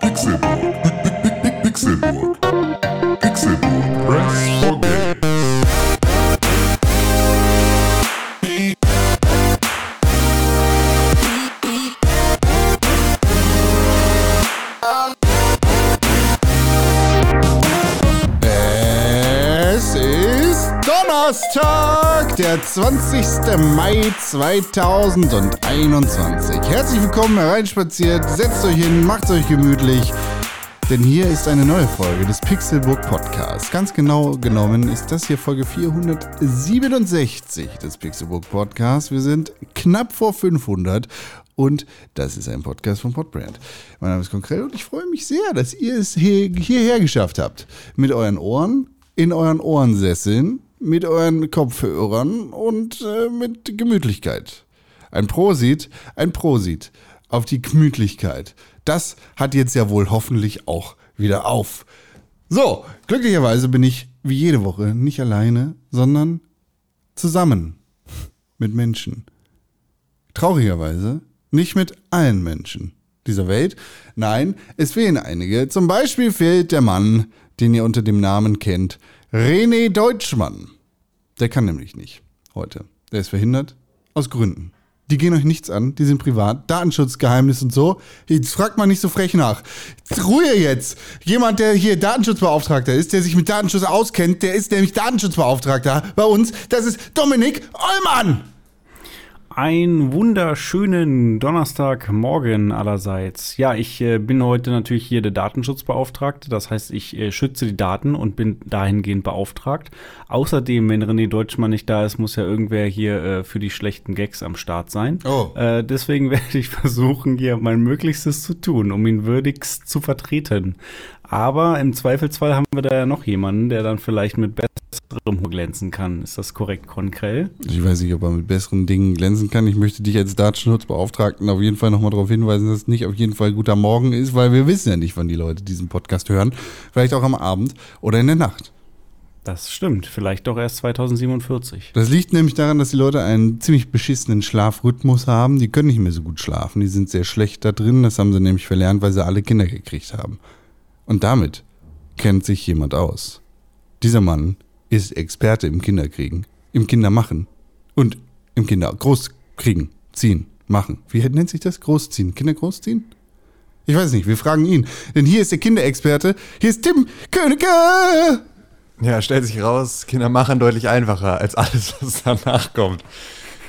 Pixelburg. Pixelburg. Pixelburg. Press for Games. Der 20. Mai 2021. Herzlich willkommen hereinspaziert, setzt euch hin, macht euch gemütlich, denn hier ist eine neue Folge des Pixelbook Podcasts. Ganz genau genommen ist das hier Folge 467 des Pixelbook Podcasts. Wir sind knapp vor 500 und das ist ein Podcast von Podbrand. Mein Name ist Konkret und ich freue mich sehr, dass ihr es hier, hierher geschafft habt. Mit euren Ohren, in euren Ohrensesseln, mit euren Kopfhörern und äh, mit Gemütlichkeit. Ein Prosit, ein Prosit auf die Gemütlichkeit. Das hat jetzt ja wohl hoffentlich auch wieder auf. So, glücklicherweise bin ich wie jede Woche nicht alleine, sondern zusammen mit Menschen. Traurigerweise nicht mit allen Menschen dieser Welt. Nein, es fehlen einige. Zum Beispiel fehlt der Mann, den ihr unter dem Namen kennt, René Deutschmann. Der kann nämlich nicht heute. Der ist verhindert aus Gründen. Die gehen euch nichts an, die sind privat, Datenschutzgeheimnis und so. Jetzt fragt man nicht so frech nach. Ruhe jetzt! Jemand, der hier Datenschutzbeauftragter ist, der sich mit Datenschutz auskennt, der ist nämlich Datenschutzbeauftragter bei uns. Das ist Dominik Ollmann! Einen wunderschönen Donnerstagmorgen allerseits. Ja, ich äh, bin heute natürlich hier der Datenschutzbeauftragte. Das heißt, ich äh, schütze die Daten und bin dahingehend beauftragt. Außerdem, wenn René Deutschmann nicht da ist, muss ja irgendwer hier äh, für die schlechten Gags am Start sein. Oh. Äh, deswegen werde ich versuchen, hier mein Möglichstes zu tun, um ihn würdigst zu vertreten. Aber im Zweifelsfall haben wir da ja noch jemanden, der dann vielleicht mit besserem glänzen kann. Ist das korrekt, Konkrell? Ich weiß nicht, ob er mit besseren Dingen glänzen kann. Ich möchte dich als Datenschutzbeauftragten auf jeden Fall nochmal darauf hinweisen, dass es nicht auf jeden Fall guter Morgen ist, weil wir wissen ja nicht, wann die Leute diesen Podcast hören. Vielleicht auch am Abend oder in der Nacht. Das stimmt. Vielleicht doch erst 2047. Das liegt nämlich daran, dass die Leute einen ziemlich beschissenen Schlafrhythmus haben. Die können nicht mehr so gut schlafen. Die sind sehr schlecht da drin. Das haben sie nämlich verlernt, weil sie alle Kinder gekriegt haben. Und damit kennt sich jemand aus. Dieser Mann ist Experte im Kinderkriegen, im Kindermachen und im Kinder großkriegen, ziehen, machen. Wie nennt sich das? Großziehen, Kinder großziehen? Ich weiß nicht, wir fragen ihn. Denn hier ist der Kinderexperte. Hier ist Tim Königke. Ja, stellt sich raus, Kinder machen deutlich einfacher als alles, was danach kommt.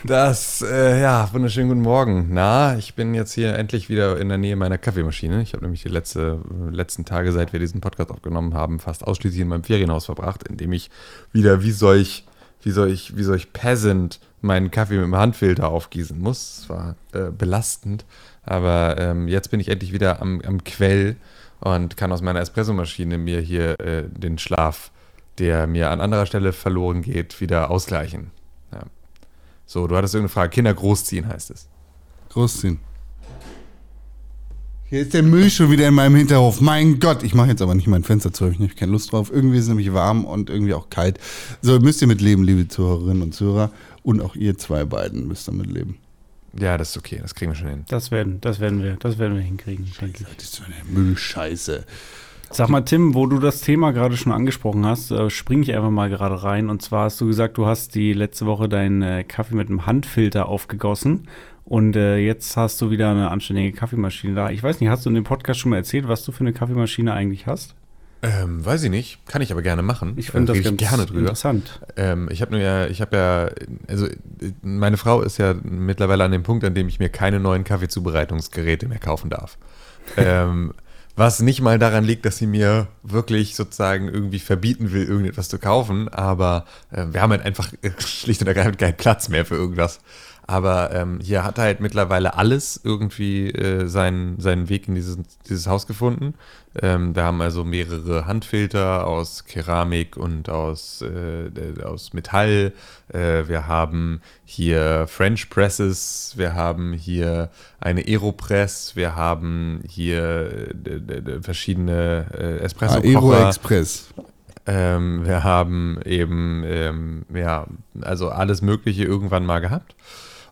Das, äh, ja, wunderschönen guten Morgen. Na, ich bin jetzt hier endlich wieder in der Nähe meiner Kaffeemaschine. Ich habe nämlich die letzte, letzten Tage, seit wir diesen Podcast aufgenommen haben, fast ausschließlich in meinem Ferienhaus verbracht, indem ich wieder wie solch, wie solch, wie solch Peasant meinen Kaffee mit dem Handfilter aufgießen muss. Es war äh, belastend, aber ähm, jetzt bin ich endlich wieder am, am Quell und kann aus meiner Espressomaschine mir hier äh, den Schlaf, der mir an anderer Stelle verloren geht, wieder ausgleichen. So, du hattest irgendeine Frage. Kinder großziehen heißt es. Großziehen. Hier ist der Müll schon wieder in meinem Hinterhof. Mein Gott, ich mache jetzt aber nicht mein Fenster zu, ich habe keine Lust drauf. Irgendwie ist es nämlich warm und irgendwie auch kalt. So müsst ihr mit leben, liebe Zuhörerinnen und Zuhörer. Und auch ihr zwei beiden müsst damit leben. Ja, das ist okay. Das kriegen wir schon hin. Das werden, das werden wir, das werden wir hinkriegen, denke ich. Das ist so eine Müllscheiße. Sag mal, Tim, wo du das Thema gerade schon angesprochen hast, äh, springe ich einfach mal gerade rein. Und zwar hast du gesagt, du hast die letzte Woche deinen äh, Kaffee mit einem Handfilter aufgegossen. Und äh, jetzt hast du wieder eine anständige Kaffeemaschine da. Ich weiß nicht, hast du in dem Podcast schon mal erzählt, was du für eine Kaffeemaschine eigentlich hast? Ähm, weiß ich nicht. Kann ich aber gerne machen. Ich finde Äh, das ganz gerne drüber. interessant. Ähm, ich habe nur ja, ich habe ja, also meine Frau ist ja mittlerweile an dem Punkt, an dem ich mir keine neuen Kaffeezubereitungsgeräte mehr kaufen darf. ähm, was nicht mal daran liegt, dass sie mir wirklich sozusagen irgendwie verbieten will, irgendetwas zu kaufen, aber äh, wir haben halt einfach äh, schlicht und ergreifend keinen Platz mehr für irgendwas. Aber ähm, hier hat halt mittlerweile alles irgendwie äh, seinen, seinen Weg in dieses, dieses Haus gefunden. Ähm, wir haben also mehrere Handfilter aus Keramik und aus, äh, äh, aus Metall. Äh, wir haben hier French Presses. Wir haben hier eine Aeropress. Wir haben hier äh, verschiedene äh, espresso Aero Express. ähm, wir haben eben, ähm, ja, also alles Mögliche irgendwann mal gehabt.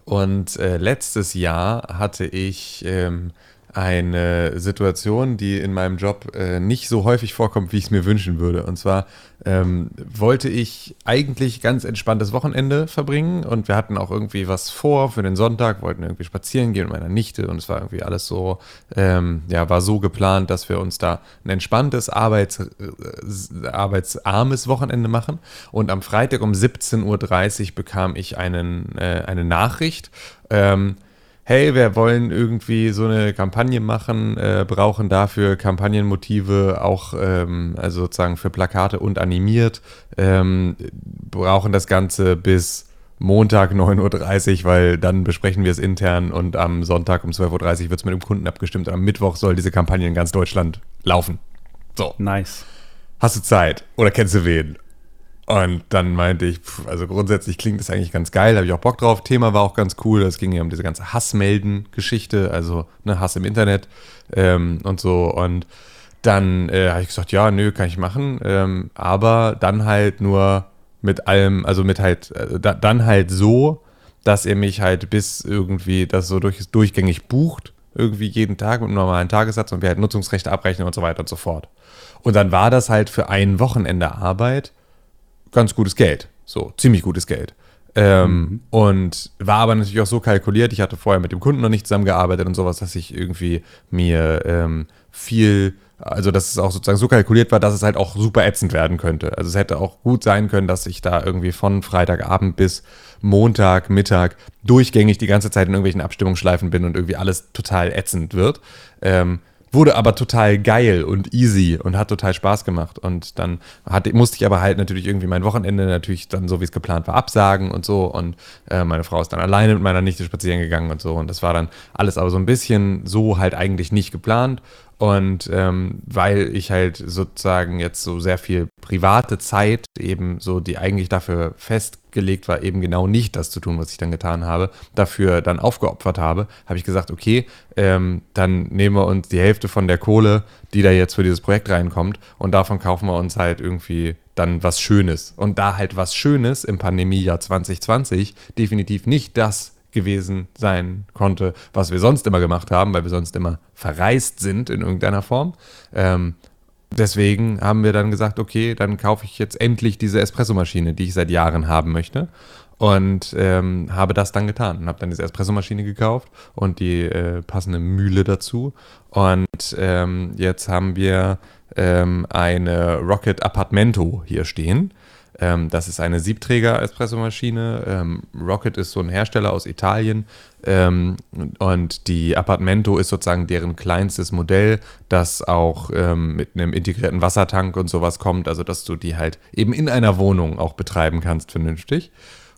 Und äh, letztes Jahr hatte ich ähm, eine Situation, die in meinem Job äh, nicht so häufig vorkommt, wie ich es mir wünschen würde. Und zwar ähm, wollte ich eigentlich ganz entspanntes Wochenende verbringen und wir hatten auch irgendwie was vor für den Sonntag, wollten irgendwie spazieren gehen mit meiner Nichte und es war irgendwie alles so, ähm, ja, war so geplant, dass wir uns da ein entspanntes, Arbeits, äh, arbeitsarmes Wochenende machen. Und am Freitag um 17.30 Uhr bekam ich einen, äh, eine Nachricht. Ähm, hey, wir wollen irgendwie so eine Kampagne machen, äh, brauchen dafür Kampagnenmotive auch, ähm, also sozusagen für Plakate und animiert, ähm, brauchen das Ganze bis Montag 9.30 Uhr, weil dann besprechen wir es intern und am Sonntag um 12.30 Uhr wird es mit dem Kunden abgestimmt und am Mittwoch soll diese Kampagne in ganz Deutschland laufen. So. Nice. Hast du Zeit? Oder kennst du wen? Und dann meinte ich, also grundsätzlich klingt das eigentlich ganz geil, habe ich auch Bock drauf. Thema war auch ganz cool. Es ging ja um diese ganze Hassmelden-Geschichte, also ne, Hass im Internet ähm, und so. Und dann äh, habe ich gesagt, ja, nö, kann ich machen. Ähm, aber dann halt nur mit allem, also mit halt, äh, da, dann halt so, dass er mich halt bis irgendwie das so durch, durchgängig bucht, irgendwie jeden Tag mit einem normalen Tagessatz und wir halt Nutzungsrechte abrechnen und so weiter und so fort. Und dann war das halt für ein Wochenende Arbeit ganz gutes Geld. So, ziemlich gutes Geld. Ähm, Und war aber natürlich auch so kalkuliert, ich hatte vorher mit dem Kunden noch nicht zusammengearbeitet und sowas, dass ich irgendwie mir ähm, viel, also dass es auch sozusagen so kalkuliert war, dass es halt auch super ätzend werden könnte. Also es hätte auch gut sein können, dass ich da irgendwie von Freitagabend bis Montag, Mittag durchgängig die ganze Zeit in irgendwelchen Abstimmungsschleifen bin und irgendwie alles total ätzend wird. Ähm, Wurde aber total geil und easy und hat total Spaß gemacht. Und dann hatte, musste ich aber halt natürlich irgendwie mein Wochenende natürlich dann so, wie es geplant war, absagen und so. Und äh, meine Frau ist dann alleine mit meiner Nichte spazieren gegangen und so. Und das war dann alles aber so ein bisschen so halt eigentlich nicht geplant. Und ähm, weil ich halt sozusagen jetzt so sehr viel private Zeit eben so, die eigentlich dafür festgelegt war, eben genau nicht das zu tun, was ich dann getan habe, dafür dann aufgeopfert habe, habe ich gesagt, okay, ähm, dann nehmen wir uns die Hälfte von der Kohle, die da jetzt für dieses Projekt reinkommt und davon kaufen wir uns halt irgendwie dann was Schönes. Und da halt was Schönes im Pandemiejahr 2020 definitiv nicht das gewesen sein konnte, was wir sonst immer gemacht haben, weil wir sonst immer verreist sind in irgendeiner Form. Ähm, deswegen haben wir dann gesagt, okay, dann kaufe ich jetzt endlich diese Espressomaschine, die ich seit Jahren haben möchte. Und ähm, habe das dann getan und habe dann diese Espressomaschine gekauft und die äh, passende Mühle dazu. Und ähm, jetzt haben wir ähm, eine Rocket Appartamento hier stehen. Ähm, das ist eine Siebträger-Espressomaschine. Ähm, Rocket ist so ein Hersteller aus Italien. Ähm, und die Appartamento ist sozusagen deren kleinstes Modell, das auch ähm, mit einem integrierten Wassertank und sowas kommt. Also, dass du die halt eben in einer Wohnung auch betreiben kannst, vernünftig.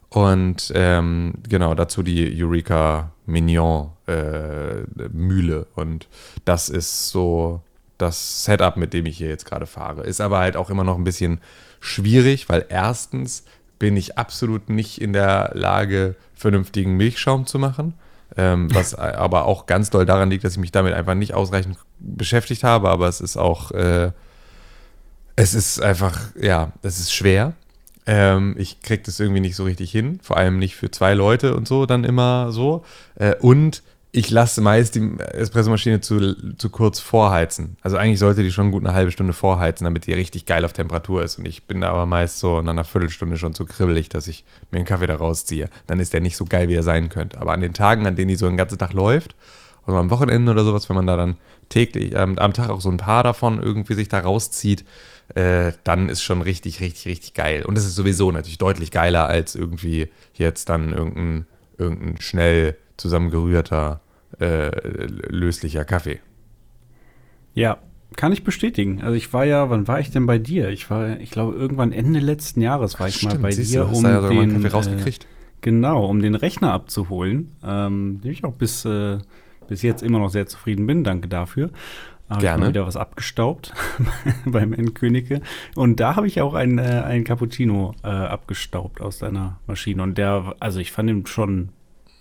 Und ähm, genau, dazu die Eureka Mignon äh, Mühle. Und das ist so das Setup, mit dem ich hier jetzt gerade fahre. Ist aber halt auch immer noch ein bisschen schwierig, weil erstens bin ich absolut nicht in der Lage, vernünftigen Milchschaum zu machen. Ähm, was aber auch ganz doll daran liegt, dass ich mich damit einfach nicht ausreichend beschäftigt habe. Aber es ist auch, äh, es ist einfach, ja, es ist schwer. Ähm, ich kriege das irgendwie nicht so richtig hin. Vor allem nicht für zwei Leute und so dann immer so. Äh, und ich lasse meist die Espressomaschine zu, zu kurz vorheizen. Also eigentlich sollte die schon gut eine halbe Stunde vorheizen, damit die richtig geil auf Temperatur ist. Und ich bin da aber meist so nach einer Viertelstunde schon zu kribbelig, dass ich mir einen Kaffee da rausziehe. Dann ist der nicht so geil, wie er sein könnte. Aber an den Tagen, an denen die so den ganzen Tag läuft, oder am Wochenende oder sowas, wenn man da dann täglich, ähm, am Tag auch so ein paar davon irgendwie sich da rauszieht, äh, dann ist schon richtig, richtig, richtig geil. Und es ist sowieso natürlich deutlich geiler als irgendwie jetzt dann irgendein, irgendein schnell zusammengerührter äh, löslicher Kaffee. Ja, kann ich bestätigen. Also ich war ja, wann war ich denn bei dir? Ich war, ich glaube, irgendwann Ende letzten Jahres war ich mal bei siehst dir, du, um ja den, Kaffee rausgekriegt. Äh, genau, um den Rechner abzuholen. Ähm, dem ich auch bis, äh, bis jetzt immer noch sehr zufrieden bin. Danke dafür. Habe ich Gerne. mal wieder was abgestaubt beim Endkönige. Und da habe ich auch einen, äh, einen Cappuccino äh, abgestaubt aus deiner Maschine. Und der, also ich fand ihn schon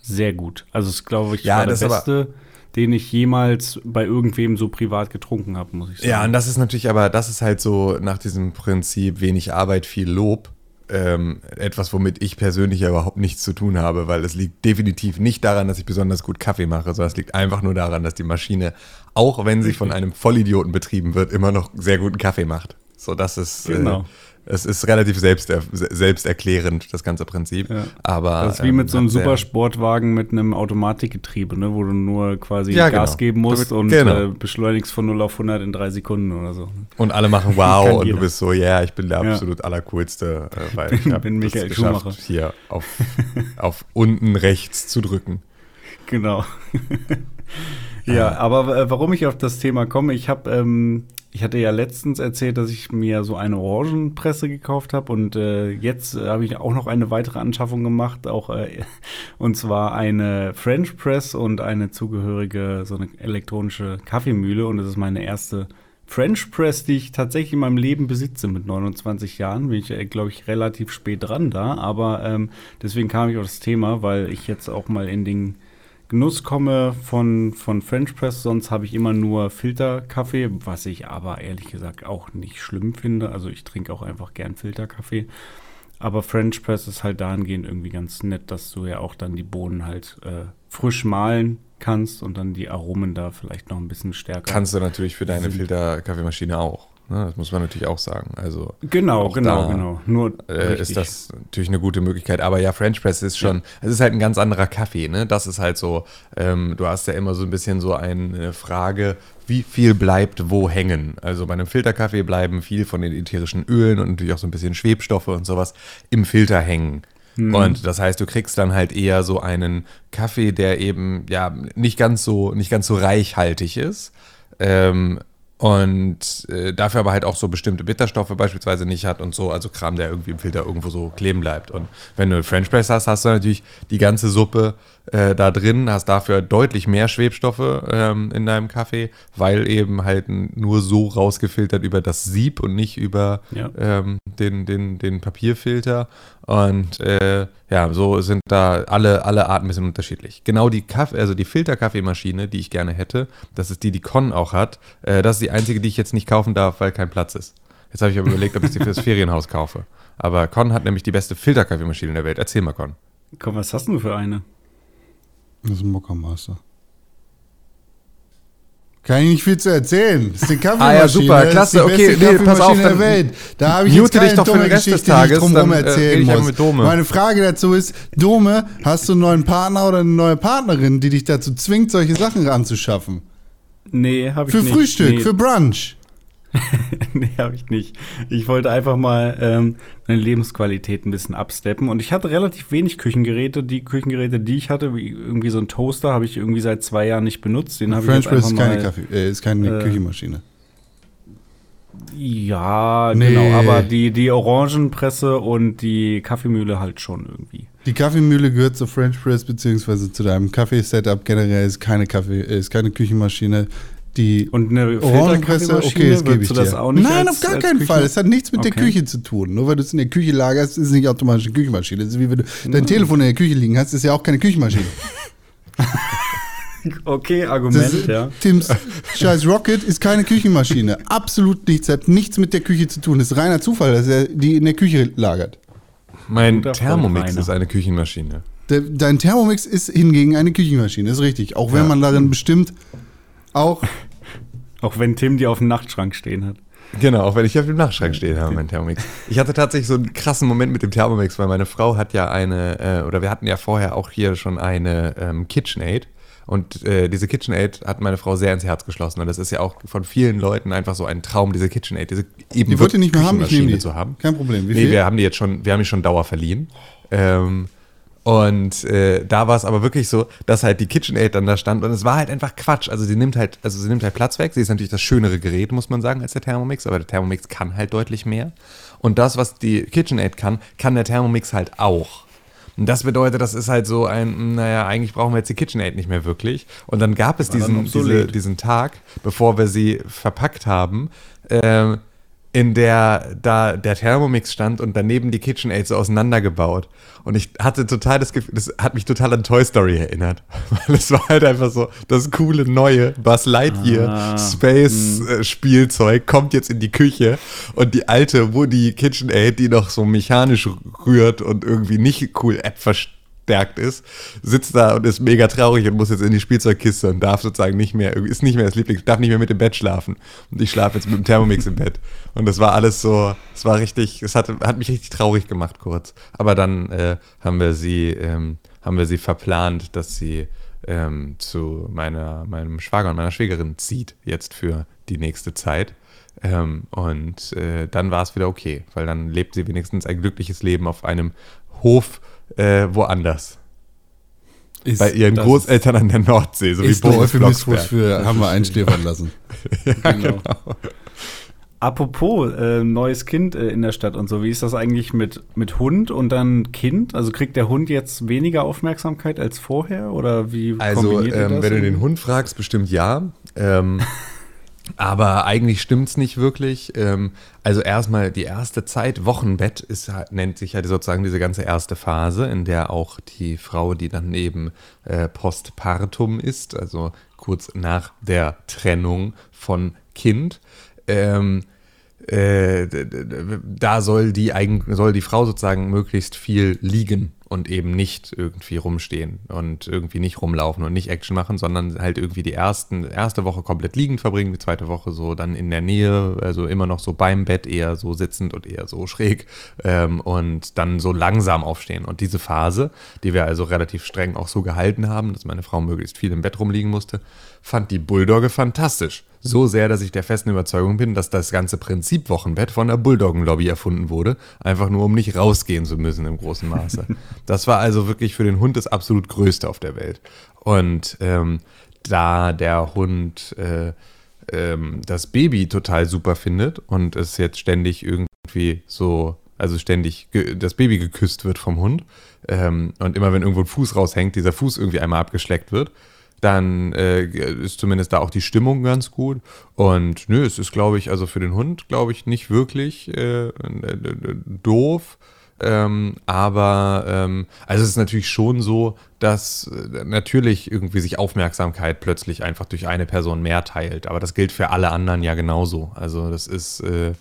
sehr gut. Also es glaube ich Ja, war der das aber- beste, den ich jemals bei irgendwem so privat getrunken habe, muss ich sagen. Ja, und das ist natürlich aber, das ist halt so nach diesem Prinzip wenig Arbeit, viel Lob. ähm, etwas, womit ich persönlich ja überhaupt nichts zu tun habe, weil es liegt definitiv nicht daran, dass ich besonders gut Kaffee mache, sondern es liegt einfach nur daran, dass die Maschine, auch wenn sie von einem Vollidioten betrieben wird, immer noch sehr guten Kaffee macht. So, das ist, Genau. äh, es ist relativ selbst, selbsterklärend, das ganze Prinzip. Ja. Aber, Das ist wie mit so einem Supersportwagen mit einem Automatikgetriebe, ne, wo du nur quasi Ja, Gas genau. geben musst Du- und genau. äh, beschleunigst von 0 auf 100 in drei Sekunden oder so. Und alle machen wow und jeder. du bist so, ja, ich bin der Ja. absolut allercoolste, äh, weil ich Bin- bin das Michael geschafft, Schumacher. hier auf, auf unten rechts zu drücken. Genau. ja, aber äh, warum ich auf das Thema komme, ich habe, ähm, ich hatte ja letztens erzählt, dass ich mir so eine Orangenpresse gekauft habe und äh, jetzt äh, habe ich auch noch eine weitere Anschaffung gemacht, auch äh, und zwar eine French Press und eine zugehörige so eine elektronische Kaffeemühle und das ist meine erste French Press, die ich tatsächlich in meinem Leben besitze mit 29 Jahren. Bin ich, äh, glaube ich, relativ spät dran da. Aber ähm, deswegen kam ich auf das Thema, weil ich jetzt auch mal in den Genuss komme von, von French Press. Sonst habe ich immer nur Filterkaffee, was ich aber ehrlich gesagt auch nicht schlimm finde. Also ich trinke auch einfach gern Filterkaffee. Aber French Press ist halt dahingehend irgendwie ganz nett, dass du ja auch dann die Bohnen halt äh, frisch mahlen kannst und dann die Aromen da vielleicht noch ein bisschen stärker. Kannst du natürlich für deine Filterkaffeemaschine auch. Ne? Das muss man natürlich auch sagen. Also Genau, genau, genau. Nur äh, ist das natürlich eine gute Möglichkeit. Aber ja, French Press ist schon, es ist halt ein ganz anderer Kaffee. Ne? Das ist halt so, ähm, du hast ja immer so ein bisschen so eine Frage, wie viel bleibt wo hängen. Also bei einem Filterkaffee bleiben viel von den ätherischen Ölen und natürlich auch so ein bisschen Schwebstoffe und sowas im Filter hängen. Und das heißt, du kriegst dann halt eher so einen Kaffee, der eben ja nicht ganz so, nicht ganz so reichhaltig ist. Ähm, und äh, dafür aber halt auch so bestimmte Bitterstoffe beispielsweise nicht hat und so, also Kram, der irgendwie im Filter irgendwo so kleben bleibt. Und wenn du French Press hast, hast du natürlich die ganze Suppe äh, da drin, hast dafür deutlich mehr Schwebstoffe ähm, in deinem Kaffee, weil eben halt nur so rausgefiltert über das Sieb und nicht über Ja. ähm, den, den, den Papierfilter. Und äh, ja, so sind da alle, alle Arten ein bisschen unterschiedlich. Genau die Kaffee, also die Filterkaffeemaschine, die ich gerne hätte, das ist die, die Con auch hat. Äh, das ist die einzige, die ich jetzt nicht kaufen darf, weil kein Platz ist. Jetzt habe ich aber überlegt, ob ich sie für das Ferienhaus kaufe. Aber Con hat nämlich die beste Filterkaffeemaschine in der Welt. Erzähl mal, Con. Komm, was hast du für eine? Das ist ein Mockermaster. Kann ich nicht viel zu erzählen. Das ist die Kaffeemaschine. Ah ja, super, Das klasse, ist die okay, beste nee, pass auf, der Welt. Da habe ich jetzt keine dich doch für dumme den Rest des Geschichte, die ich Tages, drumherum äh, erzählen ich einfach muss. mit Dome. Meine Frage dazu ist, Dome, hast du einen neuen Partner oder eine neue Partnerin, die dich dazu zwingt, solche Sachen anzuschaffen? Nee, habe ich Für nicht. Frühstück, nee, für Brunch. nee, habe ich nicht. Ich wollte einfach mal ähm, meine Lebensqualität ein bisschen absteppen. Und ich hatte relativ wenig Küchengeräte. Die Küchengeräte, die ich hatte, wie irgendwie so ein Toaster, habe ich irgendwie seit zwei Jahren nicht benutzt. Den ich French jetzt Press ist keine, mal. Kaffee, äh, ist keine äh, Küchenmaschine. Ja, Nee. genau. Aber die, die Orangenpresse und die Kaffeemühle halt schon irgendwie. Die Kaffeemühle gehört zur French Press beziehungsweise zu deinem Kaffee-Setup. Generell ist keine Kaffee, äh, ist keine Küchenmaschine. Die Und eine Orangenpresse, okay, das gebe ich das dir. auch nicht Nein, als- auf gar keinen Küchen- Fall. Es hat nichts mit der Okay. Küche zu tun. Nur weil du es in der Küche lagerst, ist es nicht automatisch eine Küchenmaschine. Das ist wie wenn du dein Telefon in der Küche liegen hast, ist ja auch keine Küchenmaschine. Okay, Das Argument, ist, ja. Tims scheiß Rocket ist keine Küchenmaschine. Absolut nichts. Hat nichts mit der Küche zu tun. Das ist reiner Zufall, dass er die in der Küche lagert. Mein Thermomix ist eine Küchenmaschine. Der, dein Thermomix ist hingegen eine Küchenmaschine. Das ist richtig. Auch wenn Ja. man darin bestimmt auch Auch wenn Tim die auf dem Nachtschrank stehen hat. Genau, auch wenn ich auf dem Nachtschrank stehe, habe mein Thermomix. Ich hatte tatsächlich so einen krassen Moment mit dem Thermomix, weil meine Frau hat ja eine, äh, oder wir hatten ja vorher auch hier schon eine ähm, KitchenAid. Und äh, diese KitchenAid hat meine Frau sehr ins Herz geschlossen. Und das ist ja auch von vielen Leuten einfach so ein Traum, diese KitchenAid, diese eben Die wollt ihr nicht mehr haben? Ich nehme die. zu haben. Kein Problem. Wie nee, viel? wir haben die jetzt schon, wir haben die schon Dauer verliehen. Ähm, und äh, da war es aber wirklich so, dass halt die KitchenAid dann da stand und es war halt einfach Quatsch. Also sie nimmt halt, also sie nimmt halt Platz weg. Sie ist natürlich das schönere Gerät, muss man sagen, als der Thermomix, aber der Thermomix kann halt deutlich mehr. Und das, was die KitchenAid kann, kann der Thermomix halt auch. Und das bedeutet, das ist halt so ein, naja, eigentlich brauchen wir jetzt die KitchenAid nicht mehr wirklich. Und dann gab es War diesen, diese, diesen Tag, bevor wir sie verpackt haben, ähm, in der da der Thermomix stand und daneben die KitchenAid so auseinandergebaut. Und ich hatte total das Gefühl, das hat mich total an Toy Story erinnert. Weil es war halt einfach so, das coole neue Buzz Lightyear Ah, Space äh, Spielzeug kommt jetzt in die Küche und die alte Woody KitchenAid, die noch so mechanisch rührt und irgendwie nicht cool App verstärkt ist, sitzt da und ist mega traurig und muss jetzt in die Spielzeugkiste und darf sozusagen nicht mehr, ist nicht mehr das Lieblings, darf nicht mehr mit im Bett schlafen. Und ich schlafe jetzt mit dem Thermomix im Bett. Und das war alles so, es war richtig, es hat, hat mich richtig traurig gemacht kurz. Aber dann äh, haben wir sie, ähm, haben wir sie verplant, dass sie ähm, zu meiner, meinem Schwager und meiner Schwägerin zieht, jetzt für die nächste Zeit. Ähm, und äh, dann war es wieder okay, weil dann lebt sie wenigstens ein glückliches Leben auf einem Hof äh, woanders. Ist, Bei ihren Großeltern an der Nordsee, so wie ist der Boris Euphemismus Blocksberg. für haben wir einschläfern lassen. Genau. Apropos äh, neues Kind äh, in der Stadt und so, wie ist das eigentlich mit, mit Hund und dann Kind? Also kriegt der Hund jetzt weniger Aufmerksamkeit als vorher oder wie Also, kombiniert ihr ähm, das wenn du den? Hund fragst, bestimmt ja. Ähm, aber eigentlich stimmt es nicht wirklich. Ähm, also erstmal die erste Zeit, Wochenbett, ist, halt- nennt sich ja sozusagen diese ganze erste Phase, in der auch die Frau, die dann eben äh, postpartum ist, also kurz nach der Trennung von Kind, ähm, äh, da soll die, soll die Frau sozusagen möglichst viel liegen und eben nicht irgendwie rumstehen und irgendwie nicht rumlaufen und nicht Action machen, sondern halt irgendwie die ersten, erste Woche komplett liegend verbringen, die zweite Woche so dann in der Nähe, also immer noch so beim Bett, eher so sitzend und eher so schräg ähm, und dann so langsam aufstehen. Und diese Phase, die wir also relativ streng auch so gehalten haben, dass meine Frau möglichst viel im Bett rumliegen musste, fand die Bulldogge fantastisch. So sehr, dass ich der festen Überzeugung bin, dass das ganze Prinzip Wochenbett von der Bulldoggen-Lobby erfunden wurde, einfach nur um nicht rausgehen zu müssen im großen Maße. Das war also wirklich für den Hund das absolut Größte auf der Welt. Und ähm, da der Hund äh, ähm, das Baby total super findet und es jetzt ständig irgendwie so, also ständig das Baby geküsst wird vom Hund ähm, und immer wenn irgendwo ein Fuß raushängt, dieser Fuß irgendwie einmal abgeschleckt wird, dann äh, ist zumindest da auch die Stimmung ganz gut. Und nö, es ist, glaube ich, also für den Hund, glaube ich, nicht wirklich äh, äh, äh, doof. Ähm, aber ähm, also es ist natürlich schon so, dass äh, natürlich irgendwie sich Aufmerksamkeit plötzlich einfach durch eine Person mehr teilt. Aber das gilt für alle anderen ja genauso. Also das ist, äh,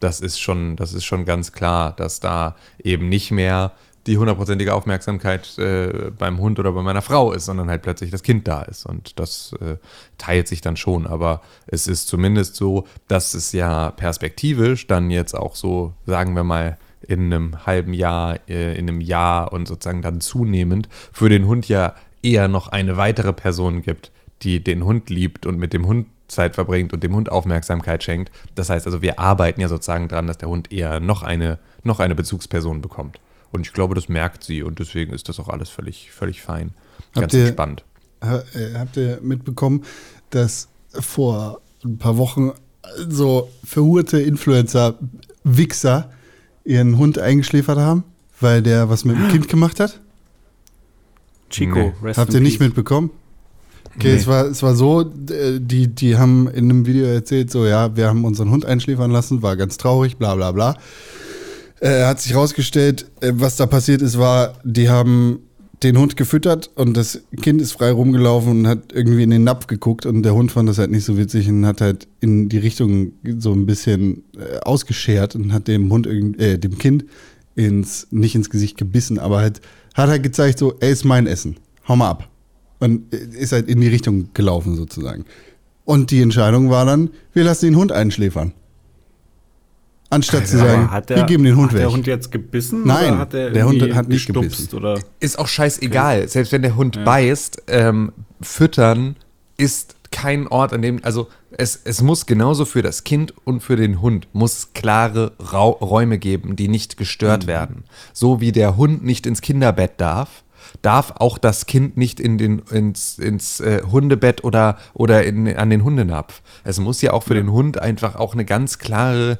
das ist schon, das ist schon ganz klar, dass da eben nicht mehr die hundertprozentige Aufmerksamkeit äh, beim Hund oder bei meiner Frau ist, sondern halt plötzlich das Kind da ist. Und das äh, teilt sich dann schon. Aber es ist zumindest so, dass es ja perspektivisch dann jetzt auch so, sagen wir mal, in einem halben Jahr, äh, in einem Jahr und sozusagen dann zunehmend für den Hund ja eher noch eine weitere Person gibt, die den Hund liebt und mit dem Hund Zeit verbringt und dem Hund Aufmerksamkeit schenkt. Das heißt also, wir arbeiten ja sozusagen dran, dass der Hund eher noch eine, noch eine Bezugsperson bekommt. Und ich glaube, das merkt sie und deswegen ist das auch alles völlig, völlig fein. Ganz Habt ihr- entspannt. Äh, Habt ihr mitbekommen, dass vor ein paar Wochen so verhurte Influencer-Wichser ihren Hund eingeschläfert haben, weil der was mit dem Kind gemacht hat? Chico, Nee. rest Habt in ihr nicht peace. mitbekommen? Okay, Nee. es, war, es war so, äh, die, die haben in einem Video erzählt, so ja, wir haben unseren Hund einschläfern lassen, war ganz traurig, bla bla bla. Äh, hat sich rausgestellt, äh, was da passiert ist, war, die haben den Hund gefüttert und das Kind ist frei rumgelaufen und hat irgendwie in den Napf geguckt und der Hund fand das halt nicht so witzig und hat halt in die Richtung so ein bisschen äh, ausgeschert und hat dem Hund äh, dem Kind ins nicht ins Gesicht gebissen, aber halt hat halt gezeigt so, ey, ist mein Essen. Hau mal ab. Und äh, ist halt in die Richtung gelaufen sozusagen. Und die Entscheidung war dann, wir lassen den Hund einschläfern. Anstatt zu sagen, hat wir der, geben den Hund hat weg. der Hund jetzt gebissen? Nein, oder hat der, der Hund hat nicht gebissen. Oder? Ist auch scheißegal. Selbst wenn der Hund beißt, ähm, füttern ist kein Ort, an dem, also es, es muss genauso für das Kind und für den Hund muss klare Rau Räume geben, die nicht gestört werden. So wie der Hund nicht ins Kinderbett darf, darf auch das Kind nicht in den, ins, ins äh, Hundebett oder, oder in, an den Hundenapf. Es muss ja auch für den Hund einfach auch eine ganz klare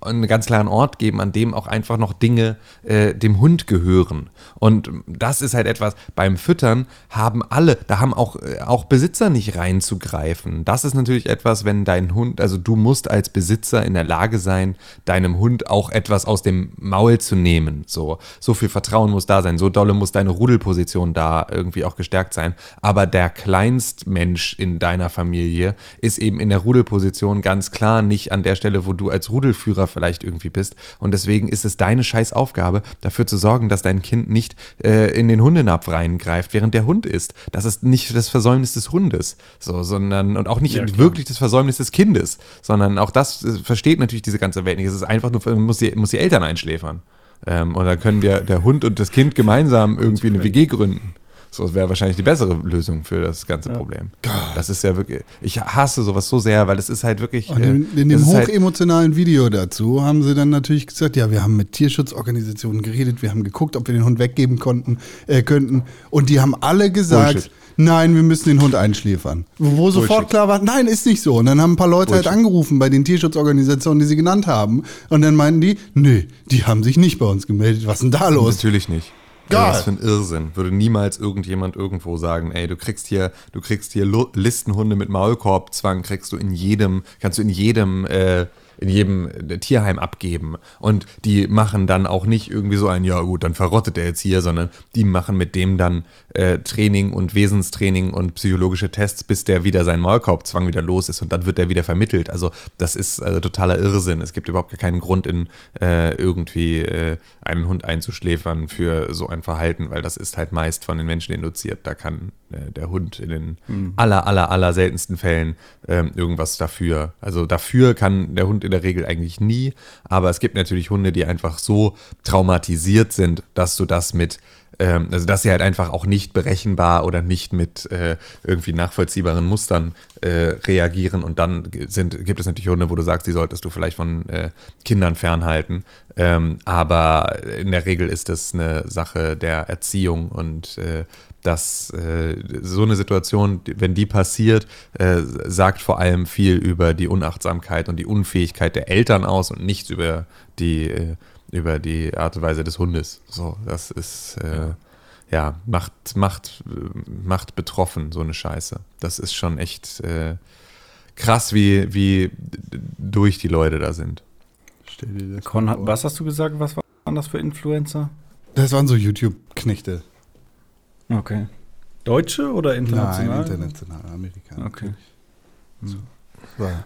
einen ganz klaren Ort geben, an dem auch einfach noch Dinge äh, dem Hund gehören. Und das ist halt etwas, beim Füttern haben alle, da haben auch, äh, auch Besitzer nicht reinzugreifen. Das ist natürlich etwas, wenn dein Hund, also du musst als Besitzer in der Lage sein, deinem Hund auch etwas aus dem Maul zu nehmen. So, so viel Vertrauen muss da sein, so dolle muss deine Rudelposition da irgendwie auch gestärkt sein. Aber der Kleinstmensch in deiner Familie ist eben in der Rudelposition ganz klar nicht an der Stelle, wo du als Rudelführer vielleicht irgendwie bist. Und deswegen ist es deine scheiß Aufgabe, dafür zu sorgen, dass dein Kind nicht äh, in den Hundenapf reingreift, während der Hund isst. Das ist nicht das Versäumnis des Hundes, so, sondern und auch nicht Ja, wirklich das Versäumnis des Kindes, sondern auch das äh, versteht natürlich diese ganze Welt nicht. Es ist einfach nur, muss die, muss die Eltern einschläfern. Ähm, und dann können wir, der Hund und das Kind gemeinsam irgendwie eine WG gründen. So, das wäre wahrscheinlich die bessere Lösung für das ganze Problem. Das ist ja wirklich, ich hasse sowas so sehr, weil es ist halt wirklich. Und äh, in, in das dem halt- hochemotionalen Video dazu haben sie dann natürlich gesagt, ja, wir haben mit Tierschutzorganisationen geredet, wir haben geguckt, ob wir den Hund weggeben konnten, äh, könnten. Und die haben alle gesagt, Bullshit. nein, wir müssen den Hund einschläfern. Wo sofort Bullshit. klar war, nein, ist nicht so. Und dann haben ein paar Leute halt Bullshit. angerufen bei den Tierschutzorganisationen, die sie genannt haben. Und dann meinten die, nee, die haben sich nicht bei uns gemeldet. Was ist denn da los? Natürlich nicht. Geil. Was für ein Irrsinn. Würde niemals irgendjemand irgendwo sagen, ey, du kriegst hier, du kriegst hier Listenhunde mit Maulkorbzwang, kriegst du in jedem, kannst du in jedem, äh, in jedem äh, Tierheim abgeben. Und die machen dann auch nicht irgendwie so ein, ja gut, dann verrottet er jetzt hier, sondern die machen mit dem dann äh, Training und Wesenstraining und psychologische Tests, bis der wieder sein Maulkorbzwang wieder los ist und dann wird der wieder vermittelt. Also das ist äh, totaler Irrsinn. Es gibt überhaupt keinen Grund, in äh, irgendwie äh, einen Hund einzuschläfern für so ein Verhalten, weil das ist halt meist von den Menschen induziert. Da kann äh, der Hund in den aller, aller, aller seltensten Fällen ähm, irgendwas dafür. Also dafür kann der Hund in der Regel eigentlich nie, aber es gibt natürlich Hunde, die einfach so traumatisiert sind, dass du das mit ähm, also dass sie halt einfach auch nicht berechenbar oder nicht mit äh, irgendwie nachvollziehbaren Mustern äh, reagieren. Und dann sind, gibt es natürlich Hunde, wo du sagst, die solltest du vielleicht von äh, Kindern fernhalten, ähm, aber in der Regel ist das eine Sache der Erziehung und äh, dass äh, so eine Situation, wenn die passiert, äh, sagt vor allem viel über die Unachtsamkeit und die Unfähigkeit der Eltern aus und nichts über die äh, über die Art und Weise des Hundes. So, das ist äh, ja macht macht macht betroffen so eine Scheiße. Das ist schon echt äh, krass, wie wie durch die Leute da sind. Stell dir das Con, was hast du gesagt? Was waren das für Influencer? Das waren so YouTube-Knechte. Okay. Deutsche oder Nein, international? international, Amerikaner. Okay. War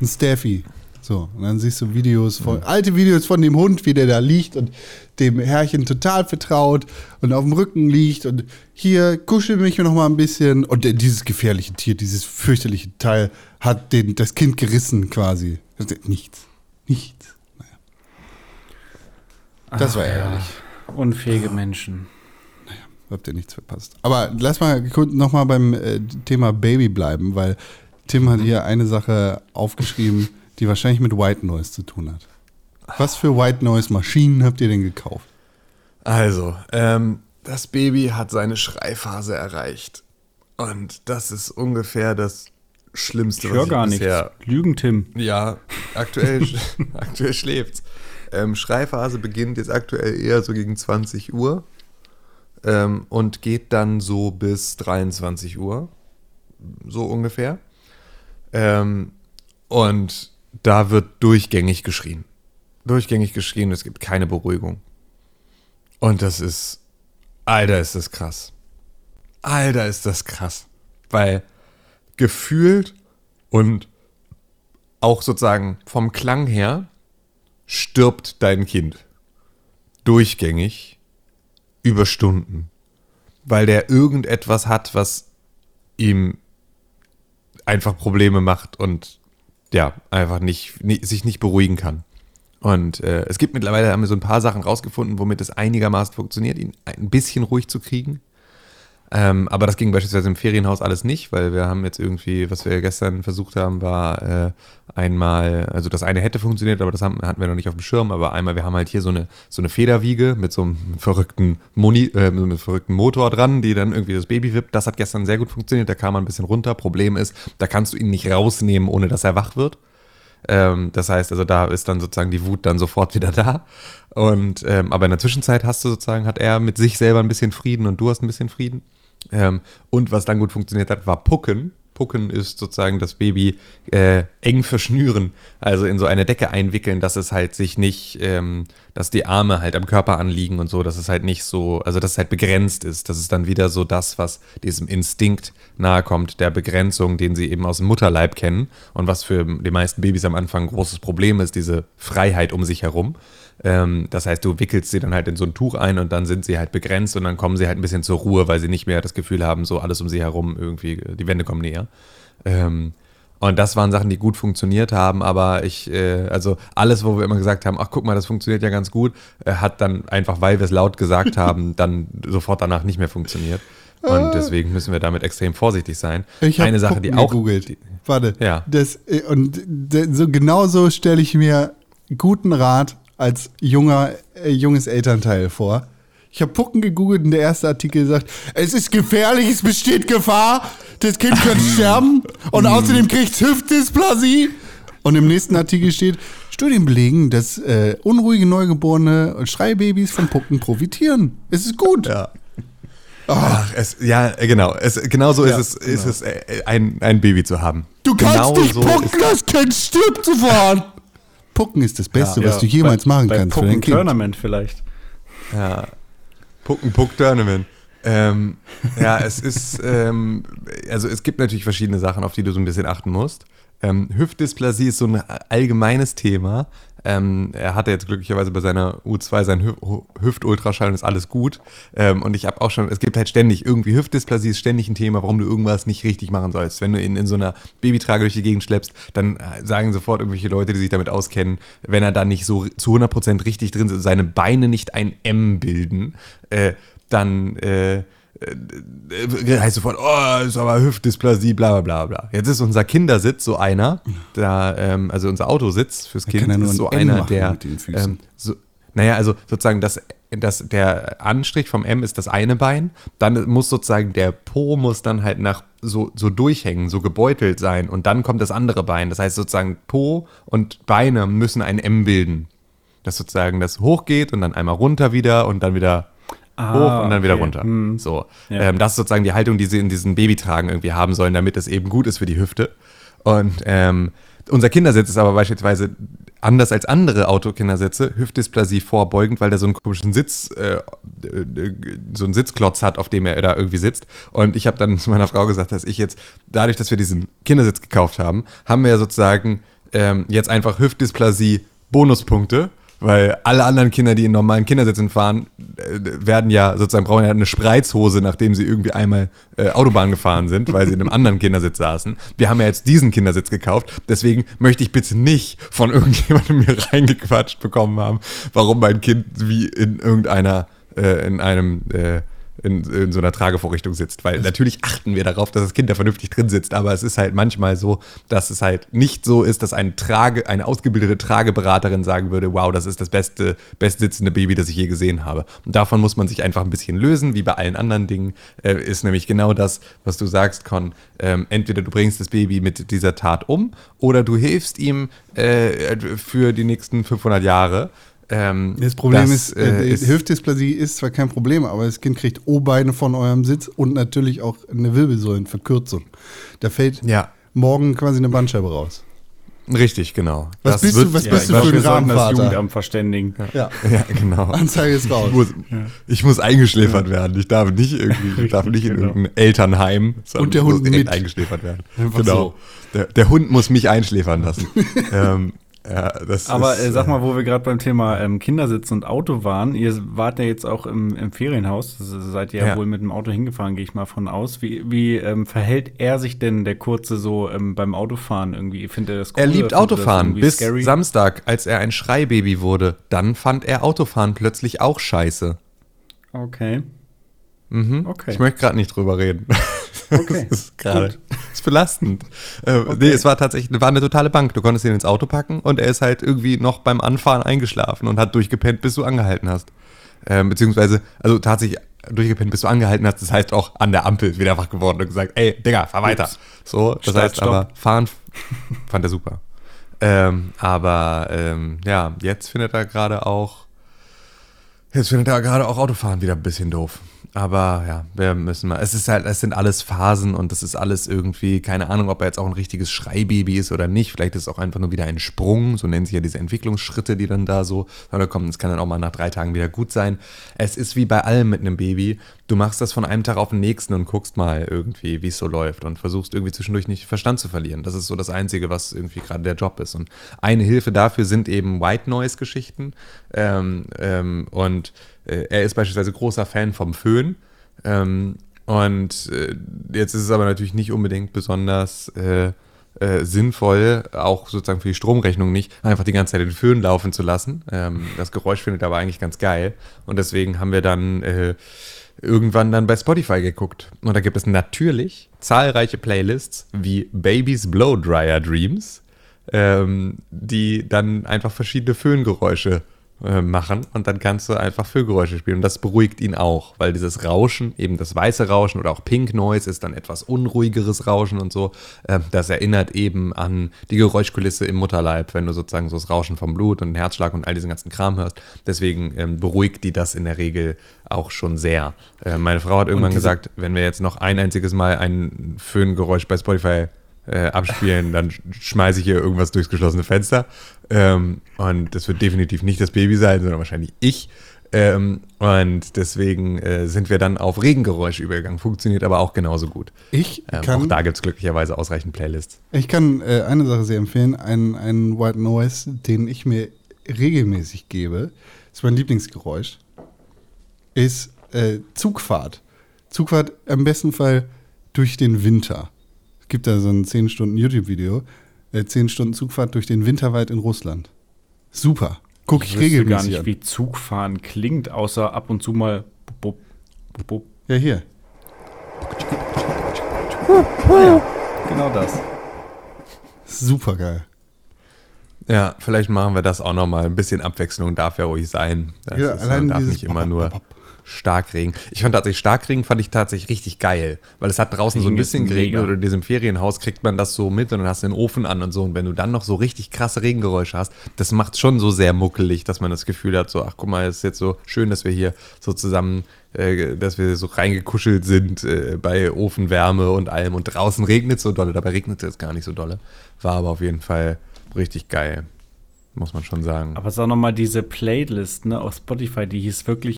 ein Staffy. So, und dann siehst du Videos von, alte Videos von dem Hund, wie der da liegt und dem Herrchen total vertraut und auf dem Rücken liegt und hier kuschel mich noch mal ein bisschen. Und dieses gefährliche Tier, dieses fürchterliche Teil hat den, das Kind gerissen quasi. Nichts. Nichts. Naja. Das war Ach ja. Unfähige Menschen. Habt ihr nichts verpasst. Aber lass mal kurz noch mal beim äh, Thema Baby bleiben, weil Tim hat hier eine Sache aufgeschrieben, die wahrscheinlich mit White Noise zu tun hat. Was für White Noise Maschinen habt ihr denn gekauft? Also, ähm, das Baby hat seine Schreiphase erreicht. Und das ist ungefähr das Schlimmste, Ich höre gar nichts. bisher Lügen, Tim. Ja, aktuell, aktuell schläft's. Ähm, Schreiphase beginnt jetzt aktuell eher so gegen 20 Uhr ähm, und geht dann so bis 23 Uhr, so ungefähr. Ähm, und da wird durchgängig geschrien. Durchgängig geschrien, es gibt keine Beruhigung. Und das ist, Alter, ist das krass. Alter, ist das krass. Weil gefühlt und auch sozusagen vom Klang her stirbt dein Kind durchgängig über Stunden, weil der irgendetwas hat, was ihm einfach Probleme macht und ja, einfach nicht, nicht sich nicht beruhigen kann. Und äh, es gibt mittlerweile, haben wir so ein paar Sachen rausgefunden, womit es einigermaßen funktioniert, ihn ein bisschen ruhig zu kriegen. Ähm, aber das ging beispielsweise im Ferienhaus alles nicht, weil wir haben jetzt irgendwie, was wir gestern versucht haben, war äh, einmal, also das eine hätte funktioniert, aber das haben, hatten wir noch nicht auf dem Schirm, aber einmal, wir haben halt hier so eine, so eine Federwiege mit so einem verrückten Moni, äh, mit einem verrückten Motor dran, die dann irgendwie das Baby wippt. Das hat gestern sehr gut funktioniert, da kam man ein bisschen runter. Problem ist, da kannst du ihn nicht rausnehmen, ohne dass er wach wird. Ähm, das heißt, also da ist dann sozusagen die Wut dann sofort wieder da. Und ähm, aber in der Zwischenzeit hast du sozusagen, hat er mit sich selber ein bisschen Frieden und du hast ein bisschen Frieden. Ähm, und was dann gut funktioniert hat, war Pucken. Pucken ist sozusagen das Baby äh, eng verschnüren, also in so eine Decke einwickeln, dass es halt sich nicht, ähm, dass die Arme halt am Körper anliegen und so, dass es halt nicht so, also dass es halt begrenzt ist. Das ist dann wieder so das, was diesem Instinkt nahe kommt, der Begrenzung, den sie eben aus dem Mutterleib kennen und was für die meisten Babys am Anfang ein großes Problem ist, diese Freiheit um sich herum. Ähm, das heißt, du wickelst sie dann halt in so ein Tuch ein und dann sind sie halt begrenzt und dann kommen sie halt ein bisschen zur Ruhe, weil sie nicht mehr das Gefühl haben, so alles um sie herum irgendwie, die Wände kommen näher. Ähm, und das waren Sachen, die gut funktioniert haben, aber ich, äh, also alles, wo wir immer gesagt haben, ach guck mal, das funktioniert ja ganz gut, äh, hat dann einfach, weil wir es laut gesagt haben, dann sofort danach nicht mehr funktioniert. Und deswegen müssen wir damit extrem vorsichtig sein. Ich Eine Sache, die auch. gegoogelt. Warte. Ja. Das, äh, und so genau so stelle ich mir guten Rat als junger, äh, junges Elternteil vor. Ich habe Pucken gegoogelt und der erste Artikel sagt, es ist gefährlich, es besteht Gefahr, das Kind könnte sterben und außerdem kriegt Hüftdysplasie. Und im nächsten Artikel steht, Studien belegen, dass äh, unruhige Neugeborene und Schreibabys von Pucken profitieren. Es ist gut. Ja. Ach, es, ja, äh, genau. Es, genau so Ja, ist es, ist es äh, ein, ein Baby zu haben. Du kannst genau nicht so pucken, das Kind stirbt sofort. Pucken ist das Beste, was du jemals bei, machen bei kannst für Pucken dein Kind. Tournament vielleicht. Ja. Pucken Puck Tournament. Ähm, ja, es ist, ähm, also es gibt natürlich verschiedene Sachen, auf die du so ein bisschen achten musst. Ähm, Hüftdysplasie ist so ein allgemeines Thema. Ähm, er hatte jetzt glücklicherweise bei seiner U2 seinen Hüf Hüftultraschall und ist alles gut. Ähm, und ich habe auch schon, es gibt halt ständig irgendwie Hüftdysplasie ist ständig ein Thema, warum du irgendwas nicht richtig machen sollst. Wenn du ihn in so einer Babytrage durch die Gegend schleppst, dann äh, sagen sofort irgendwelche Leute, die sich damit auskennen, wenn er da nicht so zu 100% richtig drin ist, seine Beine nicht ein M bilden, äh, dann äh, heißt sofort, oh, ist aber Hüftdysplasie, bla bla bla bla. Jetzt ist unser Kindersitz so einer, da, ähm, also unser Autositz fürs Kind ja ist so ein einer, der, mit den Füßen. ähm, so, naja, also sozusagen das, das, der Anstrich vom M ist das eine Bein, dann muss sozusagen der Po muss dann halt nach so, so durchhängen, so gebeutelt sein und dann kommt das andere Bein. Das heißt sozusagen Po und Beine müssen ein M bilden. Dass sozusagen das hochgeht und dann einmal runter wieder und dann wieder Ah, hoch und dann wieder okay. runter. Hm. So. Ja. Ähm, das ist sozusagen die Haltung, die sie in diesen Babytragen irgendwie haben sollen, damit es eben gut ist für die Hüfte. Und ähm, unser Kindersitz ist aber beispielsweise anders als andere Autokindersitze, Hüftdysplasie vorbeugend, weil der so einen komischen Sitz, äh, äh, so einen Sitzklotz hat, auf dem er da irgendwie sitzt. Und ich habe dann zu meiner Frau gesagt, dass ich jetzt, dadurch, dass wir diesen Kindersitz gekauft haben, haben wir ja sozusagen ähm, jetzt einfach Hüftdysplasie Bonuspunkte, weil alle anderen Kinder, die in normalen Kindersitzen fahren, äh, werden ja sozusagen brauchen ja eine Spreizhose, nachdem sie irgendwie einmal äh, Autobahn gefahren sind, weil sie in einem anderen Kindersitz saßen. Wir haben ja jetzt diesen Kindersitz gekauft, deswegen möchte ich bitte nicht von irgendjemandem mir reingequatscht bekommen haben, warum mein Kind wie in irgendeiner, äh, in einem äh, in, in so einer Tragevorrichtung sitzt. Weil natürlich achten wir darauf, dass das Kind da vernünftig drin sitzt, aber es ist halt manchmal so, dass es halt nicht so ist, dass eine, Trage, eine ausgebildete Trageberaterin sagen würde, wow, das ist das beste, bestsitzende Baby, das ich je gesehen habe. Und davon muss man sich einfach ein bisschen lösen, wie bei allen anderen Dingen, äh, ist nämlich genau das, was du sagst, Con. Ähm, entweder du bringst das Baby mit dieser Tat um oder du hilfst ihm äh, für die nächsten 500 Jahre. Ähm, Das Problem das, ist, äh, ist Hüftdysplasie ist zwar kein Problem, aber das Kind kriegt O-Beine von eurem Sitz und natürlich auch eine Wirbelsäulenverkürzung. Da fällt Ja. morgen quasi eine Bandscheibe raus. Richtig, genau. Was bist du- was Ja, bist du für ein wir sollten das Rahmenvater? Jugendamt verständigen. Ja. Ja, genau. Anzeige ist raus. Ich muss, ich muss eingeschläfert werden. Ich darf nicht irgendwie, ich darf nicht in genau. irgendein Elternheim, Und der ich muss Hund direkt mit. eingeschläfert werden. Einfach genau. so. Der, der Hund muss mich einschläfern lassen. ähm, ja, Aber ist, äh, sag mal, wo wir gerade beim Thema ähm, Kindersitz und Auto waren, ihr wart ja jetzt auch im, im Ferienhaus, das seid ihr ja, Ja. wohl mit dem Auto hingefahren, gehe ich mal von aus. Wie, wie ähm, verhält er sich denn, der Kurze, so ähm, beim Autofahren irgendwie? Findet er das cool? er liebt Autofahren bis scary? Samstag, als er ein Schreibaby wurde. Dann fand er Autofahren plötzlich auch scheiße. Okay. Mhm. Okay. Ich möchte gerade nicht drüber reden. Okay, Das ist gerade ist belastend. Äh, Nee, es war tatsächlich war eine totale Bank. Du konntest ihn ins Auto packen und er ist halt irgendwie noch beim Anfahren eingeschlafen und hat durchgepennt, bis du angehalten hast. Ähm, beziehungsweise, also tatsächlich durchgepennt, bis du angehalten hast. Das heißt auch an der Ampel wieder wach geworden und gesagt, ey, Digga, fahr weiter. So, das Start, heißt Stopp. aber, fahren fand er super. Ähm, aber ähm, ja, jetzt findet er gerade auch, jetzt findet er gerade auch Autofahren wieder ein bisschen doof. Aber ja, wir müssen mal. Es ist halt, es sind alles Phasen und das ist alles irgendwie, keine Ahnung, ob er jetzt auch ein richtiges Schreibaby ist oder nicht. Vielleicht ist es auch einfach nur wieder ein Sprung. So nennen sich ja diese Entwicklungsschritte, die dann da so kommen. Es kann dann auch mal nach drei Tagen wieder gut sein. Es ist wie bei allem mit einem Baby. Du machst das von einem Tag auf den nächsten und guckst mal irgendwie, wie es so läuft und versuchst irgendwie zwischendurch nicht Verstand zu verlieren. Das ist so das Einzige, was irgendwie gerade der Job ist. Und eine Hilfe dafür sind eben White Noise Geschichten. Ähm, ähm, und äh, er ist beispielsweise großer Fan vom Föhn. Ähm, und äh, jetzt ist es aber natürlich nicht unbedingt besonders äh, äh, sinnvoll, auch sozusagen für die Stromrechnung nicht, einfach die ganze Zeit den Föhn laufen zu lassen. Ähm, das Geräusch findet er aber eigentlich ganz geil. Und deswegen haben wir dann äh, irgendwann dann bei Spotify geguckt. Und da gibt es natürlich zahlreiche Playlists wie Baby's Blow Dryer Dreams, ähm, die dann einfach verschiedene Föhngeräusche äh, machen und dann kannst du einfach Füllgeräusche spielen und das beruhigt ihn auch, weil dieses Rauschen, eben das weiße Rauschen oder auch Pink Noise ist dann etwas unruhigeres Rauschen und so. Äh, das erinnert eben an die Geräuschkulisse im Mutterleib, wenn du sozusagen so das Rauschen vom Blut und den Herzschlag und all diesen ganzen Kram hörst. Deswegen ähm, beruhigt die das in der Regel auch schon sehr. Äh, meine Frau hat irgendwann gesagt, wenn wir jetzt noch ein einziges Mal ein Föhngeräusch bei Spotify äh, abspielen, dann schmeiße ich hier irgendwas durchs geschlossene Fenster. Ähm, und das wird definitiv nicht das Baby sein, sondern wahrscheinlich ich. Ähm, und deswegen äh, sind wir dann auf Regengeräusche übergegangen. Funktioniert aber auch genauso gut. Ich Ähm, kann, auch da gibt es glücklicherweise ausreichend Playlists. ich kann äh, eine Sache sehr empfehlen, einen, einen White Noise, den ich mir regelmäßig gebe, ist mein Lieblingsgeräusch, ist äh, Zugfahrt. Zugfahrt am besten Fall durch den Winter. Gibt da so ein 10 Stunden YouTube-Video, äh, 10 Stunden Zugfahrt durch den Winterwald in Russland. Super. Guck ich, Ich wüsste gar regelmäßig nicht, an. wie Zugfahren klingt, außer ab und zu mal. Bub, bub, bub. Ja, hier. Genau das. Super geil. Ja, vielleicht machen wir das auch nochmal. Ein bisschen Abwechslung darf ja ruhig sein. Das Ja, ist, allein man darf nicht immer nur Bop, Bop. Starkregen. Ich fand tatsächlich Starkregen fand ich tatsächlich richtig geil, weil es hat draußen so ein Regen ist bisschen geregnet oder in diesem Ferienhaus kriegt man das so mit und dann hast du den Ofen an und so. Und wenn du dann noch so richtig krasse Regengeräusche hast, das macht schon so sehr muckelig, dass man das Gefühl hat, so ach guck mal, es ist jetzt so schön, dass wir hier so zusammen, äh, dass wir so reingekuschelt sind äh, bei Ofenwärme und allem. Und draußen regnet so dolle, dabei regnet es gar nicht so dolle, war aber auf jeden Fall richtig geil, muss man schon sagen. Aber sag noch mal diese Playlist ne, auf Spotify, die hieß wirklich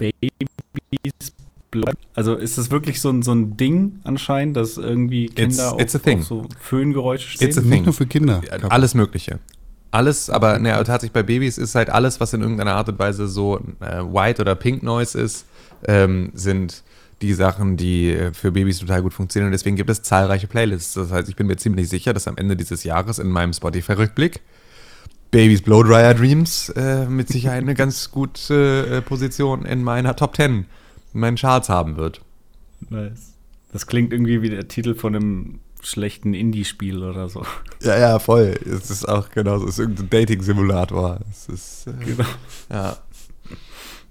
Babies Blood. Also ist das wirklich so ein, so ein Ding anscheinend, dass irgendwie Kinder it's a auf, auf so Föhngeräusche stehen? It's a Nicht thing. nur für Kinder. Alles Mögliche. Alles, aber ne, tatsächlich bei Babys ist halt alles, was in irgendeiner Art und Weise so äh, White oder Pink Noise ist, ähm, sind die Sachen, die äh, für Babys total gut funktionieren. Und deswegen gibt es zahlreiche Playlists. Das heißt, ich bin mir ziemlich sicher, dass am Ende dieses Jahres in meinem Spotify-Rückblick Babys Blowdryer Dreams äh, mit Sicherheit eine ganz gute äh, Position in meiner Top 10, in meinen Charts haben wird. Nice. Das klingt irgendwie wie der Titel von einem schlechten Indie-Spiel oder so. Ja, ja, voll. Es ist auch genauso. Es ist irgendein Dating-Simulator. Es ist. Äh, Genau. Ja.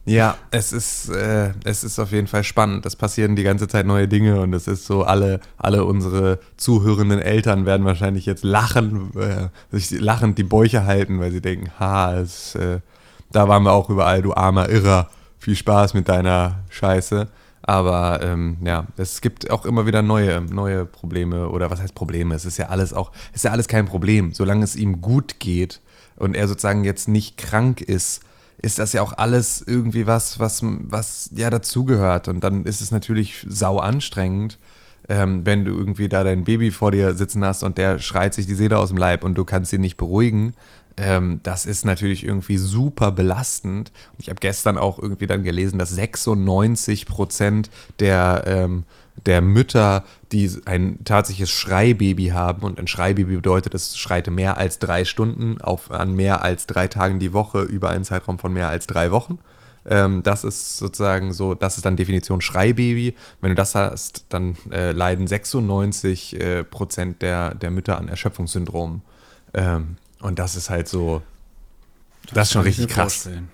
Ja, es ist, äh, es ist auf jeden Fall spannend. Es passieren die ganze Zeit neue Dinge und es ist so, alle, alle unsere zuhörenden Eltern werden wahrscheinlich jetzt lachen, äh, sich lachend die Bäuche halten, weil sie denken, ha, es, äh, da waren wir auch überall, du armer Irrer. Viel Spaß mit deiner Scheiße. Aber ähm, ja, es gibt auch immer wieder neue, neue Probleme oder was heißt Probleme? Es ist ja alles auch, es ist ja alles kein Problem. Solange es ihm gut geht und er sozusagen jetzt nicht krank ist, ist das ja auch alles irgendwie was, was, was ja dazugehört. Und dann ist es natürlich sau anstrengend, ähm, wenn du irgendwie da dein Baby vor dir sitzen hast und der schreit sich die Seele aus dem Leib und du kannst ihn nicht beruhigen. Ähm, das ist natürlich irgendwie super belastend. Und ich habe gestern auch irgendwie dann gelesen, dass 96 Prozent der, ähm, der Mütter, die ein tatsächliches Schreibaby haben, und ein Schreibaby bedeutet, es schreit mehr als drei Stunden auf, an mehr als drei Tagen die Woche über einen Zeitraum von mehr als drei Wochen. Ähm, das ist sozusagen so, das ist dann Definition Schreibaby. Wenn du das hast, dann äh, leiden 96 äh, Prozent der, der Mütter an Erschöpfungssyndrom. Ähm, und das ist halt so, das, ist schon richtig krass. vorstellen.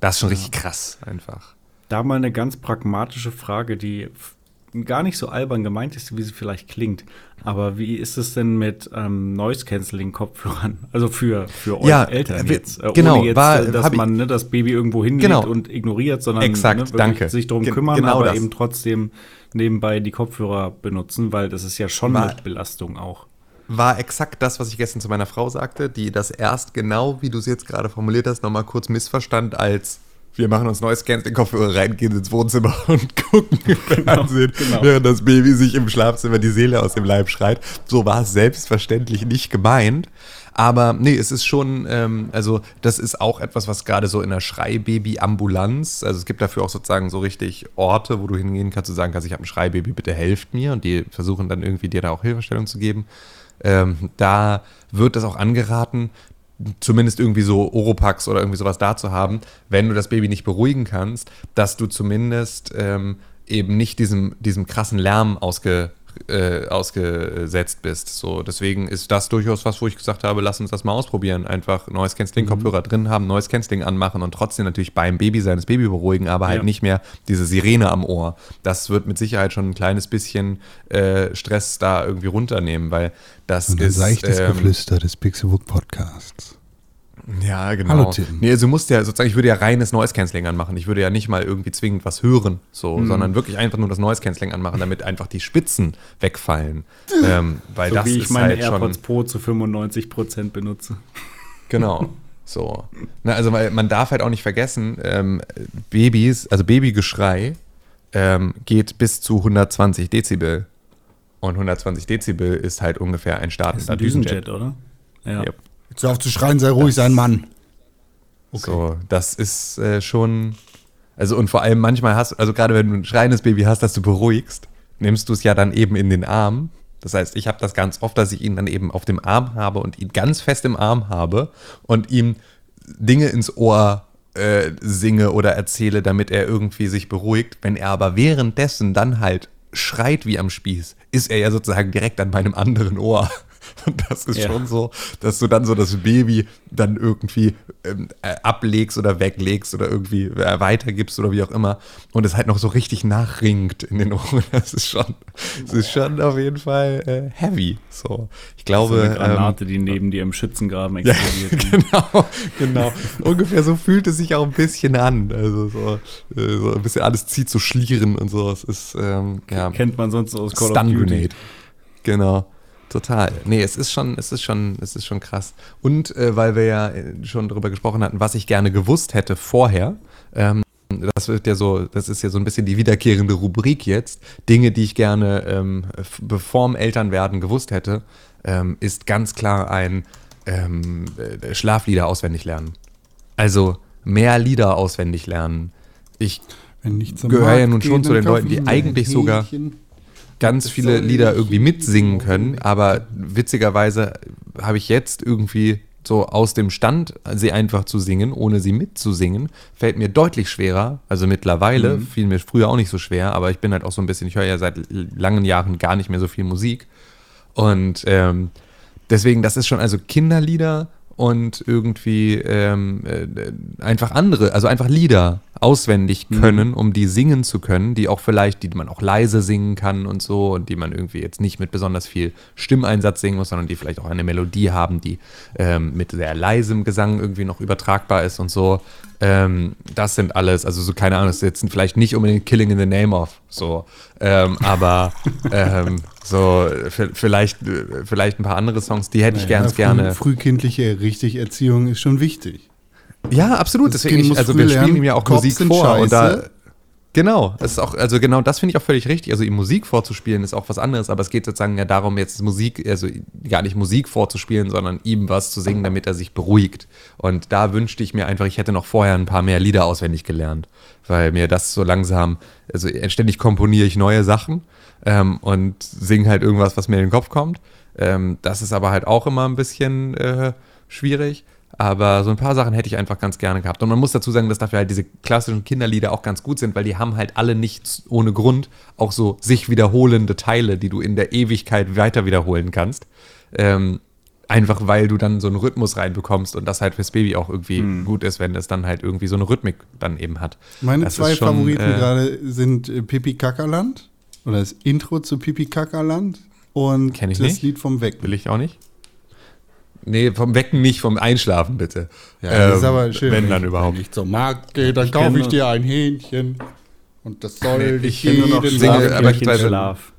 Das ist schon richtig krass, einfach. Da mal eine ganz pragmatische Frage, die gar nicht so albern gemeint ist, wie sie vielleicht klingt. Aber wie ist es denn mit ähm, Noise-Canceling-Kopfhörern? Also für, für euch Ja, Eltern jetzt. Äh, genau, ohne jetzt, war- äh, dass man ne, das Baby irgendwo hinlegt Genau. und ignoriert, sondern Exakt, ne, danke. sich darum Gen- kümmern, genau aber das. eben trotzdem nebenbei die Kopfhörer benutzen, weil das ist ja schon War- eine Belastung auch. war exakt das, was ich gestern zu meiner Frau sagte, die das erst genau, wie du es jetzt gerade formuliert hast, nochmal kurz missverstand als wir machen uns neues Scans, den Kopfhörer rein, gehen ins Wohnzimmer und gucken Fernsehen, genau. während das Baby sich im Schlafzimmer die Seele aus dem Leib schreit. So war es selbstverständlich nicht gemeint. Aber nee, es ist schon, ähm, also das ist auch etwas, was gerade so in der Schreibaby-Ambulanz, also es gibt dafür auch sozusagen so richtig Orte, wo du hingehen kannst und sagen kannst, ich habe ein Schreibaby, bitte helft mir. Und die versuchen dann irgendwie dir da auch Hilfestellung zu geben. Ähm, da wird das auch angeraten, zumindest irgendwie so Oropax oder irgendwie sowas da zu haben, wenn du das Baby nicht beruhigen kannst, dass du zumindest ähm, eben nicht diesem, diesem krassen Lärm ausge, äh, ausgesetzt bist. So, deswegen ist das durchaus was, wo ich gesagt habe, lass uns das mal ausprobieren. Einfach Noise Cancelling Kopfhörer drin haben, Noise Cancelling anmachen und trotzdem natürlich beim Baby sein, das Baby beruhigen, aber halt Ja. nicht mehr diese Sirene am Ohr. Das wird mit Sicherheit schon ein kleines bisschen äh, Stress da irgendwie runternehmen, weil das Und ein ist seichtes ähm, Geflüster des Pixelbook Podcasts. Ja, genau. Hallo, Tim. Nee, also du musst ja sozusagen, ich würde ja reines Noise Cancelling anmachen. Ich würde ja nicht mal irgendwie zwingend was hören, so, Mhm. sondern wirklich einfach nur das Noise Cancelling anmachen, damit einfach die Spitzen wegfallen. ähm, weil So das wie ich ist meine halt schon. AirPods Pro zu 95% benutze. Genau. So. Na, also, weil man darf halt auch nicht vergessen, ähm, Babys, also Babygeschrei ähm, geht bis zu 120 Dezibel. Und 120 Dezibel ist halt ungefähr ein Das ist startender ein Düsenjet, oder? Ja. Yep. Hör auf zu schreien, sei ruhig, sei ein Mann. So, das ist äh, schon. Also, und vor allem manchmal hast also gerade wenn du ein schreiendes Baby hast, das du beruhigst, nimmst du es ja dann eben in den Arm. Das heißt, ich habe das ganz oft, dass ich ihn dann eben auf dem Arm habe und ihn ganz fest im Arm habe und ihm Dinge ins Ohr äh, singe oder erzähle, damit er irgendwie sich beruhigt. Wenn er aber währenddessen dann halt schreit wie am Spieß, ist er ja sozusagen direkt an meinem anderen Ohr. Und das ist Ja. schon so, dass du dann so das Baby dann irgendwie ähm, äh, ablegst oder weglegst oder irgendwie äh, weitergibst oder wie auch immer und es halt noch so richtig nachringt in den Ohren. Das ist schon, das ist schon auf jeden Fall äh, heavy. So, ich So glaube, eine ähm, Granate, die neben dir im Schützengraben ja, explodiert. genau, genau. Ungefähr so fühlt es sich auch ein bisschen an. Also so, äh, so ein bisschen alles zieht zu schlieren und so. Es ist, ähm, ja, Kennt man sonst aus Call Stun of Duty. Grenade. Genau. Total. Nee, es ist schon, es ist schon, es ist schon krass. Und äh, weil wir ja äh, schon darüber gesprochen hatten, was ich gerne gewusst hätte vorher, ähm, das wird ja so, das ist ja so ein bisschen die wiederkehrende Rubrik jetzt. Dinge, die ich gerne ähm, bevor Eltern werden gewusst hätte, ähm, ist ganz klar ein ähm, äh, Schlaflieder auswendig lernen. Also mehr Lieder auswendig lernen. Ich Gehöre ja nun schon zu den Leuten, die eigentlich sogar- Hähnchen. Ganz viele Lieder irgendwie mitsingen können, aber witzigerweise habe ich jetzt irgendwie so aus dem Stand, sie einfach zu singen, ohne sie mitzusingen, fällt mir deutlich schwerer. Also mittlerweile fiel mir früher auch nicht so schwer, aber ich bin halt auch so ein bisschen, ich höre ja seit langen Jahren gar nicht mehr so viel Musik. Und ähm, deswegen, das ist schon also Kinderlieder und irgendwie ähm, äh, einfach andere, also einfach Lieder auswendig können, um die singen zu können, die auch vielleicht, die man auch leise singen kann und so und die man irgendwie jetzt nicht mit besonders viel Stimmeinsatz singen muss, sondern die vielleicht auch eine Melodie haben, die ähm, mit sehr leisem Gesang irgendwie noch übertragbar ist und so. Ähm, das sind alles, also so keine Ahnung, das ist jetzt vielleicht nicht unbedingt Killing in the Name of, so, ähm, aber ähm, so vielleicht, vielleicht ein paar andere Songs, die hätte ich Ja, ganz früh- gerne. Frühkindliche Richtigerziehung ist schon wichtig. Ja, absolut. Das Deswegen, ich, also wir spielen ihm ja auch Cops Musik vor und da. Genau, das ist auch, also genau das finde ich auch völlig richtig. Also ihm Musik vorzuspielen ist auch was anderes, aber es geht sozusagen ja darum, jetzt Musik, also gar nicht Musik vorzuspielen, sondern ihm was zu singen, damit er sich beruhigt. Und da wünschte ich mir einfach, ich hätte noch vorher ein paar mehr Lieder auswendig gelernt, weil mir das so langsam, also ständig komponiere ich neue Sachen ähm, und singe halt irgendwas, was mir in den Kopf kommt. Ähm, das ist aber halt auch immer ein bisschen äh, schwierig. Aber so ein paar Sachen hätte ich einfach ganz gerne gehabt. Und man muss dazu sagen, dass dafür halt diese klassischen Kinderlieder auch ganz gut sind, weil die haben halt alle nicht ohne Grund auch so sich wiederholende Teile, die du in der Ewigkeit weiter wiederholen kannst. Ähm, einfach weil du dann so einen Rhythmus reinbekommst und das halt fürs Baby auch irgendwie gut ist, wenn es dann halt irgendwie so eine Rhythmik dann eben hat. Meine Das zwei schon, Favoriten äh, gerade sind äh, Pipi Kackerland Oder das Intro zu Pipi Kakaland und das nicht. Lied vom Weg. Will ich auch nicht. Nee, vom Wecken nicht, vom Einschlafen bitte. Ja, das ist Ähm, aber schön. Wenn dann überhaupt. Wenn ich zur Markt gehe, dann kaufe ich dir ein Hähnchen. Und das soll Nee, dich ich kenn nur noch jeden Tag- aber ich Schlaf. weiß- Schlaf.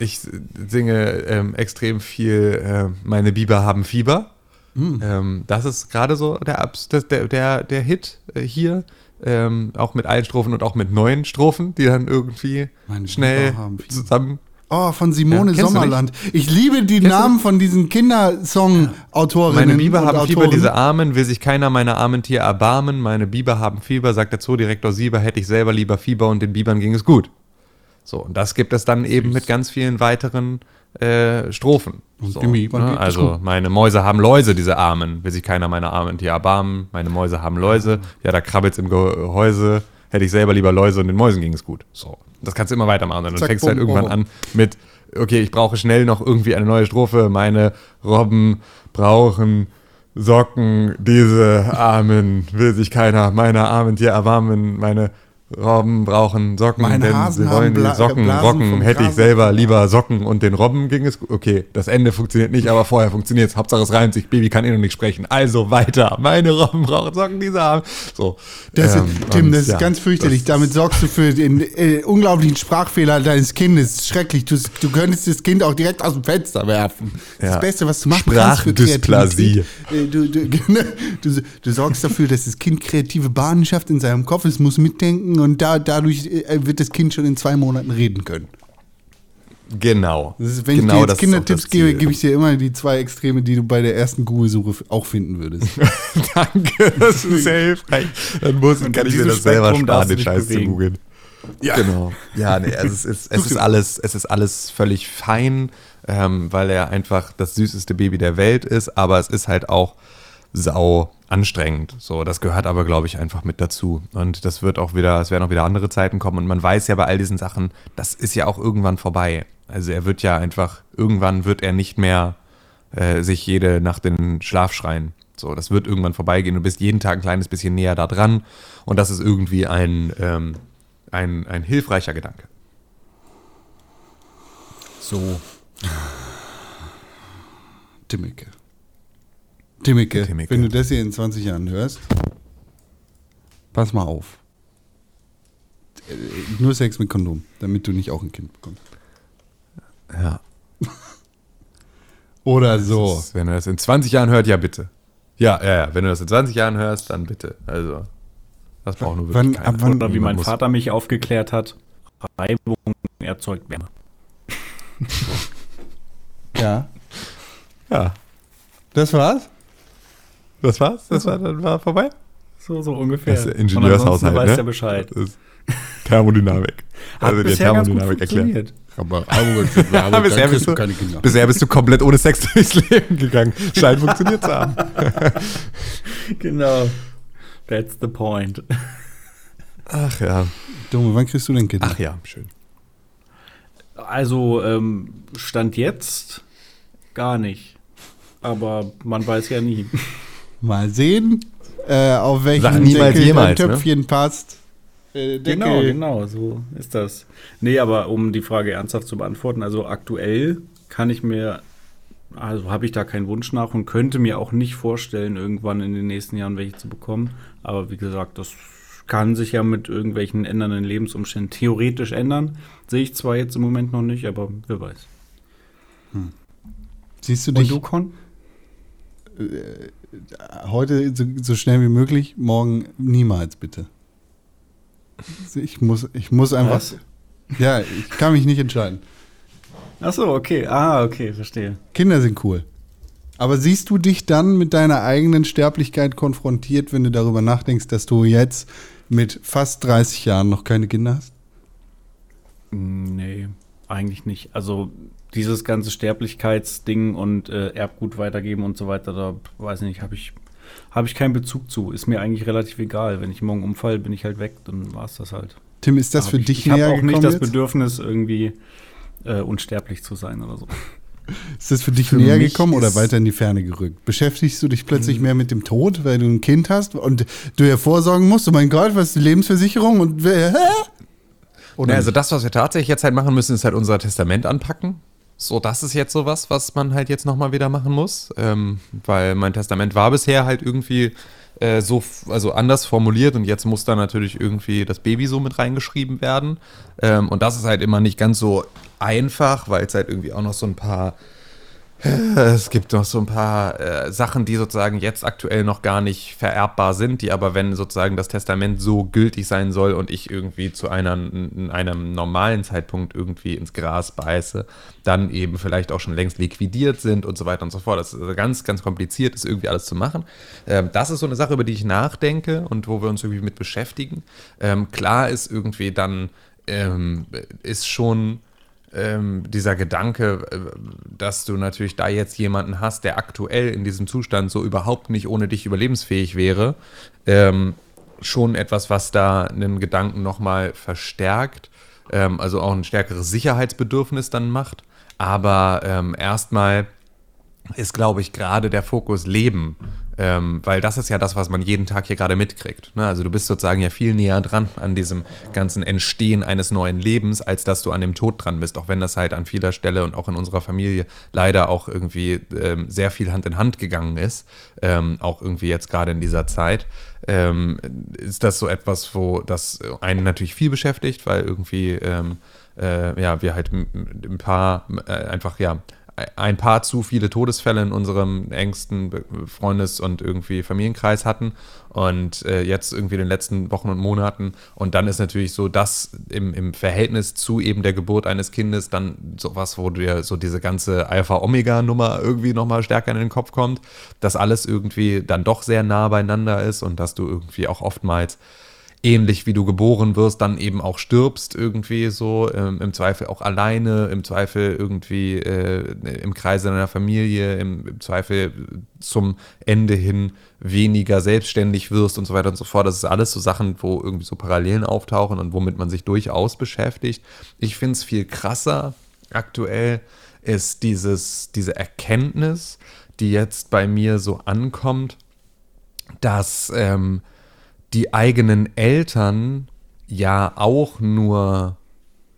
Ich singe ähm, extrem viel äh, Meine Biber haben Fieber. Hm. Ähm, das ist gerade so der, der, der, der Hit äh, hier. Ähm, auch mit allen Strophen und auch mit neuen Strophen, die dann irgendwie Meine schnell zusammen. Oh, von Simone Ja, kennst Sommerland. Ich liebe die du Namen von diesen Kindersong-Autorinnen. Meine Biber haben Fieber, Autoren. diese Armen, will sich keiner meiner armen Tier erbarmen. Meine Biber haben Fieber, sagt der Zoodirektor Sieber, hätte ich selber lieber Fieber und den Bibern ging es gut. So, und das gibt es dann eben mit ganz vielen weiteren äh, Strophen. So, es Also, meine Mäuse haben Läuse, diese Armen, will sich keiner meiner armen Tier erbarmen. Meine Mäuse haben Läuse, ja, da krabbelt's im Gehäuse, hätte ich selber lieber Läuse und den Mäusen ging es gut. So, das kannst du immer weitermachen. Und dann Zack, fängst du halt irgendwann an mit, okay, ich brauche schnell noch irgendwie eine neue Strophe. Meine Robben brauchen Socken, diese Armen, will sich keiner meiner armen Tier erbarmen. Meine Robben brauchen Socken, Meine denn Hasen sie haben wollen die Socken Blasen rocken. Hätte ich selber lieber Socken und den Robben ging es. Okay, das Ende funktioniert nicht, aber vorher funktioniert es. Hauptsache es reimt sich. Baby kann eh noch nicht sprechen. Also weiter. Meine Robben brauchen Socken, diese Armen. So. Das ähm, ist, Tim, und das ist ja, ganz fürchterlich. Damit sorgst du für den äh, unglaublichen Sprachfehler deines Kindes. Schrecklich. Du, du könntest das Kind auch direkt aus dem Fenster werfen. Das, Ja. das Beste, was du für Sprachdysplasie. Äh, Du, du, du, du sorgst dafür, dass das Kind kreative Bahnen schafft in seinem Kopf. Es muss mitdenken und da, dadurch äh, wird das Kind schon in zwei Monaten reden können. Genau. Das ist, wenn genau ich dir das jetzt Kindertipps gebe, gebe ich dir immer die zwei Extreme, die du bei der ersten Google-Suche auch finden würdest. Danke, das ist sehr hilfreich. Dann muss, kann ich mir das selber sparen, den Scheiß zu bewegen. googeln. Ja. Genau. Ja, nee, es ist, es ist alles, es ist alles völlig fein, ähm, weil er einfach das süßeste Baby der Welt ist, aber es ist halt auch sau anstrengend. So, das gehört aber, glaube ich, einfach mit dazu. Und das wird auch wieder, es werden auch wieder andere Zeiten kommen. Und man weiß ja bei all diesen Sachen, das ist ja auch irgendwann vorbei. Also er wird ja einfach, irgendwann wird er nicht mehr äh, sich jede Nacht in den Schlaf schreien. So, das wird irgendwann vorbeigehen. Du bist jeden Tag ein kleines bisschen näher da dran. Und das ist irgendwie ein, ähm, ein, ein hilfreicher Gedanke. So. Timmeke. Timmeke, Timmeke. wenn du das hier in 20 Jahren hörst, pass mal auf. Äh, Nur Sex mit Kondom, damit du nicht auch ein Kind bekommst. Ja. Oder so. Das, wenn du das in 20 Jahren hört, ja bitte. Ja, ja, ja. Wenn du das in 20 Jahren hörst, dann bitte. Also, das braucht nur Wann- wirklich ab keiner. wann- Oder wie mein muss- Vater mich aufgeklärt hat, Reibung erzeugt Wärme. Ja. Ja. Das war's? Das war's? Das war, dann war vorbei? So, so ungefähr. Das ist Ingenieurshaushalt, Und ansonsten weiß ne? der Bescheid. Das ist Thermodynamik. Hat also die bisher ganz gut Thermodynamik erklärt. funktioniert. Aber, aber, bisher, bist du du, keine Kinder. bisher bist du komplett ohne Sex durchs Leben gegangen. Scheint funktioniert zu haben. Genau. That's the point. Ach ja. Dumme, wann kriegst du denn Kinder? Ach ja, schön. Also, ähm, Stand jetzt gar nicht. Aber man weiß ja nie. Mal sehen, äh, auf welchen niemals Deckel jemals, dein ne? Töpfchen passt. Äh. Genau, genau, so ist das. Nee, aber um die Frage ernsthaft zu beantworten, also aktuell kann ich mir, also habe ich da keinen Wunsch nach und könnte mir auch nicht vorstellen, irgendwann in den nächsten Jahren welche zu bekommen. Aber wie gesagt, das kann sich ja mit irgendwelchen ändernden Lebensumständen theoretisch ändern. Sehe ich zwar jetzt im Moment noch nicht, aber wer weiß. Siehst du Und dich du, Con? Heute so, so schnell wie möglich, morgen niemals bitte. Ich muss, ich muss einfach. Was? Ja, ich kann mich nicht entscheiden. Ach so, okay. Ah, okay, verstehe. Kinder sind cool. Aber siehst du dich dann mit deiner eigenen Sterblichkeit konfrontiert, wenn du darüber nachdenkst, dass du jetzt mit fast 30 Jahren noch keine Kinder hast? Nee, eigentlich nicht. Also dieses ganze Sterblichkeitsding und äh, Erbgut weitergeben und so weiter, da weiß ich nicht, habe ich, hab ich keinen Bezug zu. Ist mir eigentlich relativ egal. Wenn ich morgen umfall, bin ich halt weg, dann war es das halt. Tim, ist das Da für hab ich, dich ich habe näher auch nicht das jetzt? Bedürfnis, irgendwie äh, unsterblich zu sein oder so. Ist das für dich Für näher gekommen oder weiter in die Ferne gerückt? Beschäftigst du dich plötzlich mehr mit dem Tod, weil du ein Kind hast und du ja vorsorgen musst? Oh mein Gott, was ist die Lebensversicherung? Und hä? Oder Ja, also das, was wir tatsächlich jetzt halt machen müssen, ist halt unser Testament anpacken. So, das ist jetzt sowas, was man halt jetzt nochmal wieder machen muss. Ähm, weil mein Testament war bisher halt irgendwie äh, so, also anders formuliert und jetzt muss da natürlich irgendwie das Baby so mit reingeschrieben werden. Ähm, und das ist halt immer nicht ganz so einfach, weil es halt irgendwie auch noch so ein paar es gibt noch so ein paar äh, Sachen, die sozusagen jetzt aktuell noch gar nicht vererbbar sind, die aber, wenn sozusagen das Testament so gültig sein soll und ich irgendwie zu einer, in einem normalen Zeitpunkt irgendwie ins Gras beiße, dann eben vielleicht auch schon längst liquidiert sind und so weiter und so fort. Das ist also ganz, ganz kompliziert, ist irgendwie alles zu machen. Ähm, das ist so eine Sache, über die ich nachdenke und wo wir uns irgendwie mit beschäftigen. Ähm, klar ist irgendwie dann, ähm, ist schon ähm, dieser Gedanke, äh, dass du natürlich da jetzt jemanden hast, der aktuell in diesem Zustand so überhaupt nicht ohne dich überlebensfähig wäre, ähm, schon etwas, was da einen Gedanken nochmal verstärkt, ähm, also auch ein stärkeres Sicherheitsbedürfnis dann macht. Aber ähm, erstmal ist, glaube ich, gerade der Fokus Leben. Ähm, weil das ist ja das, was man jeden Tag hier gerade mitkriegt. Ne? Also du bist sozusagen ja viel näher dran an diesem ganzen Entstehen eines neuen Lebens, als dass du an dem Tod dran bist. Auch wenn das halt an vieler Stelle und auch in unserer Familie leider auch irgendwie ähm, sehr viel Hand in Hand gegangen ist. Ähm, auch irgendwie jetzt gerade in dieser Zeit. Ähm, ist das so etwas, wo das einen natürlich viel beschäftigt, weil irgendwie ähm, äh, ja, wir halt ein paar äh, einfach ja ein paar zu viele Todesfälle in unserem engsten Freundes- und irgendwie Familienkreis hatten und äh, jetzt irgendwie in den letzten Wochen und Monaten. Und dann ist natürlich so das im, im Verhältnis zu eben der Geburt eines Kindes dann sowas, wo dir so diese ganze Alpha-Omega-Nummer irgendwie nochmal stärker in den Kopf kommt, dass alles irgendwie dann doch sehr nah beieinander ist und dass du irgendwie auch oftmals ähnlich wie du geboren wirst, dann eben auch stirbst irgendwie so, ähm, im Zweifel auch alleine, im Zweifel irgendwie äh, im Kreise deiner Familie, im, im Zweifel zum Ende hin weniger selbstständig wirst und so weiter und so fort. Das ist alles so Sachen, wo irgendwie so Parallelen auftauchen und womit man sich durchaus beschäftigt. Ich finde es viel krasser aktuell ist dieses, diese Erkenntnis, die jetzt bei mir so ankommt, dass ähm, die eigenen Eltern ja auch nur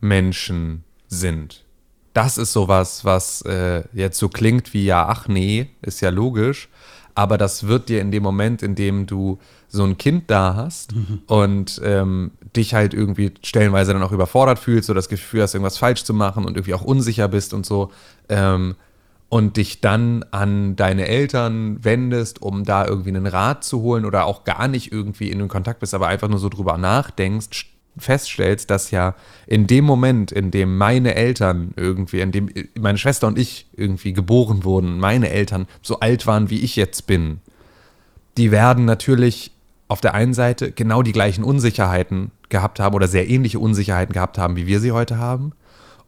Menschen sind. Das ist sowas, was äh, jetzt so klingt wie ja, ach nee, ist ja logisch. Aber das wird dir in dem Moment, in dem du so ein Kind da hast und ähm, dich halt irgendwie stellenweise dann auch überfordert fühlst oder das Gefühl hast, irgendwas falsch zu machen und irgendwie auch unsicher bist und so, ähm, und dich dann an deine Eltern wendest, um da irgendwie einen Rat zu holen oder auch gar nicht irgendwie in den Kontakt bist, aber einfach nur so drüber nachdenkst, feststellst, dass ja in dem Moment, in dem meine Eltern irgendwie, in dem meine Schwester und ich irgendwie geboren wurden, meine Eltern so alt waren, wie ich jetzt bin, die werden natürlich auf der einen Seite genau die gleichen Unsicherheiten gehabt haben oder sehr ähnliche Unsicherheiten gehabt haben, wie wir sie heute haben.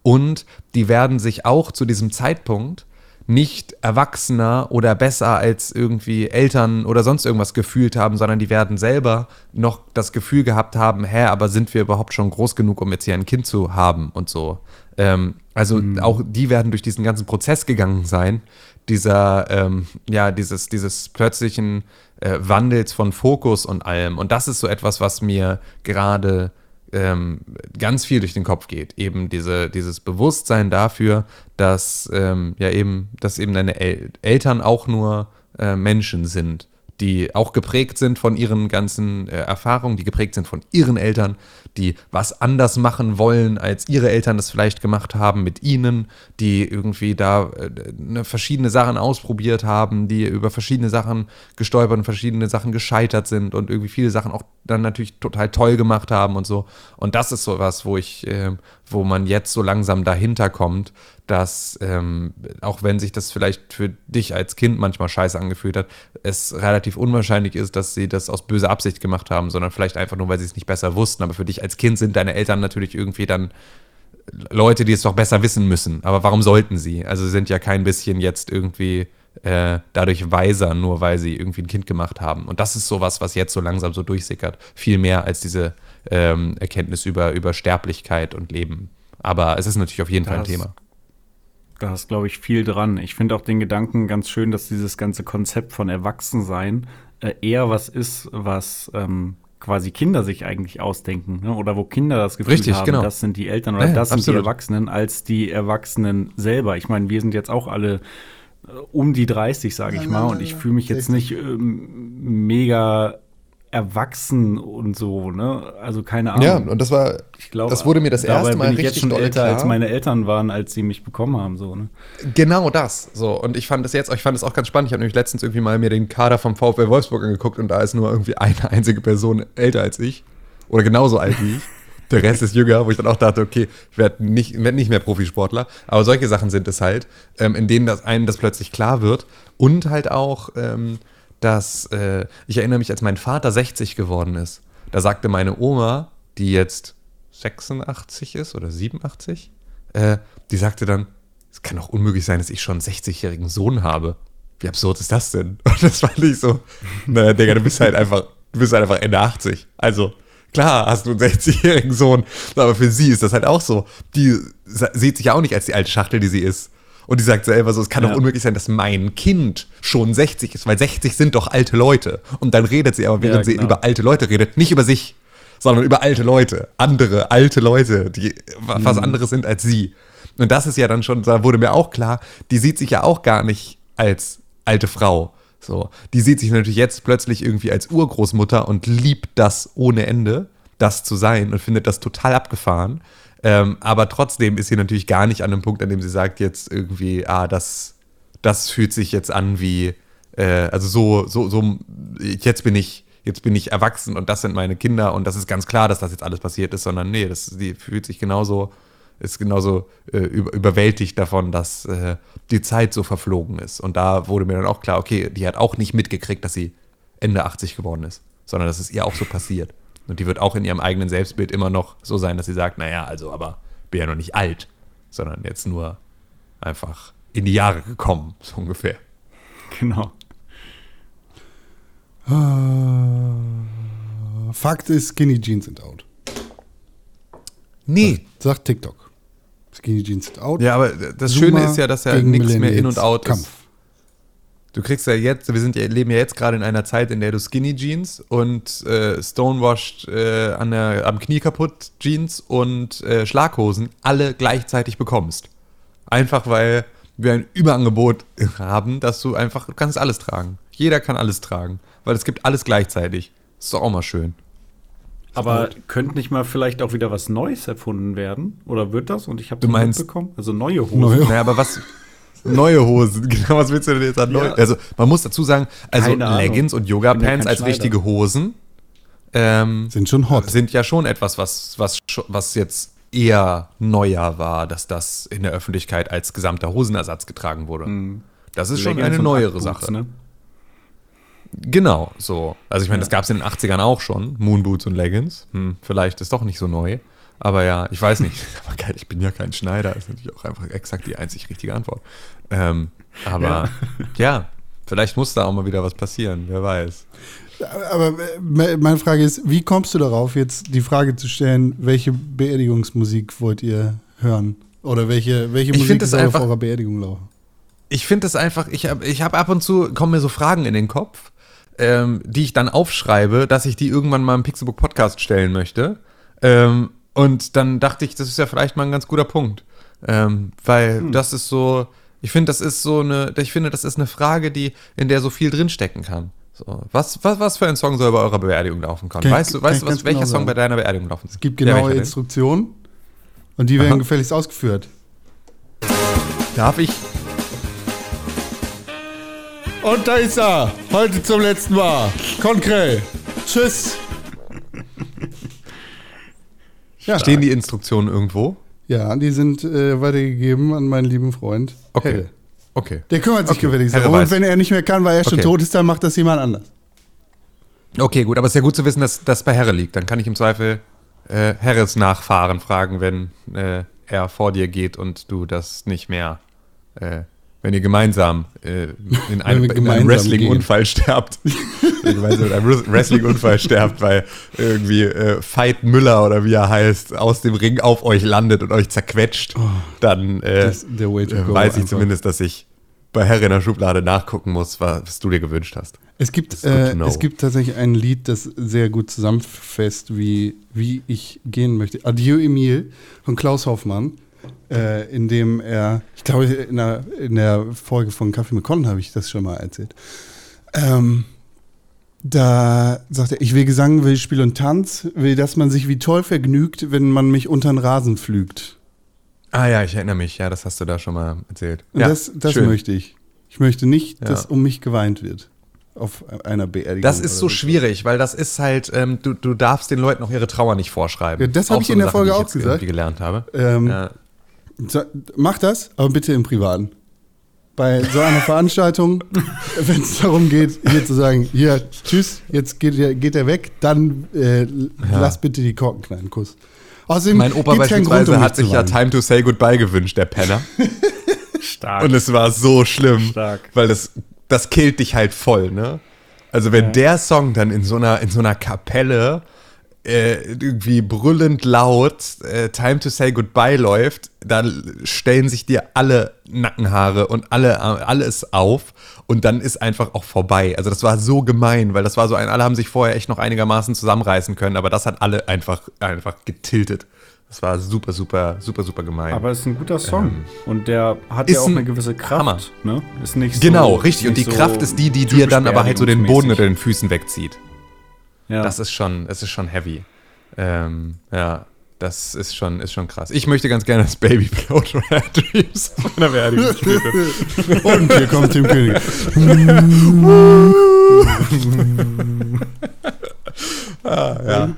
Und die werden sich auch zu diesem Zeitpunkt nicht erwachsener oder besser als irgendwie Eltern oder sonst irgendwas gefühlt haben, sondern die werden selber noch das Gefühl gehabt haben, hä, aber sind wir überhaupt schon groß genug, um jetzt hier ein Kind zu haben und so. Ähm, also auch die werden durch diesen ganzen Prozess gegangen sein, dieser, ähm, ja, dieses, dieses plötzlichen äh, Wandels von Fokus und allem. Und das ist so etwas, was mir gerade ähm, ganz viel durch den Kopf geht. Eben diese, dieses Bewusstsein dafür, dass ähm, ja eben, dass eben deine El Eltern auch nur äh, Menschen sind, die auch geprägt sind von ihren ganzen äh, Erfahrungen, die geprägt sind von ihren Eltern, die was anders machen wollen, als ihre Eltern das vielleicht gemacht haben mit ihnen, die irgendwie da äh, ne, verschiedene Sachen ausprobiert haben, die über verschiedene Sachen gestolpert und verschiedene Sachen gescheitert sind und irgendwie viele Sachen auch dann natürlich total toll gemacht haben und so. Und das ist so was, wo ich, äh, wo man jetzt so langsam dahinter kommt, dass ähm, auch wenn sich das vielleicht für dich als Kind manchmal scheiße angefühlt hat, es relativ unwahrscheinlich ist, dass sie das aus böser Absicht gemacht haben, sondern vielleicht einfach nur, weil sie es nicht besser wussten. Aber für dich als Kind sind deine Eltern natürlich irgendwie dann Leute, die es doch besser wissen müssen. Aber warum sollten sie? Also sie sind ja kein bisschen jetzt irgendwie äh, dadurch weiser, nur weil sie irgendwie ein Kind gemacht haben. Und das ist sowas, was jetzt so langsam so durchsickert. Viel mehr als diese ähm, Erkenntnis über, über Sterblichkeit und Leben. Aber es ist natürlich auf jeden Fall ein Das- Thema. Da ist, glaube ich, viel dran. Ich finde auch den Gedanken ganz schön, dass dieses ganze Konzept von Erwachsensein äh, eher was ist, was ähm, quasi Kinder sich eigentlich ausdenken, ne? oder wo Kinder das Gefühl Richtig, haben, genau. das sind die Eltern oder Ja, das sind absolut. die Erwachsenen, als die Erwachsenen selber. Ich meine, wir sind jetzt auch alle äh, um die 30, sage ich mal, nein, und ich fühle mich jetzt 60. nicht ähm, mega erwachsen und so, ne? Also keine Ahnung. Ja, und das war, ich glaube, das wurde mir das erste Mal bin ich richtig jetzt schon älter, klar. als meine Eltern waren, als sie mich bekommen haben, so, ne? Genau das. So, und ich fand es jetzt, ich fand es auch ganz spannend. Ich habe nämlich letztens irgendwie mal mir den Kader vom VfL Wolfsburg angeguckt und da ist nur irgendwie eine einzige Person älter als ich. Oder genauso alt wie ich. Der Rest ist jünger, wo ich dann auch dachte, okay, ich werde nicht, werd nicht mehr Profisportler. Aber solche Sachen sind es halt, ähm, in denen das einem das plötzlich klar wird. Und halt auch, ähm, dass, äh, ich erinnere mich, als mein Vater 60 geworden ist, da sagte meine Oma, die jetzt 86 ist oder 87, äh, die sagte dann, es kann doch unmöglich sein, dass ich schon einen 60-jährigen Sohn habe. Wie absurd ist das denn? Und das fand ich so, naja, Digga, du bist halt einfach, du bist halt einfach Ende 80. Also, klar hast du einen 60-jährigen Sohn, aber für sie ist das halt auch so. Die sieht sich ja auch nicht als die alte Schachtel, die sie ist. Und die sagt selber so, es kann Ja. doch unmöglich sein, dass mein Kind schon 60 ist, weil 60 sind doch alte Leute. Und dann redet sie aber, während Ja, sie genau. über alte Leute redet, nicht über sich, sondern über alte Leute, andere alte Leute, die was Mhm. anderes sind als sie. Und das ist ja dann schon, da wurde mir auch klar, die sieht sich ja auch gar nicht als alte Frau. So, die sieht sich natürlich jetzt plötzlich irgendwie als Urgroßmutter und liebt das ohne Ende, das zu sein und findet das total abgefahren. Ähm, aber trotzdem ist sie natürlich gar nicht an dem Punkt, an dem sie sagt jetzt irgendwie, ah, das, das fühlt sich jetzt an wie, äh, also so, so, so, jetzt bin ich, jetzt bin ich erwachsen und das sind meine Kinder und das ist ganz klar, dass das jetzt alles passiert ist, sondern nee, das, die fühlt sich genauso, ist genauso äh, über, überwältigt davon, dass äh, die Zeit so verflogen ist. Und da wurde mir dann auch klar, okay, die hat auch nicht mitgekriegt, dass sie Ende 80 geworden ist, sondern dass es ihr auch so passiert. Und die wird auch in ihrem eigenen Selbstbild immer noch so sein, dass sie sagt, naja, also aber bin ja noch nicht alt, sondern jetzt nur einfach in die Jahre gekommen, so ungefähr. Genau. Äh, Fakt ist, Skinny Jeans sind out. Nee. Sagt TikTok. Skinny Jeans sind out. Ja, aber das Zoomer Schöne ist ja, dass ja nichts mehr in und out Kampf. ist. Du kriegst ja jetzt, wir sind ja, leben ja jetzt gerade in einer Zeit, in der du Skinny Jeans und äh, Stonewashed äh, an der, am Knie kaputt Jeans und äh, Schlaghosen alle gleichzeitig bekommst. Einfach weil wir ein Überangebot haben, dass du einfach, du kannst alles tragen. Jeder kann alles tragen, weil es gibt alles gleichzeitig. Ist doch auch mal schön. Aber könnte nicht mal vielleicht auch wieder was Neues erfunden werden? Oder wird das? Und ich habe Du meinst- mitbekommen? Also neue Hosen. Neue- Naja, aber was. Neue Hosen, genau, was willst du denn jetzt an neu? Ja. Also, man muss dazu sagen, also Keine Ahnung. Leggings und Bin ja Yoga-Pants als Schneider. richtige Hosen ähm, Sind schon hot. sind ja schon etwas, was, was, was jetzt eher neuer war, dass das in der Öffentlichkeit als gesamter Hosenersatz getragen wurde. Das ist schon Leggings eine und neuere Sache. Ne? Genau, so. Also ich meine, Ja. das gab es in den 80ern auch schon, Moonboots und Leggings. Hm, vielleicht ist doch nicht so neu. Aber ja, ich weiß nicht. Aber geil, ich bin ja kein Schneider, ist natürlich auch einfach exakt die einzig richtige Antwort. Ähm, aber ja. vielleicht muss da auch mal wieder was passieren, wer weiß. Aber äh, me- meine Frage ist, wie kommst du darauf, jetzt die Frage zu stellen, welche Beerdigungsmusik wollt ihr hören? Oder welche, welche Ich Musik soll auf einfach- eurer Beerdigung laufen? Ich finde es einfach, ich habe ich hab ab und zu, kommen mir so Fragen in den Kopf, ähm, die ich dann aufschreibe, dass ich die irgendwann mal im Pixelbook Podcast stellen möchte. Ähm, und dann dachte ich, das ist ja vielleicht mal ein ganz guter Punkt. Ähm, weil das ist so, ich finde, das ist so eine, ich finde, das ist eine Frage, die, in der so viel drinstecken kann. So, was, was, was für ein Song soll bei eurer Beerdigung laufen können? Kann weißt du, weißt du was, ganz welcher genau Song sagen. bei deiner Beerdigung laufen Es gibt genaue? Instruktionen und die werden Aha. gefälligst ausgeführt. Darf ich? Und da ist er, heute zum letzten Mal. Konkret. Tschüss. Ja, Stehen die Instruktionen irgendwo? ja, die sind äh, weitergegeben an meinen lieben Freund. Okay. Helle. Okay. Der kümmert sich Okay, Helle darum. Und wenn er nicht mehr kann, weil er schon Okay. tot ist, dann macht das jemand anders. Okay, gut, aber es ist ja gut zu wissen, dass das bei Herre liegt. Dann kann ich im Zweifel äh, Herres Nachfahren fragen, wenn äh, er vor dir geht und du das nicht mehr, äh, wenn ihr gemeinsam äh, in einem, einem Wrestling-Unfall sterbt. Wenn ihr in einem Wrestling-Unfall sterbt, weil irgendwie äh, Veit Müller oder wie er heißt, aus dem Ring auf euch landet und euch zerquetscht, dann äh, äh, weiß ich zumindest, dass ich bei Herr in der Schublade nachgucken musst, was, du dir gewünscht hast. Es gibt, äh, es gibt tatsächlich ein Lied, das sehr gut zusammenfasst, wie, wie ich gehen möchte. Adieu Emil von Klaus Hoffmann, äh, in dem er, ich glaube, in der, in der Folge von Kaffee mit Con habe ich das schon mal erzählt. Ähm, da sagt er, ich will Gesang, will Spiel und Tanz, will, dass man sich wie toll vergnügt, wenn man mich unter den Rasen pflügt. Ah ja, ich erinnere mich. Ja, das hast du da schon mal erzählt. Und ja, das, das schön. möchte ich. Ich möchte nicht, Ja. dass um mich geweint wird. Auf einer Beerdigung. Das ist oder so schwierig, weil das ist halt, ähm, du, du darfst den Leuten auch ihre Trauer nicht vorschreiben. Ja, das hab Auch ich so in der Sache, Folge auch gesagt. gelernt habe. Ähm, Ja. Mach das, aber bitte im Privaten. Bei so einer Veranstaltung, wenn es darum geht, hier zu sagen, hier, tschüss, jetzt geht er, geht er weg, dann äh, lass bitte die Korken knallen, Kuss. Außerdem Mein Opa keinen Grund, beispielsweise um hat sich ja. Time to Say Goodbye gewünscht, der Penner. Stark. Und es war so schlimm, Stark. weil das, das killt dich halt voll, ne? Also wenn der Song dann in so einer, in so einer Kapelle äh, irgendwie brüllend laut äh, Time to Say Goodbye läuft, dann stellen sich dir alle Nackenhaare und alle, alles auf und dann ist einfach auch vorbei. Also das war so gemein, weil das war so ein, alle haben sich vorher echt noch einigermaßen zusammenreißen können, aber das hat alle einfach, einfach getiltet. Das war super, super, super, super gemein. Aber es ist ein guter Song. und der hat ja auch ein eine gewisse Kraft. Hammer. Ne? Ist nicht so, Genau, richtig. Und die so Kraft ist die, die dir dann aber halt so den Boden unter den Füßen wegzieht. Ja. Das ist schon, das ist schon heavy. Ähm, ja, das ist schon, ist schon krass. Ich möchte ganz gerne das Baby Rare Dreams auf meiner Beerdigung spielen. Und hier kommt Tim König. ah, ja,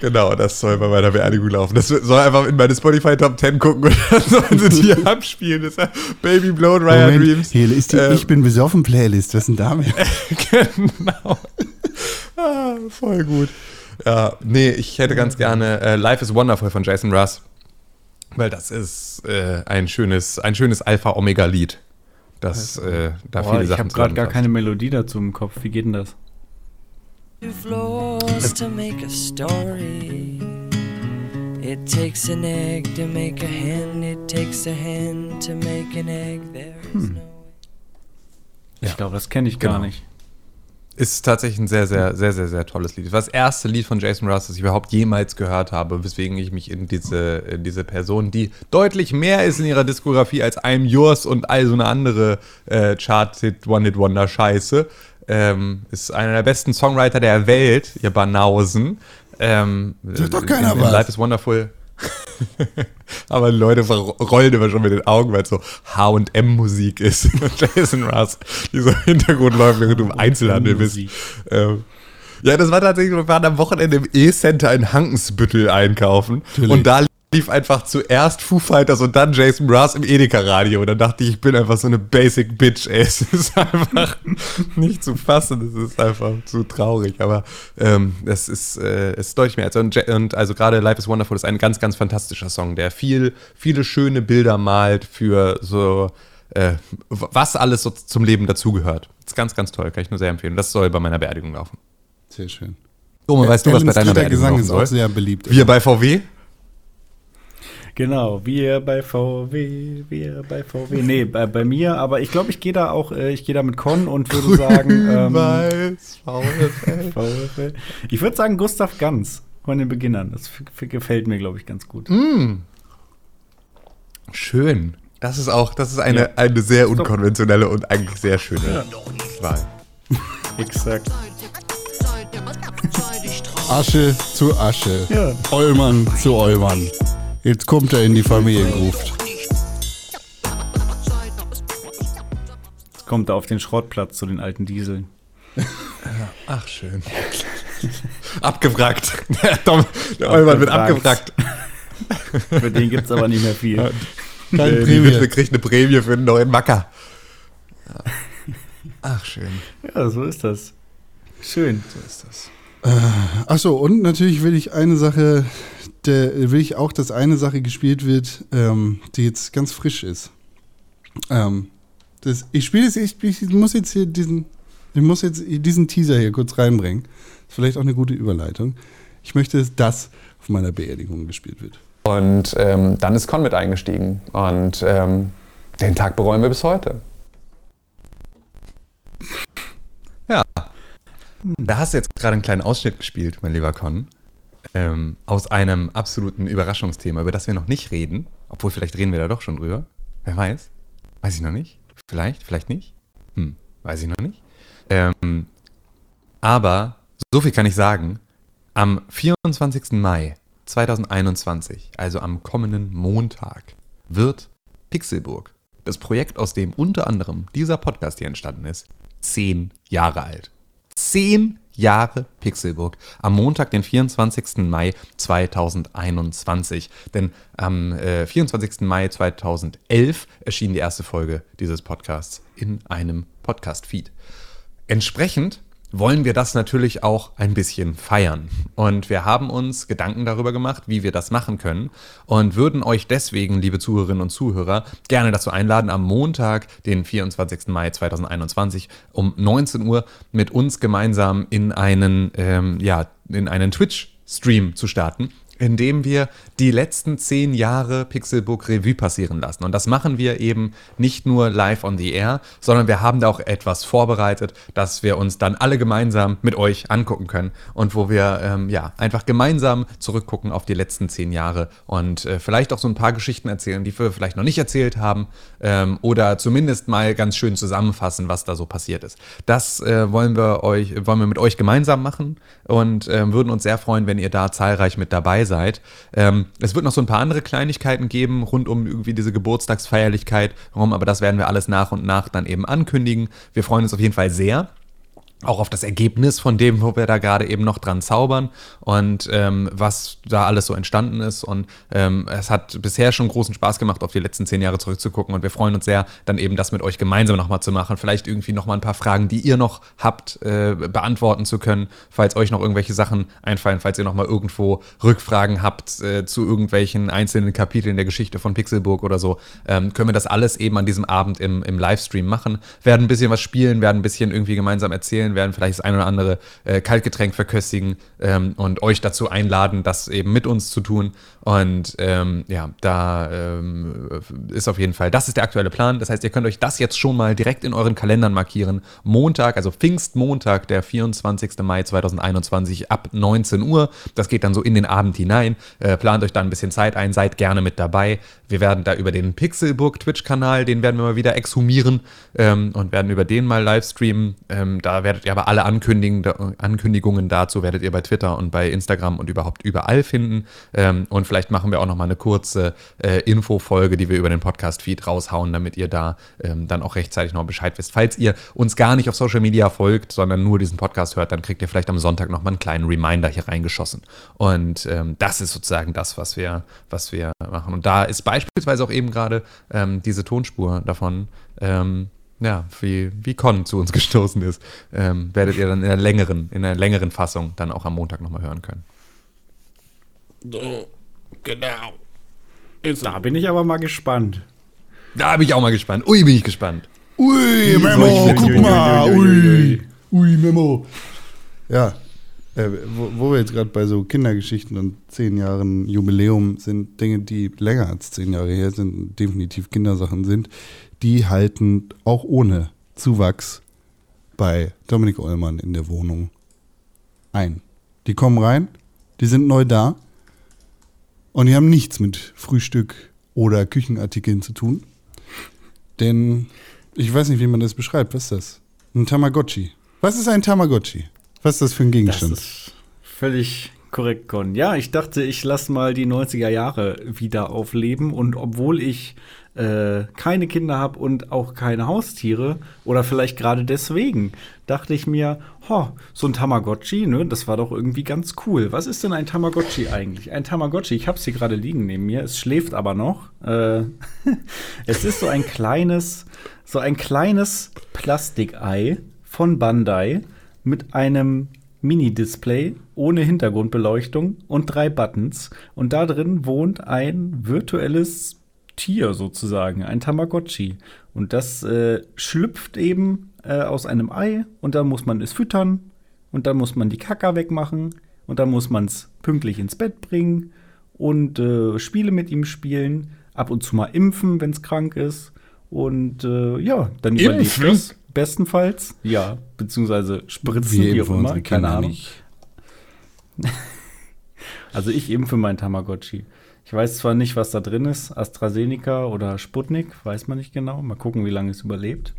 genau, das soll bei meiner Beerdigung laufen. Das soll einfach in meine Spotify Top 10 gucken und dann sollen sie die abspielen. Das ist Baby Rare Moment, Dreams. hier ist die Ähm, Ich bin besoffen Playlist. Was ist denn damit? genau. Ah, voll gut. Ja, nee, ich hätte ganz gerne äh, Life is Wonderful von Jason Russ. Weil das ist äh, ein schönes, ein schönes Alpha-Omega-Lied. Das äh, da Boah, viele ich Sachen habe gerade gar keine Melodie dazu im Kopf. Wie geht denn das? Two floors to make a story. It takes an egg to make a hen. It takes a hen to make an egg. There is no. Ich glaube, das kenne ich gar Genau. nicht. Ist tatsächlich ein sehr, sehr, sehr, sehr, sehr tolles Lied. Das war das erste Lied von Jason Russ, das ich überhaupt jemals gehört habe, weswegen ich mich in diese, in diese Person, die deutlich mehr ist in ihrer Diskografie als I'm Yours und all so eine andere äh, Chart-Hit, One-Hit-Wonder-Scheiße, ähm, ist einer der besten Songwriter der Welt, ihr Banausen. Ähm, doch keiner in, in was. Life is Wonderful. Aber Leute rollen immer schon mit den Augen, weil es so H&M-Musik ist. Jason Russ, die so im Hintergrund läuft, während du im Einzelhandel bist. Ähm, ja, das war tatsächlich, wir waren am Wochenende im E-Center in Hankensbüttel einkaufen. Natürlich. Und da lief einfach zuerst Foo Fighters und dann Jason Mraz im Edeka-Radio. Und dann dachte ich, ich bin einfach so eine Basic Bitch, ey. Es ist einfach nicht zu fassen. Es ist einfach zu traurig. Aber ähm, das ist, äh, es ist deutlich mehr. Also, und, und also gerade Life is Wonderful ist ein ganz, ganz fantastischer Song, der viel, viele schöne Bilder malt für so, äh, was alles so zum Leben dazugehört. Ist ganz, ganz toll. Kann ich nur sehr empfehlen. Das soll bei meiner Beerdigung laufen. Sehr schön. Oma, weißt du, was bei deiner Beerdigung Gesang ist auch sehr beliebt. Wir bei VW? Genau, wir bei VW, wir bei VW. Nee, bei, bei mir, aber ich glaube, ich gehe da auch, äh, ich gehe da mit Con und würde sagen, ähm, Weiß, VfL. VfL. Ich würde sagen Gustav Ganz von den Beginnern. Das gefällt mir, glaube ich, ganz gut. Schön. Das ist auch, das ist eine, Ja. eine sehr unkonventionelle und eigentlich sehr schöne Wahl. Exakt. Asche zu Asche. Ja. Eulmann zu Eulmann. Jetzt kommt er in die Familiengruft. Jetzt kommt er auf den Schrottplatz zu den alten Dieseln. Ach, schön. abgewrackt. Der, Eumann wird Abgewrackt. abgewrackt. Für den gibt es aber nicht mehr viel. Keine Äh, Die Witwe Prämie. kriegt eine Prämie für einen neuen Macker. Ja. Ach, schön. Ja, so ist das. Schön. So ist das. Achso, und natürlich will ich eine Sache, da will ich auch, dass eine Sache gespielt wird, ähm, die jetzt ganz frisch ist. Ähm, das, ich spiele es, ich, ich muss jetzt hier diesen, ich muss jetzt diesen Teaser hier kurz reinbringen. Ist vielleicht auch eine gute Überleitung. Ich möchte, dass das auf meiner Beerdigung gespielt wird. Und ähm, dann ist Con mit eingestiegen. Und ähm, den Tag bereuen wir bis heute. Ja. Da hast du jetzt gerade einen kleinen Ausschnitt gespielt, mein lieber Con ähm, aus einem absoluten Überraschungsthema, über das wir noch nicht reden. Obwohl, vielleicht reden wir da doch schon drüber. Wer weiß? Weiß ich noch nicht. Vielleicht, vielleicht nicht. Hm, weiß ich noch nicht. Ähm, aber so viel kann ich sagen. Am 24. Mai 2021, also am kommenden Montag, wird Pixelburg, das Projekt, aus dem unter anderem dieser Podcast hier entstanden ist, zehn Jahre alt. Zehn Jahre Pixelburg. Am Montag, den 24. Mai 2021. Denn am äh, 24. Mai 2011 erschien die erste Folge dieses Podcasts in einem Podcast-Feed. Entsprechend wollen wir das natürlich auch ein bisschen feiern. Und wir haben uns Gedanken darüber gemacht, wie wir das machen können und würden euch deswegen, liebe Zuhörerinnen und Zuhörer, gerne dazu einladen, am Montag, den 24. Mai 2021 um 19 Uhr mit uns gemeinsam in einen, ähm, ja, in einen Twitch-Stream zu starten indem wir die letzten zehn Jahre Pixelbook Revue passieren lassen. Und das machen wir eben nicht nur live on the air, sondern wir haben da auch etwas vorbereitet, dass wir uns dann alle gemeinsam mit euch angucken können und wo wir ähm, ja einfach gemeinsam zurückgucken auf die letzten zehn Jahre und äh, vielleicht auch so ein paar Geschichten erzählen, die wir vielleicht noch nicht erzählt haben ähm, oder zumindest mal ganz schön zusammenfassen, was da so passiert ist. Das äh, wollen wir euch, wollen wir mit euch gemeinsam machen und äh, würden uns sehr freuen, wenn ihr da zahlreich mit dabei seid. Ähm, es wird noch so ein paar andere Kleinigkeiten geben rund um irgendwie diese Geburtstagsfeierlichkeit rum, aber das werden wir alles nach und nach dann eben ankündigen. Wir freuen uns auf jeden Fall sehr auch auf das Ergebnis von dem, wo wir da gerade eben noch dran zaubern und ähm, was da alles so entstanden ist. Und ähm, es hat bisher schon großen Spaß gemacht, auf die letzten zehn Jahre zurückzugucken. Und wir freuen uns sehr, dann eben das mit euch gemeinsam nochmal zu machen. Vielleicht irgendwie nochmal ein paar Fragen, die ihr noch habt, äh, beantworten zu können, falls euch noch irgendwelche Sachen einfallen, falls ihr nochmal irgendwo Rückfragen habt äh, zu irgendwelchen einzelnen Kapiteln der Geschichte von Pixelburg oder so, ähm, können wir das alles eben an diesem Abend im, im Livestream machen. Werden ein bisschen was spielen, werden ein bisschen irgendwie gemeinsam erzählen, werden vielleicht das ein oder andere äh, Kaltgetränk verköstigen ähm, und euch dazu einladen, das eben mit uns zu tun. Und ähm, ja, da ähm, ist auf jeden Fall, das ist der aktuelle Plan. Das heißt, ihr könnt euch das jetzt schon mal direkt in euren Kalendern markieren. Montag, also Pfingstmontag, der 24. Mai 2021 ab 19 Uhr. Das geht dann so in den Abend hinein. Äh, plant euch da ein bisschen Zeit ein, seid gerne mit dabei. Wir werden da über den Pixelburg Twitch-Kanal, den werden wir mal wieder exhumieren ähm, und werden über den mal live streamen. Ähm, da werdet ihr aber alle Ankündigungen, dazu werdet ihr bei Twitter und bei Instagram und überhaupt überall finden. Ähm, und vielleicht machen wir auch noch mal eine kurze äh, Infofolge, die wir über den Podcast-Feed raushauen, damit ihr da ähm, dann auch rechtzeitig noch Bescheid wisst. Falls ihr uns gar nicht auf Social Media folgt, sondern nur diesen Podcast hört, dann kriegt ihr vielleicht am Sonntag noch mal einen kleinen Reminder hier reingeschossen. Und ähm, das ist sozusagen das, was wir, was wir machen. Und da ist beispielsweise auch eben gerade ähm, diese Tonspur davon, ähm, ja, wie, wie Con zu uns gestoßen ist, ähm, werdet ihr dann in einer längeren, in einer längeren Fassung dann auch am Montag nochmal hören können. Genau. Da bin ich aber mal gespannt. Da bin ich auch mal gespannt. Ui, bin ich gespannt. Ui, Memo, Ui, guck mal. ui, ui, Ui, ui, Memo. Ja, äh, wo, wo wir jetzt gerade bei so Kindergeschichten und zehn Jahren Jubiläum sind, Dinge, die länger als zehn Jahre her sind, definitiv Kindersachen sind, die halten auch ohne Zuwachs bei Dominik Eulmann in der Wohnung ein. Die kommen rein, die sind neu da und die haben nichts mit Frühstück oder Küchenartikeln zu tun. Denn ich weiß nicht, wie man das beschreibt. Was ist das? Ein Tamagotchi. Was ist ein Tamagotchi? Was ist das für ein Das Gegenstand? ist völlig korrekt, Con. Ja, ich dachte, ich lasse mal die 90er Jahre wieder aufleben. Und obwohl ich äh, keine Kinder habe und auch keine Haustiere, oder vielleicht gerade deswegen, dachte ich mir, ho, so ein Tamagotchi, ne, das war doch irgendwie ganz cool. Was ist denn ein Tamagotchi eigentlich? Ein Tamagotchi, ich habe es hier gerade liegen neben mir, es schläft aber noch. Äh, es ist so ein kleines, so ein kleines Plastikei von Bandai mit einem Mini-Display ohne Hintergrundbeleuchtung und drei Buttons. Und da drin wohnt ein virtuelles Tier sozusagen, ein Tamagotchi. Und das äh, schlüpft eben äh, aus einem Ei und dann muss man es füttern und dann muss man die Kacker wegmachen und dann muss man es pünktlich ins Bett bringen und äh, Spiele mit ihm spielen, ab und zu mal impfen, wenn es krank ist. Und äh, ja, dann überlebt es. bestenfalls. Ja, beziehungsweise spritzen, Wir wie auch immer, keine Ahnung. Also ich eben für meinen Tamagotchi. Ich weiß zwar nicht, was da drin ist, AstraZeneca oder Sputnik, weiß man nicht genau. Mal gucken, wie lange es überlebt.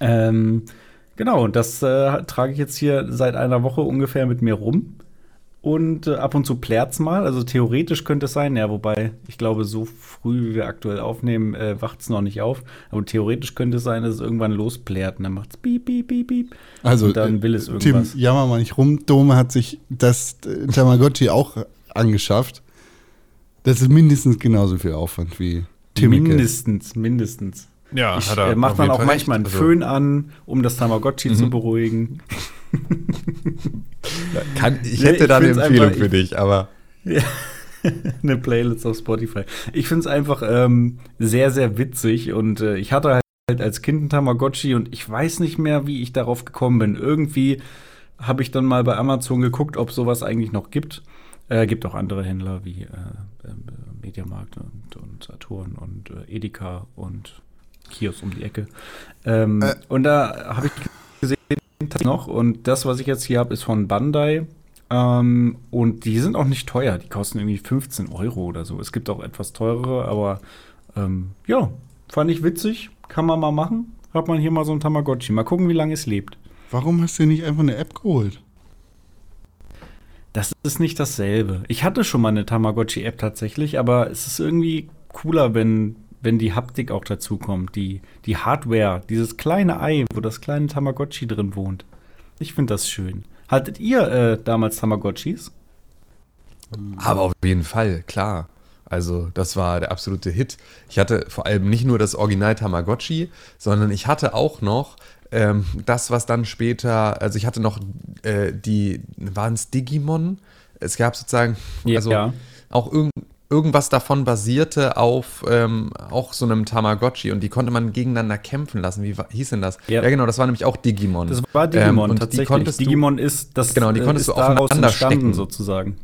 Ähm, genau, das äh, trage ich jetzt hier seit einer Woche ungefähr mit mir rum. Und äh, ab und zu plärt's mal. Also theoretisch könnte es sein, ja, wobei ich glaube, so früh wie wir aktuell aufnehmen, äh, wacht's noch nicht auf. Aber theoretisch könnte es sein, dass es irgendwann losplärt und dann macht's piep, piep, piep, piep. Also, und dann äh, will es Tim, irgendwas. jammer mal nicht rum. Dome hat sich das Tamagotchi auch angeschafft. Das ist mindestens genauso viel Aufwand wie Timmeke. mindestens, mindestens. Ja, Ich äh, mache dann auch manchmal einen Föhn an, um das Tamagotchi zu beruhigen. Kann, ich Nee, hätte ich da eine Empfehlung einfach- für dich, aber eine Playlist auf Spotify. Ich finde es einfach ähm, sehr, sehr witzig und äh, ich hatte halt als Kind ein Tamagotchi und ich weiß nicht mehr, wie ich darauf gekommen bin. Irgendwie habe ich dann mal bei Amazon geguckt, ob sowas eigentlich noch gibt. Äh, gibt auch andere Händler wie äh, Mediamarkt und, und Saturn und äh, Edeka und Kiosk um die Ecke. Ähm, Äh. Und da habe ich gesehen noch und das, was ich jetzt hier habe, ist von Bandai. Ähm, und die sind auch nicht teuer. Die kosten irgendwie 15 Euro oder so. Es gibt auch etwas teurere, aber ähm, ja, fand ich witzig. Kann man mal machen. Hat man hier mal so ein Tamagotchi. Mal gucken, wie lange es lebt. Warum hast du nicht einfach eine App geholt? Das ist nicht dasselbe. Ich hatte schon mal eine Tamagotchi-App tatsächlich, aber es ist irgendwie cooler, wenn, wenn die Haptik auch dazu kommt. Die, die Hardware, dieses kleine Ei, wo das kleine Tamagotchi drin wohnt. Ich finde das schön. Hattet ihr äh, damals Tamagotchis? Aber auf jeden Fall, klar. Also, das war der absolute Hit. Ich hatte vor allem nicht nur das Original Tamagotchi, sondern ich hatte auch noch ähm, das, was dann später, also ich hatte noch äh, die, waren es Digimon? Es gab sozusagen, Ja. also auch irgend, irgendwas davon basierte auf ähm, auch so einem Tamagotchi und die konnte man gegeneinander kämpfen lassen. Wie hieß denn das? Ja. genau, das war nämlich auch Digimon. Das war Digimon Ähm, und die du- Digimon ist das Genau, die äh, konntest du aufeinander stecken. sozusagen.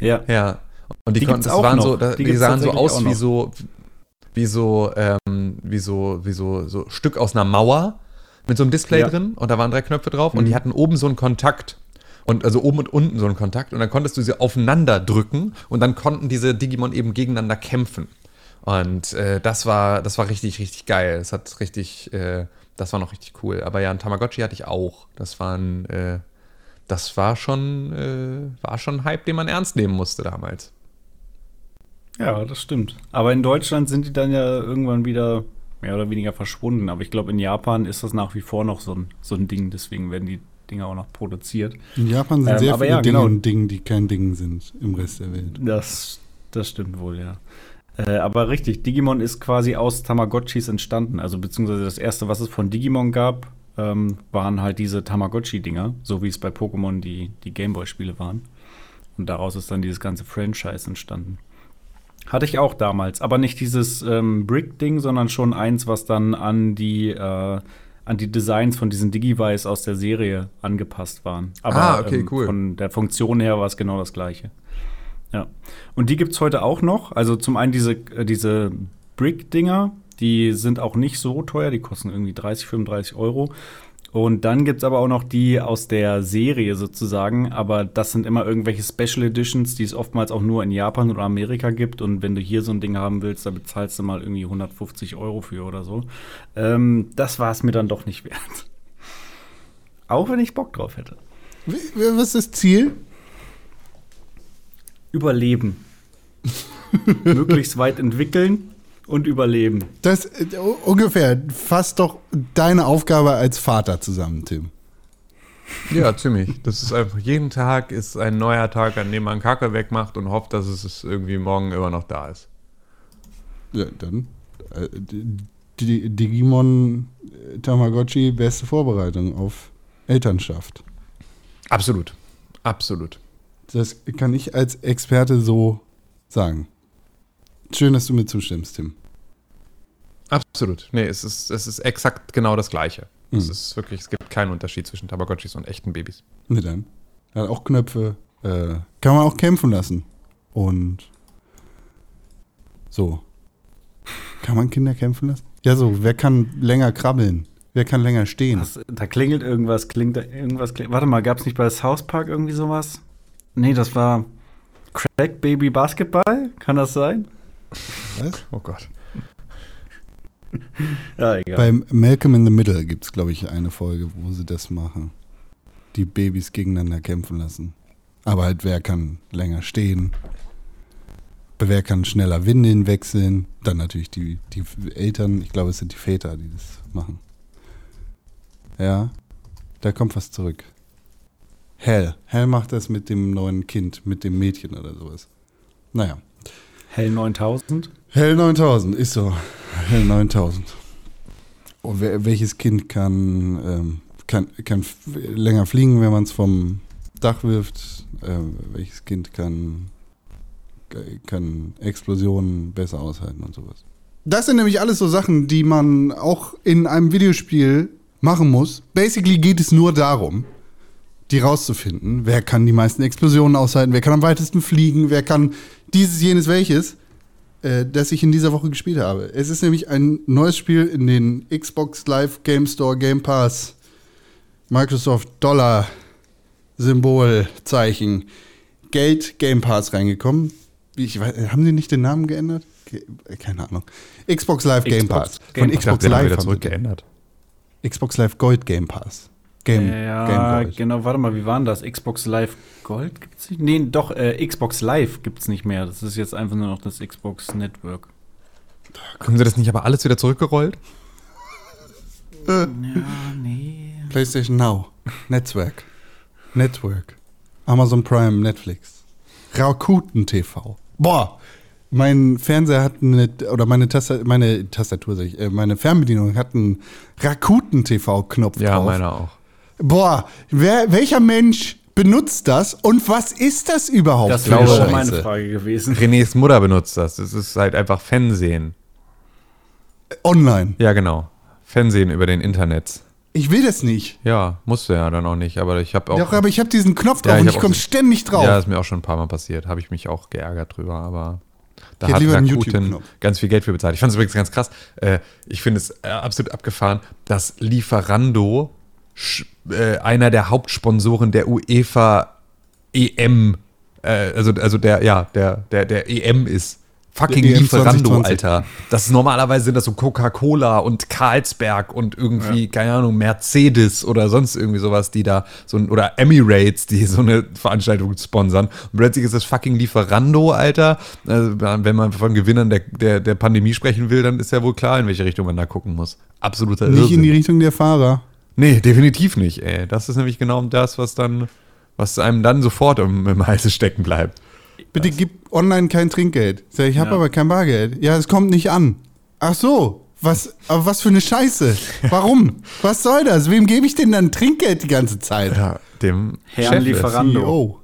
Ja. Ja. Und die, Die konnten, waren noch. so, Die die, sahen so aus wie so, wie so, ähm, wie so, wie so, so Stück aus einer Mauer mit so einem Display Ja. drin und da waren drei Knöpfe drauf und Mhm. die hatten oben so einen Kontakt. Und also oben und unten so einen Kontakt und dann konntest du sie aufeinander drücken und dann konnten diese Digimon eben gegeneinander kämpfen. Und äh, das war, das war richtig, richtig geil. Das hat richtig, äh, das war noch richtig cool. Aber ja, ein Tamagotchi hatte ich auch. Das war ein, äh, das war schon, äh, war schon ein Hype, den man ernst nehmen musste damals. Ja, das stimmt. Aber in Deutschland sind die dann ja irgendwann wieder mehr oder weniger verschwunden. Aber ich glaube, in Japan ist das nach wie vor noch so ein, so ein Ding. Deswegen werden die Dinger auch noch produziert. In Japan sind Ähm, sehr viele ja, Dinge genau. und Dinge, die kein Ding sind im Rest der Welt. Das, das stimmt wohl, ja. Äh, aber richtig, Digimon ist quasi aus Tamagotchis entstanden. Also beziehungsweise das erste, was es von Digimon gab, ähm, waren halt diese Tamagotchi-Dinger, so wie es bei Pokémon die, die Gameboy-Spiele waren. Und daraus ist dann dieses ganze Franchise entstanden. Hatte ich auch damals, aber nicht dieses ähm, Brick-Ding, sondern schon eins, was dann an die, äh, an die Designs von diesen Digivice aus der Serie angepasst waren. Aber Ah, okay, ähm, cool. von der Funktion her war es genau das gleiche. Ja. Und die gibt es heute auch noch. Also zum einen diese, äh, diese Brick-Dinger, die sind auch nicht so teuer, die kosten irgendwie 30, 35 Euro. Und dann gibt es aber auch noch die aus der Serie sozusagen, aber das sind immer irgendwelche Special Editions, die es oftmals auch nur in Japan oder Amerika gibt. Und wenn du hier so ein Ding haben willst, da bezahlst du mal irgendwie 150 Euro für oder so. Ähm, das war es mir dann doch nicht wert. Auch wenn ich Bock drauf hätte. Was ist das Ziel? Überleben. Möglichst weit entwickeln und überleben. Das äh, ungefähr fasst doch deine Aufgabe als Vater zusammen, Tim. Ja, ziemlich. Das ist einfach, jeden Tag ist ein neuer Tag, an dem man Kacke wegmacht und hofft, dass es irgendwie morgen immer noch da ist. Ja, dann äh, Digimon äh, Tamagotchi beste Vorbereitung auf Elternschaft. Absolut. Absolut. Das kann ich als Experte so sagen. Schön, dass du mir zustimmst, Tim. Absolut. Nee, es ist, es ist exakt genau das Gleiche. Es Mhm. ist wirklich, es gibt keinen Unterschied zwischen Tamagotchis und echten Babys. Ne dann. Hat auch Knöpfe. Äh, kann man auch kämpfen lassen. Und so. Kann man Kinder kämpfen lassen? Ja, so. Wer kann länger krabbeln? Wer kann länger stehen? Was, da klingelt irgendwas, klingt da irgendwas. Kling, warte mal, gab es nicht bei South Park irgendwie sowas? Nee, das war Crack Baby Basketball? Kann das sein? Was? Oh Gott. Ja, egal. Bei Malcolm in the Middle gibt es, glaube ich, eine Folge, wo sie das machen. Die Babys gegeneinander kämpfen lassen. Aber halt, wer kann länger stehen? Wer kann schneller Windeln wechseln? Dann natürlich die, die Eltern, ich glaube, es sind die Väter, die das machen. Ja, da kommt was zurück. Hell. Hell macht das mit dem neuen Kind, mit dem Mädchen oder sowas. Naja. Hell 9000? Hell 9000, ist so. Hell 9000. Und wer, welches Kind kann, ähm, kann, kann länger fliegen, wenn man es vom Dach wirft? Ähm, welches Kind kann, kann Explosionen besser aushalten und sowas? Das sind nämlich alles so Sachen, die man auch in einem Videospiel machen muss. Basically geht es nur darum, die rauszufinden. Wer kann die meisten Explosionen aushalten? Wer kann am weitesten fliegen? Wer kann dieses, jenes, welches? äh, das ich in dieser Woche gespielt habe. Es ist nämlich ein neues Spiel in den Xbox Live Game Store Game Pass Microsoft Dollar Symbol Zeichen Geld Game Pass reingekommen. Ich weiß, haben die nicht den Namen geändert? Ge- äh, Keine Ahnung. Xbox Live Game Xbox Pass. Game Von Xbox Live. haben sie den. Xbox Live Gold Game Pass. Game, ja, Game Gold. genau, warte mal, wie war denn das? Xbox Live Gold gibt's nicht? Nee, doch, äh, Xbox Live gibt's nicht mehr. Das ist jetzt einfach nur noch das Xbox Network. Haben sie das nicht aber alles wieder zurückgerollt? Ja, nee. PlayStation Now. Netzwerk. Network. Amazon Prime, Netflix. Rakuten TV. Boah! Mein Fernseher hat eine, oder meine, Tasta meine Tastatur, äh, meine Fernbedienung hat einen Rakuten TV-Knopf Ja, drauf. meiner auch. Boah, wer, welcher Mensch benutzt das und was ist das überhaupt? Das wäre schon eine meine? Frage gewesen. Renés Mutter benutzt das. Das ist halt einfach Fernsehen. Online. Ja, genau. Fernsehen über den Internet. Ich will das nicht. Ja, musste ja dann auch nicht, aber ich habe auch. Doch, aber ich habe diesen Knopf drauf Ja, ich und ich auch komme so- ständig drauf. Ja, ist mir auch schon ein paar Mal passiert. Habe ich mich auch geärgert drüber, aber da Ich hat Rakuten ganz viel Geld für bezahlt. Ich fand es übrigens ganz krass. Äh, ich finde es äh, absolut abgefahren, dass Lieferando äh, einer der Hauptsponsoren der UEFA EM, äh, also, also der, ja, der, der, der EM ist. Fucking EM Lieferando, 2020. Alter. Das ist normalerweise sind das so Coca-Cola und Carlsberg und irgendwie, keine Ahnung, Mercedes oder sonst irgendwie sowas, die da so ein, oder Emirates, die so eine Veranstaltung sponsern. Und plötzlich ist das fucking Lieferando, Alter. Also, wenn man von Gewinnern der, der, der Pandemie sprechen will, dann ist ja wohl klar, in welche Richtung man da gucken muss. Absoluter nicht in Irrsinn. die Richtung der Fahrer. Nee, definitiv nicht, ey. Das ist nämlich genau das, was dann, was einem dann sofort im, im Halse stecken bleibt. Bitte gib online kein Trinkgeld. Sag, ich habe Ja. aber kein Bargeld. Ja, es kommt nicht an. Ach so, was, aber was für eine Scheiße. Warum? was soll das? Wem gebe ich denn dann Trinkgeld die ganze Zeit? Ja, dem Herrn Chef Lieferando. CEO.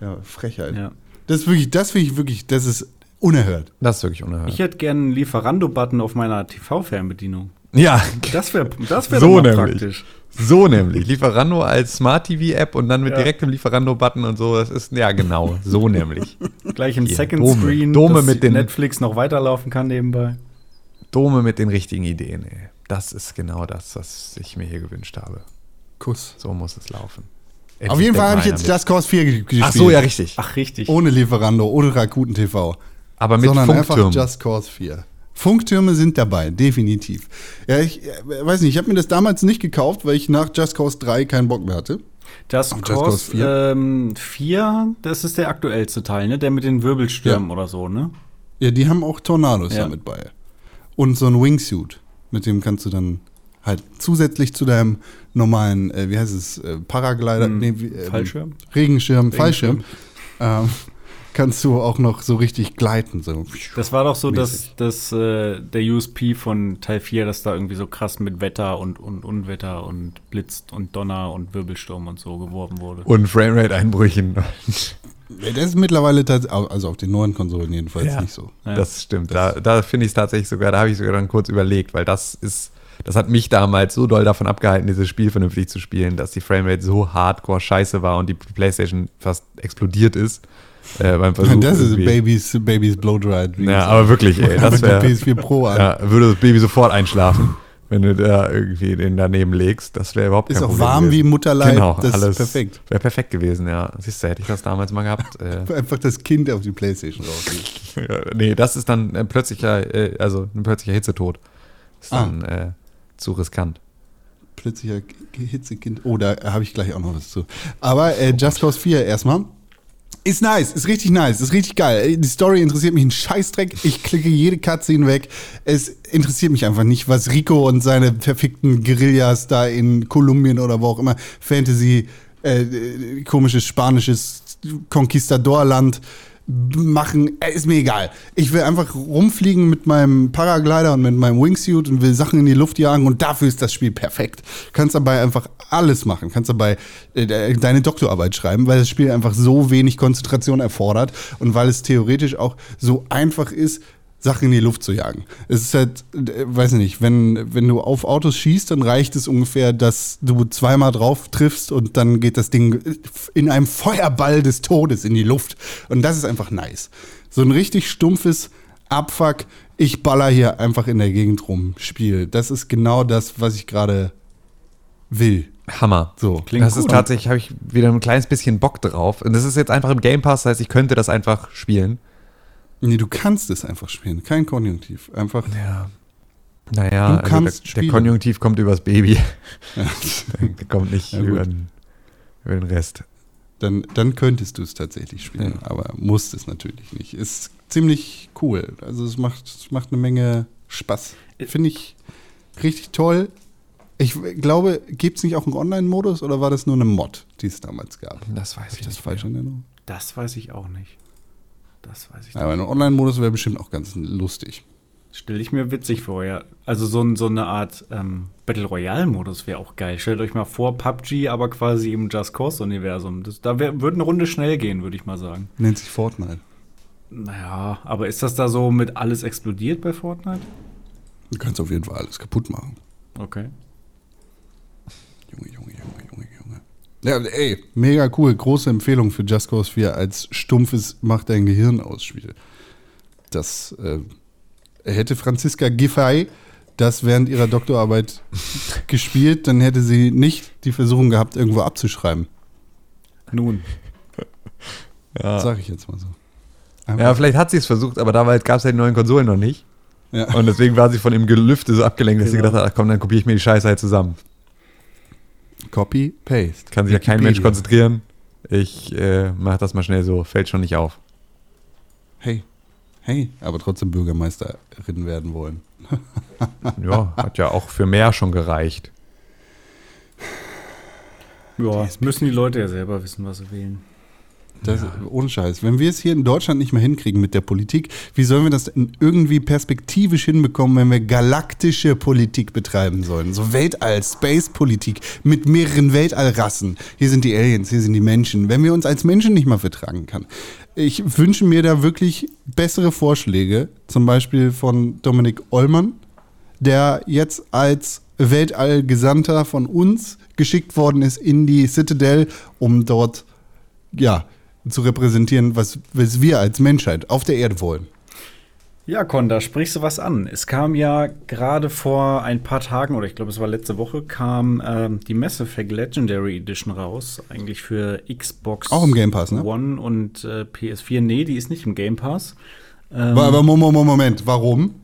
Ja, Frechheit. Ja. Das ist wirklich, das finde ich wirklich, das ist unerhört. Das ist wirklich unerhört. Ich hätte gerne einen Lieferando-Button auf meiner TV-Fernbedienung. Ja, Das wäre das wär So praktisch. So nämlich. Lieferando als Smart TV-App und dann mit Ja. direktem Lieferando-Button und so. Das ist, ja, genau. So nämlich. Gleich im Hier, Second Dome. Screen, Dome dass mit den- Netflix noch weiterlaufen kann nebenbei. Dome mit den richtigen Ideen, ey. Das ist genau das, was ich mir hier gewünscht habe. Kuss. So muss es laufen. Auf jeden Fall habe ich jetzt. Just Cause 4 ge- gespielt. Ach so, ja, richtig. Ach, richtig. Ohne Lieferando, ohne Rakuten TV. Aber mit sondern Funkturm. einfach Just Cause 4. Funktürme sind dabei, definitiv. Ja, ich äh, weiß nicht, ich habe mir das damals nicht gekauft, weil ich nach Just Cause 3 keinen Bock mehr hatte. Just Just Cause Cause 4? 4. Ähm, 4, das ist der aktuellste Teil, ne? Der mit den Wirbelstürmen Ja. oder so, ne? Ja, die haben auch Tornados Ja. damit bei. Und so ein Wingsuit, mit dem kannst du dann halt zusätzlich zu deinem normalen, äh, wie heißt es, äh, Paraglider, Hm, nee, wie, ähm, Fallschirm? Regenschirm, Fallschirm, ähm, kannst du auch noch so richtig gleiten. So. Das war doch so das, Mäßig. das, äh, der USP von Teil 4, dass da irgendwie so krass mit Wetter und, und Unwetter und Blitz und Donner und Wirbelsturm und so geworben wurde. Und Framerate-Einbrüchen. Das ist mittlerweile tatsächlich, also auf den neuen Konsolen jedenfalls Ja. nicht so. Ja. Das stimmt. Da, da finde ich es tatsächlich sogar, da habe ich sogar dann kurz überlegt, weil das ist, das hat mich damals so doll davon abgehalten, dieses Spiel vernünftig zu spielen, dass die Framerate so hardcore scheiße war und die Playstation fast explodiert ist. Äh, beim Versuch. das ist Babys, Babys Blow Dreams. Ja, aber wirklich, ey, das wäre. PS4 Pro an. Ja, würde das Baby sofort einschlafen. wenn du da irgendwie den daneben legst. Das wäre überhaupt Ist kein auch Problem warm wie gewesen. im Mutterleib. Genau, das alles ist perfekt. Wäre perfekt gewesen, ja. Siehst du, hätte ich das damals mal gehabt. Äh, Einfach das Kind auf die Playstation raus. ja, nee, das ist dann ein plötzlicher, äh, also ein plötzlicher Hitzetod. Ist Ah. dann äh, zu riskant. Plötzlicher Hitzekind. Oh, da habe ich gleich auch noch was zu. Aber äh, Just Cause 4 erstmal. Ist nice, ist richtig nice, ist richtig geil. Die Story interessiert mich einen Scheißdreck. Ich klicke jede Cutscene weg. Es interessiert mich einfach nicht, was Rico und seine verfickten Guerillas da in Kolumbien oder wo auch immer Fantasy, äh, äh, komisches spanisches Conquistadorland machen. Äh, ist mir egal. Ich will einfach rumfliegen mit meinem Paraglider und mit meinem Wingsuit und will Sachen in die Luft jagen und dafür ist das Spiel perfekt. Kannst dabei einfach alles machen. Kannst dabei äh, deine Doktorarbeit schreiben, weil das Spiel einfach so wenig Konzentration erfordert und weil es theoretisch auch so einfach ist, Sachen in die Luft zu jagen. Es ist halt, äh, weiß nicht, wenn, wenn du auf Autos schießt, dann reicht es ungefähr, dass du zweimal drauf triffst und dann geht das Ding in einem Feuerball des Todes in die Luft. Und das ist einfach nice. So ein richtig stumpfes Abfuck, ich baller hier einfach in der Gegend rum Spiel. Das ist genau das, was ich gerade will. Hammer. So. Klingt das ist gut. tatsächlich, habe ich wieder ein kleines bisschen Bock drauf. Und das ist jetzt einfach im Game Pass, das heißt, ich könnte das einfach spielen. Nee, du kannst es einfach spielen. Kein Konjunktiv. Einfach. Ja. Naja, Du also kannst der, der spielen. Konjunktiv kommt übers Baby. Ja. Der kommt nicht Ja, über, den, über den Rest. dann, dann könntest du es tatsächlich spielen, Ja. aber musst es natürlich nicht. Ist ziemlich cool. Also es macht, es macht eine Menge Spaß. Finde ich richtig toll. Ich glaube, gibt es nicht auch einen Online-Modus oder war das nur eine Mod, die es damals gab? Das weiß Habe ich das falsch in Erinnerung? Das weiß ich auch nicht. Das weiß ich Aber ein Online-Modus wäre bestimmt auch ganz lustig. Stelle ich mir witzig vor, ja. Also so, so eine Art ähm, Battle Royale-Modus wäre auch geil. Stellt euch mal vor, PUBG, aber quasi im Just Cause-Universum. Da wär, würde eine Runde schnell gehen, würde ich mal sagen. Nennt sich Fortnite. Naja, aber ist das da so mit alles explodiert bei Fortnite? Du kannst auf jeden Fall alles kaputt machen. Okay. Ja, ey, mega cool. Große Empfehlung für Just Cause 4 als stumpfes Mach dein Gehirn aus Spiel. Das äh, hätte Franziska Giffey das während ihrer Doktorarbeit gespielt, dann hätte sie nicht die Versuchung gehabt, irgendwo abzuschreiben. Nun. Ja. Sag ich jetzt mal so. ja, vielleicht hat sie es versucht, aber damals gab es ja die neuen Konsolen noch nicht. Ja. Und deswegen war sie von dem Gelüfte so abgelenkt, dass sie Genau. gedacht hat, ach komm, dann kopiere ich mir die Scheiße halt zusammen. Copy, Paste. Kann sich ja kein Mensch konzentrieren. Ich äh, mach das mal schnell so, fällt schon nicht auf. Hey, hey, aber trotzdem Bürgermeisterin werden wollen. Ja, hat ja auch für mehr schon gereicht. Ja, müssen die Leute ja selber wissen, was sie wählen. Das, Ohne Scheiß. Wenn wir es hier in Deutschland nicht mehr hinkriegen mit der Politik, wie sollen wir das denn irgendwie perspektivisch hinbekommen, wenn wir galaktische Politik betreiben sollen? So Weltall, Space-Politik mit mehreren Weltallrassen. Hier sind die Aliens, hier sind die Menschen. Wenn wir uns als Menschen nicht mal vertragen kann. Ich wünsche mir da wirklich bessere Vorschläge, zum Beispiel von Dominik Ollmann, der jetzt als Weltallgesandter von uns geschickt worden ist in die Citadel, um dort ja, zu repräsentieren, was, was wir als Menschheit auf der Erde wollen. Ja, Con, da sprichst du was an. Es kam ja gerade vor ein paar Tagen, oder ich glaube, es war letzte Woche, kam ähm, die Mass Effect Legendary Edition raus. Eigentlich für Xbox Auch im Game Pass, ne? One und äh, PS4. Nee, die ist nicht im Game Pass. Ähm, Aber, aber Moment, Moment, Moment, warum?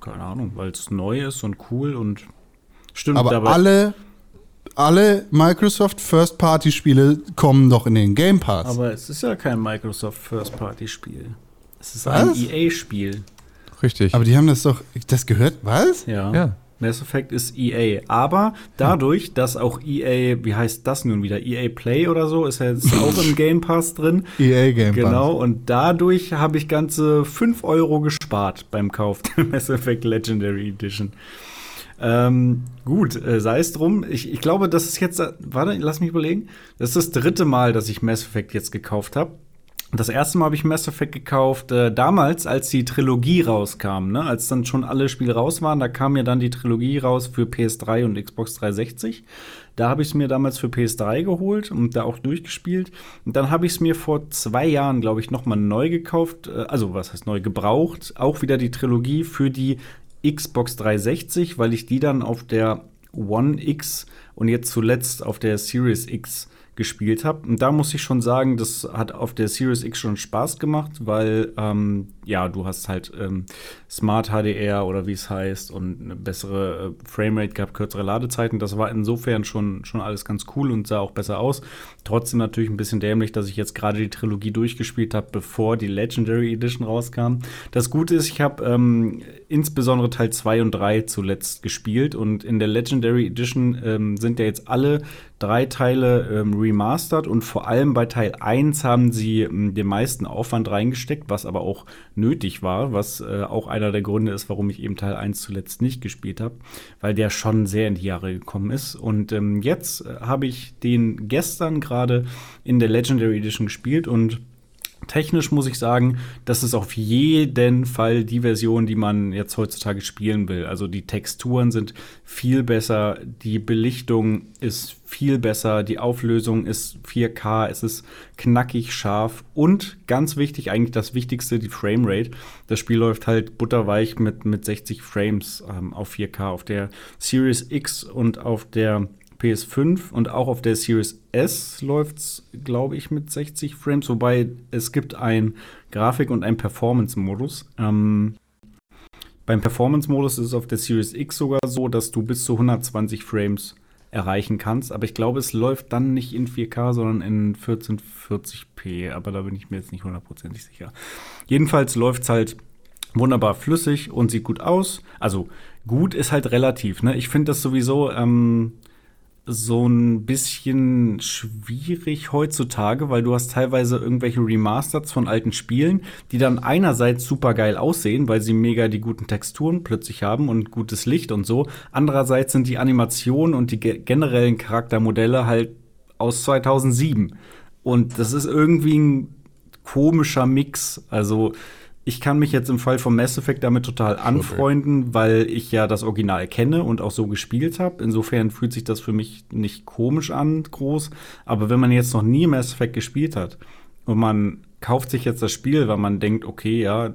keine Ahnung, weil es neu ist und cool und stimmt. Aber alle, alle Microsoft First-Party-Spiele kommen doch in den Game Pass. aber es ist ja kein Microsoft First-Party-Spiel. Es ist Was? ein EA-Spiel. Richtig. Aber die haben das doch, das gehört, was? Ja. Ja. Mass Effect ist EA. Aber dadurch, dass auch EA, wie heißt das nun wieder? EA Play oder so, ist ja jetzt auch im Game Pass drin. EA Game Genau, und dadurch habe ich ganze 5 Euro gespart beim Kauf der Mass Effect Legendary Edition. Ähm, gut, äh, sei es drum. Ich, ich glaube, das ist jetzt, äh, warte, lass mich überlegen. Das ist das dritte Mal, dass ich Mass Effect jetzt gekauft habe. Das erste Mal habe ich Mass Effect gekauft, äh, damals, als die Trilogie rauskam, ne? als dann schon alle Spiele raus waren. Da kam ja dann die Trilogie raus für PS3 und Xbox 360. Da habe ich es mir damals für PS3 geholt und da auch durchgespielt. Und dann habe ich es mir vor zwei Jahren, glaube ich, noch mal neu gekauft. Äh, also, was heißt neu? Gebraucht. Auch wieder die Trilogie für die Xbox 360, weil ich die dann auf der One X und jetzt zuletzt auf der Series X gespielt habe. Und da muss ich schon sagen, das hat auf der Series X schon Spaß gemacht, weil ähm, ja, du hast halt ähm, Smart HDR oder wie es heißt und eine bessere äh, Framerate gehabt, kürzere Ladezeiten. Das war insofern schon, schon alles ganz cool und sah auch besser aus. Trotzdem natürlich ein bisschen dämlich, dass ich jetzt gerade die Trilogie durchgespielt habe, bevor die Legendary Edition rauskam. Das Gute ist, ich habe ähm, insbesondere Teil 2 und 3 zuletzt gespielt und in der Legendary Edition ähm, sind ja jetzt alle drei Teile ähm, remastered und vor allem bei Teil 1 haben sie ähm, den meisten Aufwand reingesteckt, was aber auch nötig war, was äh, auch einer der Gründe ist, warum ich eben Teil 1 zuletzt nicht gespielt habe, weil der schon sehr in die Jahre gekommen ist. Und ähm, jetzt äh, habe ich den gestern gerade in der Legendary Edition gespielt und Technisch muss ich sagen, das ist auf jeden Fall die Version, die man jetzt heutzutage spielen will. Also die Texturen sind viel besser, die Belichtung ist viel besser, die Auflösung ist 4K, es ist knackig scharf und ganz wichtig, eigentlich das Wichtigste, die Framerate. Das Spiel läuft halt butterweich mit, mit 60 Frames ähm, auf 4K auf der Series X und auf der PS5 und auch auf der Series S läuft es, glaube ich, mit 60 Frames, wobei es gibt ein Grafik- und ein Performance-Modus. Ähm, beim Performance-Modus ist es auf der Series X sogar so, dass du bis zu 120 Frames erreichen kannst, aber ich glaube, es läuft dann nicht in 4K, sondern in 1440p, aber da bin ich mir jetzt nicht hundertprozentig sicher. Jedenfalls läuft es halt wunderbar flüssig und sieht gut aus. Also gut ist halt relativ. Ne? Ich finde das sowieso ähm, so ein bisschen schwierig heutzutage, weil du hast teilweise irgendwelche Remasters von alten Spielen, die dann einerseits super geil aussehen, weil sie mega die guten Texturen plötzlich haben und gutes Licht und so. Andererseits sind die Animationen und die ge generellen Charaktermodelle halt aus 2007. Und das ist irgendwie ein komischer Mix. Also ich kann mich jetzt im Fall von Mass Effect damit total anfreunden, weil ich ja das Original kenne und auch so gespielt habe. Insofern fühlt sich das für mich nicht komisch an, groß. Aber wenn man jetzt noch nie Mass Effect gespielt hat und man kauft sich jetzt das Spiel, weil man denkt, okay, ja,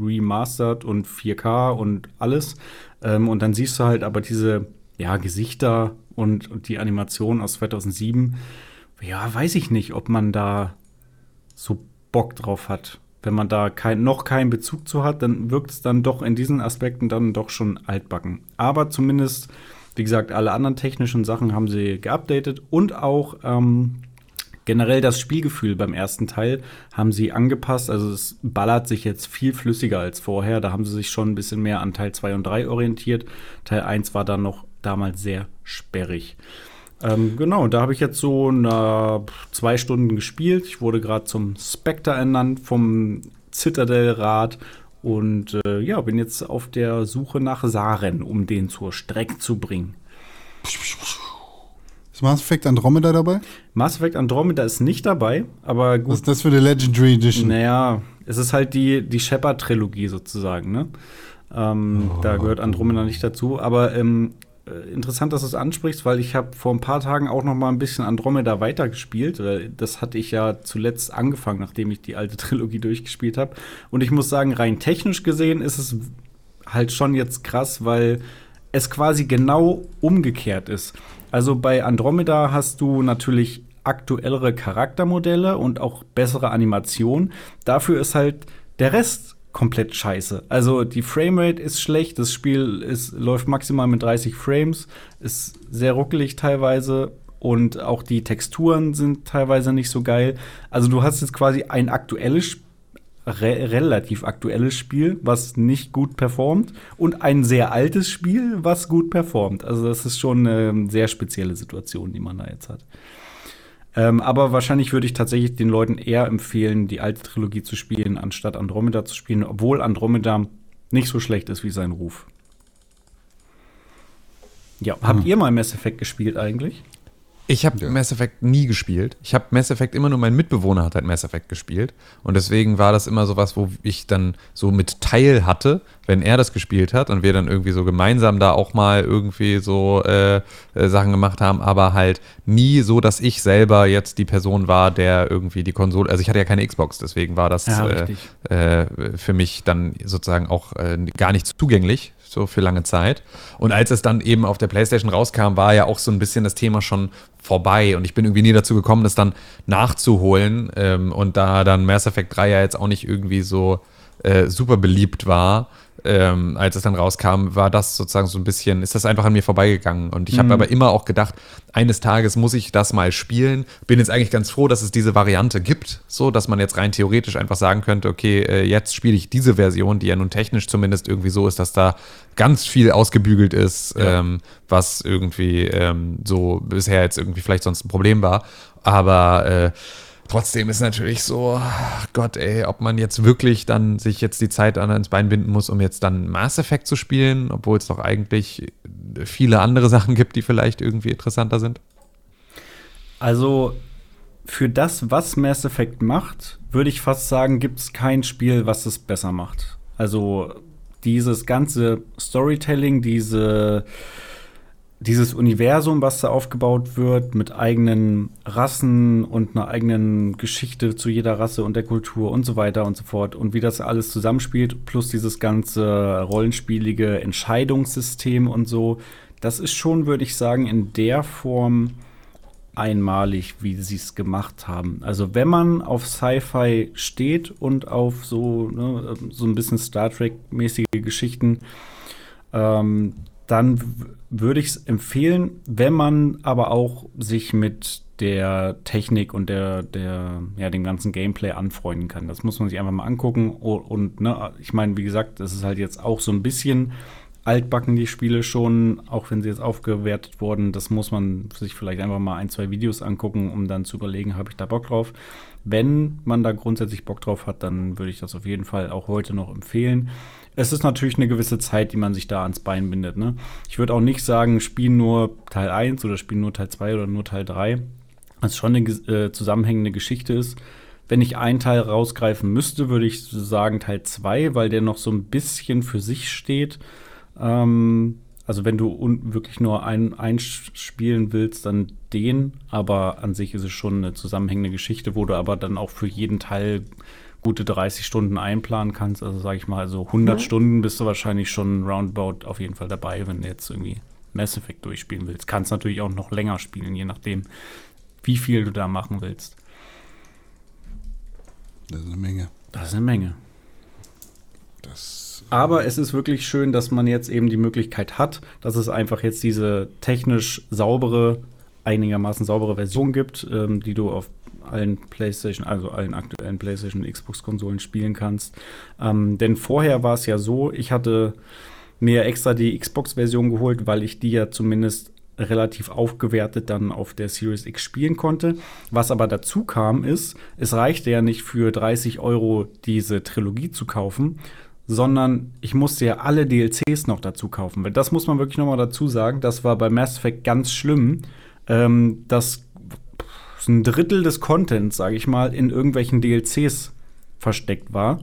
remastered und 4K und alles. Ähm, und dann siehst du halt aber diese ja, Gesichter und, und die Animation aus 2007. Ja, weiß ich nicht, ob man da so Bock drauf hat wenn man da kein, noch keinen Bezug zu hat, dann wirkt es dann doch in diesen Aspekten dann doch schon altbacken. Aber zumindest, wie gesagt, alle anderen technischen Sachen haben sie geupdatet und auch ähm, generell das Spielgefühl beim ersten Teil haben sie angepasst. Also es ballert sich jetzt viel flüssiger als vorher. Da haben sie sich schon ein bisschen mehr an Teil 2 und 3 orientiert. Teil 1 war dann noch damals sehr sperrig. Ähm, genau, da habe ich jetzt so na, zwei Stunden gespielt. Ich wurde gerade zum Spectre ernannt vom Citadel-Rat und äh, ja, bin jetzt auf der Suche nach Saren, um den zur Strecke zu bringen. Ist Mass Effect Andromeda dabei? Mass Effect Andromeda ist nicht dabei, aber gut. Was ist das für eine Legendary Edition? Naja, es ist halt die, die Shepard-Trilogie sozusagen, ne? Ähm, oh. Da gehört Andromeda nicht dazu. Aber ähm, äh, interessant, dass du es ansprichst, weil ich habe vor ein paar Tagen auch noch mal ein bisschen Andromeda weitergespielt. Das hatte ich ja zuletzt angefangen, nachdem ich die alte Trilogie durchgespielt habe. Und ich muss sagen, rein technisch gesehen ist es halt schon jetzt krass, weil es quasi genau umgekehrt ist. Also bei Andromeda hast du natürlich aktuellere Charaktermodelle und auch bessere Animationen. Dafür ist halt der Rest komplett scheiße. Also die Framerate ist schlecht, das Spiel ist, läuft maximal mit 30 Frames, ist sehr ruckelig teilweise und auch die Texturen sind teilweise nicht so geil. Also du hast jetzt quasi ein aktuelles re relativ aktuelles Spiel, was nicht gut performt und ein sehr altes Spiel, was gut performt. Also das ist schon eine sehr spezielle Situation, die man da jetzt hat. Ähm, aber wahrscheinlich würde ich tatsächlich den Leuten eher empfehlen, die alte Trilogie zu spielen, anstatt Andromeda zu spielen, obwohl Andromeda nicht so schlecht ist wie sein Ruf. Ja, habt hm. ihr mal Mass Effect gespielt eigentlich? Ich habe ja. Mass Effect nie gespielt. Ich habe Mass Effect immer nur, mein Mitbewohner hat halt Mass Effect gespielt. Und deswegen war das immer so was, wo ich dann so mit Teil hatte, wenn er das gespielt hat und wir dann irgendwie so gemeinsam da auch mal irgendwie so äh, äh, Sachen gemacht haben, aber halt nie so, dass ich selber jetzt die Person war, der irgendwie die Konsole, also ich hatte ja keine Xbox, deswegen war das ja, äh, äh für mich dann sozusagen auch äh, gar nicht zugänglich so für lange Zeit. Und als es dann eben auf der PlayStation rauskam, war ja auch so ein bisschen das Thema schon vorbei. Und ich bin irgendwie nie dazu gekommen, das dann nachzuholen. Ähm, und da dann Mass Effect 3 ja jetzt auch nicht irgendwie so äh, super beliebt war, ähm, als es dann rauskam, war das sozusagen so ein bisschen, ist das einfach an mir vorbeigegangen. Und ich habe aber immer auch gedacht, eines Tages muss ich das mal spielen. Bin jetzt eigentlich ganz froh, dass es diese Variante gibt, so dass man jetzt rein theoretisch einfach sagen könnte, okay, äh, jetzt spiele ich diese Version, die ja nun technisch zumindest irgendwie so ist, dass da ganz viel ausgebügelt ist, ähm, was irgendwie ähm, so bisher jetzt irgendwie vielleicht sonst ein Problem war. Aber äh, Trotzdem ist natürlich so, Gott, ey, ob man jetzt wirklich dann sich jetzt die Zeit an ins Bein binden muss, um jetzt dann Mass Effect zu spielen, obwohl es doch eigentlich viele andere Sachen gibt, die vielleicht irgendwie interessanter sind. Also für das, was Mass Effect macht, würde ich fast sagen, gibt es kein Spiel, was es besser macht. Also dieses ganze Storytelling, diese dieses Universum, was da aufgebaut wird, mit eigenen Rassen und einer eigenen Geschichte zu jeder Rasse und der Kultur und so weiter und so fort und wie das alles zusammenspielt, plus dieses ganze rollenspielige Entscheidungssystem und so, das ist schon, würde ich sagen, in der Form einmalig, wie sie es gemacht haben. Also wenn man auf Sci-Fi steht und auf so, ne, so ein bisschen Star Trek-mäßige Geschichten, ähm, dann würde ich es empfehlen, wenn man aber auch sich mit der Technik und der, der, ja, dem ganzen Gameplay anfreunden kann. Das muss man sich einfach mal angucken. Und, ne, ich meine, wie gesagt, das ist halt jetzt auch so ein bisschen altbacken, die Spiele schon, auch wenn sie jetzt aufgewertet wurden. Das muss man sich vielleicht einfach mal ein, zwei Videos angucken, um dann zu überlegen, habe ich da Bock drauf. Wenn man da grundsätzlich Bock drauf hat, dann würde ich das auf jeden Fall auch heute noch empfehlen. Es ist natürlich eine gewisse Zeit, die man sich da ans Bein bindet. Ne? Ich würde auch nicht sagen, spiel nur Teil 1 oder spiel nur Teil 2 oder nur Teil 3. Das ist schon eine äh, zusammenhängende Geschichte ist. Wenn ich einen Teil rausgreifen müsste, würde ich sagen Teil 2, weil der noch so ein bisschen für sich steht. Ähm, also wenn du wirklich nur einen einspielen willst, dann den. Aber an sich ist es schon eine zusammenhängende Geschichte, wo du aber dann auch für jeden Teil gute 30 Stunden einplanen kannst. Also sage ich mal, so 100 Stunden bist du wahrscheinlich schon roundabout auf jeden Fall dabei, wenn du jetzt irgendwie Mass Effect durchspielen willst. Kannst natürlich auch noch länger spielen, je nachdem, wie viel du da machen willst. Das ist eine Menge. Das ist eine Menge. Das, Aber es ist wirklich schön, dass man jetzt eben die Möglichkeit hat, dass es einfach jetzt diese technisch saubere, einigermaßen saubere Version gibt, ähm, die du auf allen PlayStation, also allen aktuellen PlayStation und Xbox-Konsolen spielen kannst. Ähm, denn vorher war es ja so, ich hatte mir extra die Xbox-Version geholt, weil ich die ja zumindest relativ aufgewertet dann auf der Series X spielen konnte. Was aber dazu kam, ist, es reichte ja nicht für 30 Euro diese Trilogie zu kaufen, sondern ich musste ja alle DLCs noch dazu kaufen. Das muss man wirklich noch mal dazu sagen, das war bei Mass Effect ganz schlimm, ähm, dass ein Drittel des Contents, sage ich mal, in irgendwelchen DLCs versteckt war.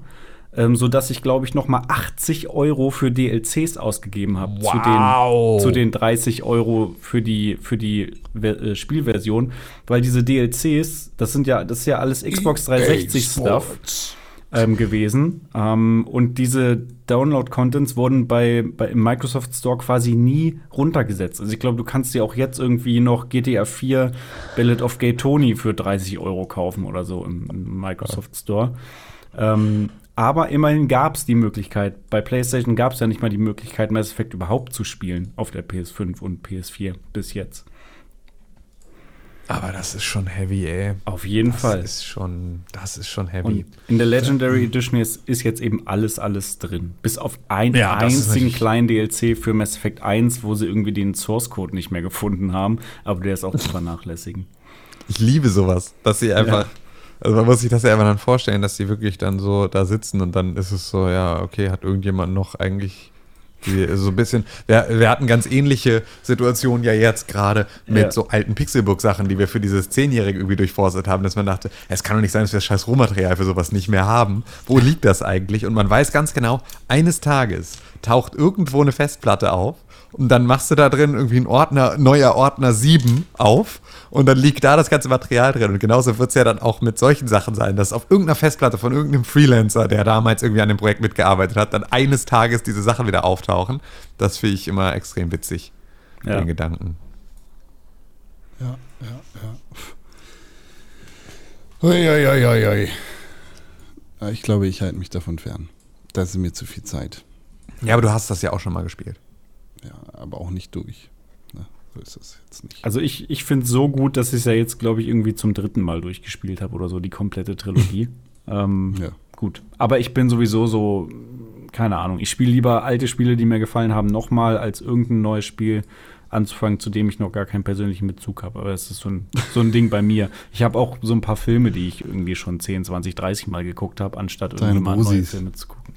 Ähm, so dass ich, glaube ich, noch mal 80 Euro für DLCs ausgegeben habe Wow. zu, den, zu den 30 Euro für die, für die äh, Spielversion. Weil diese DLCs, das sind ja, das ist ja alles Xbox 360 Stuff ähm, gewesen. Ähm, und diese Download-Contents wurden bei, bei im Microsoft Store quasi nie runtergesetzt. Also ich glaube, du kannst dir auch jetzt irgendwie noch GTA 4 Ballad of Gay Tony für 30 Euro kaufen oder so im, im Microsoft Store. Ähm, aber immerhin gab es die Möglichkeit. Bei PlayStation gab es ja nicht mal die Möglichkeit, Mass Effect überhaupt zu spielen auf der PS5 und PS4 bis jetzt. Aber das ist schon heavy, ey. Auf jeden Das Fall. ist schon, das ist schon heavy. Und in der Legendary Edition ist, ist jetzt eben alles, alles drin. Bis auf einen Ja, das einzigen kleinen DLC für Mass Effect 1, wo sie irgendwie den Source Code nicht mehr gefunden haben. Aber der ist auch zu vernachlässigen. Ich liebe sowas, dass sie einfach, also man muss sich das ja einfach dann vorstellen, dass sie wirklich dann so da sitzen und dann ist es so, ja, okay, hat irgendjemand noch eigentlich die, so ein bisschen, wir, wir hatten ganz ähnliche Situationen ja jetzt gerade mit Ja. so alten Pixelbook-Sachen, die wir für dieses Zehnjährige irgendwie durchforstet haben, dass man dachte, es kann doch nicht sein, dass wir das scheiß Rohmaterial für sowas nicht mehr haben. Wo liegt das eigentlich? Und man weiß ganz genau, eines Tages taucht irgendwo eine Festplatte auf und dann machst du da drin irgendwie einen Ordner, neuer Ordner 7 auf und dann liegt da das ganze Material drin. Und genauso wird es ja dann auch mit solchen Sachen sein, dass auf irgendeiner Festplatte von irgendeinem Freelancer, der damals irgendwie an dem Projekt mitgearbeitet hat, dann eines Tages diese Sachen wieder auftauchen. Das finde ich immer extrem witzig, Ja. den Gedanken. Ja, ja, ja. Uiuiuiui. Ja, Ich glaube, ich halte mich davon fern. Das ist mir zu viel Zeit. Ja, aber du hast das ja auch schon mal gespielt. Ja, aber auch nicht durch. Na, so ist das jetzt nicht. Also ich, ich finde es so gut, dass ich es ja jetzt, glaube ich, irgendwie zum dritten Mal durchgespielt habe oder so, die komplette Trilogie. ähm, Ja. Gut. Aber ich bin sowieso so, keine Ahnung, ich spiele lieber alte Spiele, die mir gefallen haben, nochmal, als irgendein neues Spiel anzufangen, zu dem ich noch gar keinen persönlichen Bezug habe. Aber das ist so ein, so ein Ding bei mir. Ich habe auch so ein paar Filme, die ich irgendwie schon 10, 20, 30 Mal geguckt habe, anstatt irgendwie mal neue. Filme zu gucken.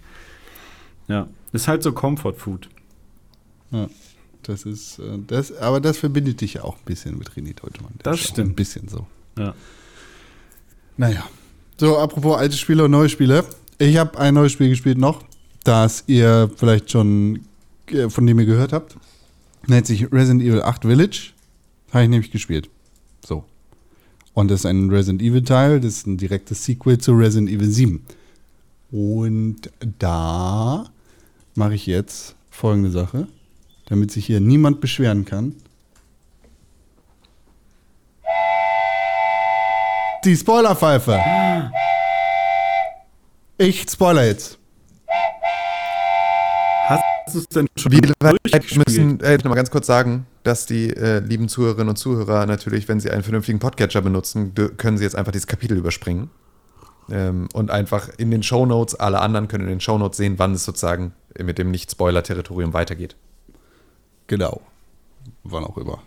Ja, ist halt so Comfort Food. Ja, das ist, äh, das, aber das verbindet dich ja auch ein bisschen mit René Deutschmann. Das ist auch stimmt. Ein bisschen so. Ja. Naja. So, apropos alte Spiele und neue Spiele. Ich habe ein neues Spiel gespielt noch, das ihr vielleicht schon, äh, von dem ihr gehört habt. Nennt sich Resident Evil 8 Village. Habe ich nämlich gespielt. So. Und das ist ein Resident Evil Teil, das ist ein direktes Sequel zu Resident Evil 7. Und da mache ich jetzt folgende Sache, damit sich hier niemand beschweren kann. Die Spoilerpfeife. Ich spoiler jetzt. Hast du es denn schon durchgespielt? müssen, äh, noch mal ganz kurz sagen, dass die äh, lieben Zuhörerinnen und Zuhörer natürlich, wenn sie einen vernünftigen Podcatcher benutzen, können sie jetzt einfach dieses Kapitel überspringen. Ähm, und einfach in den Shownotes, alle anderen können in den Shownotes sehen, wann es sozusagen mit dem Nicht-Spoiler-Territorium weitergeht. Genau. Wann auch immer.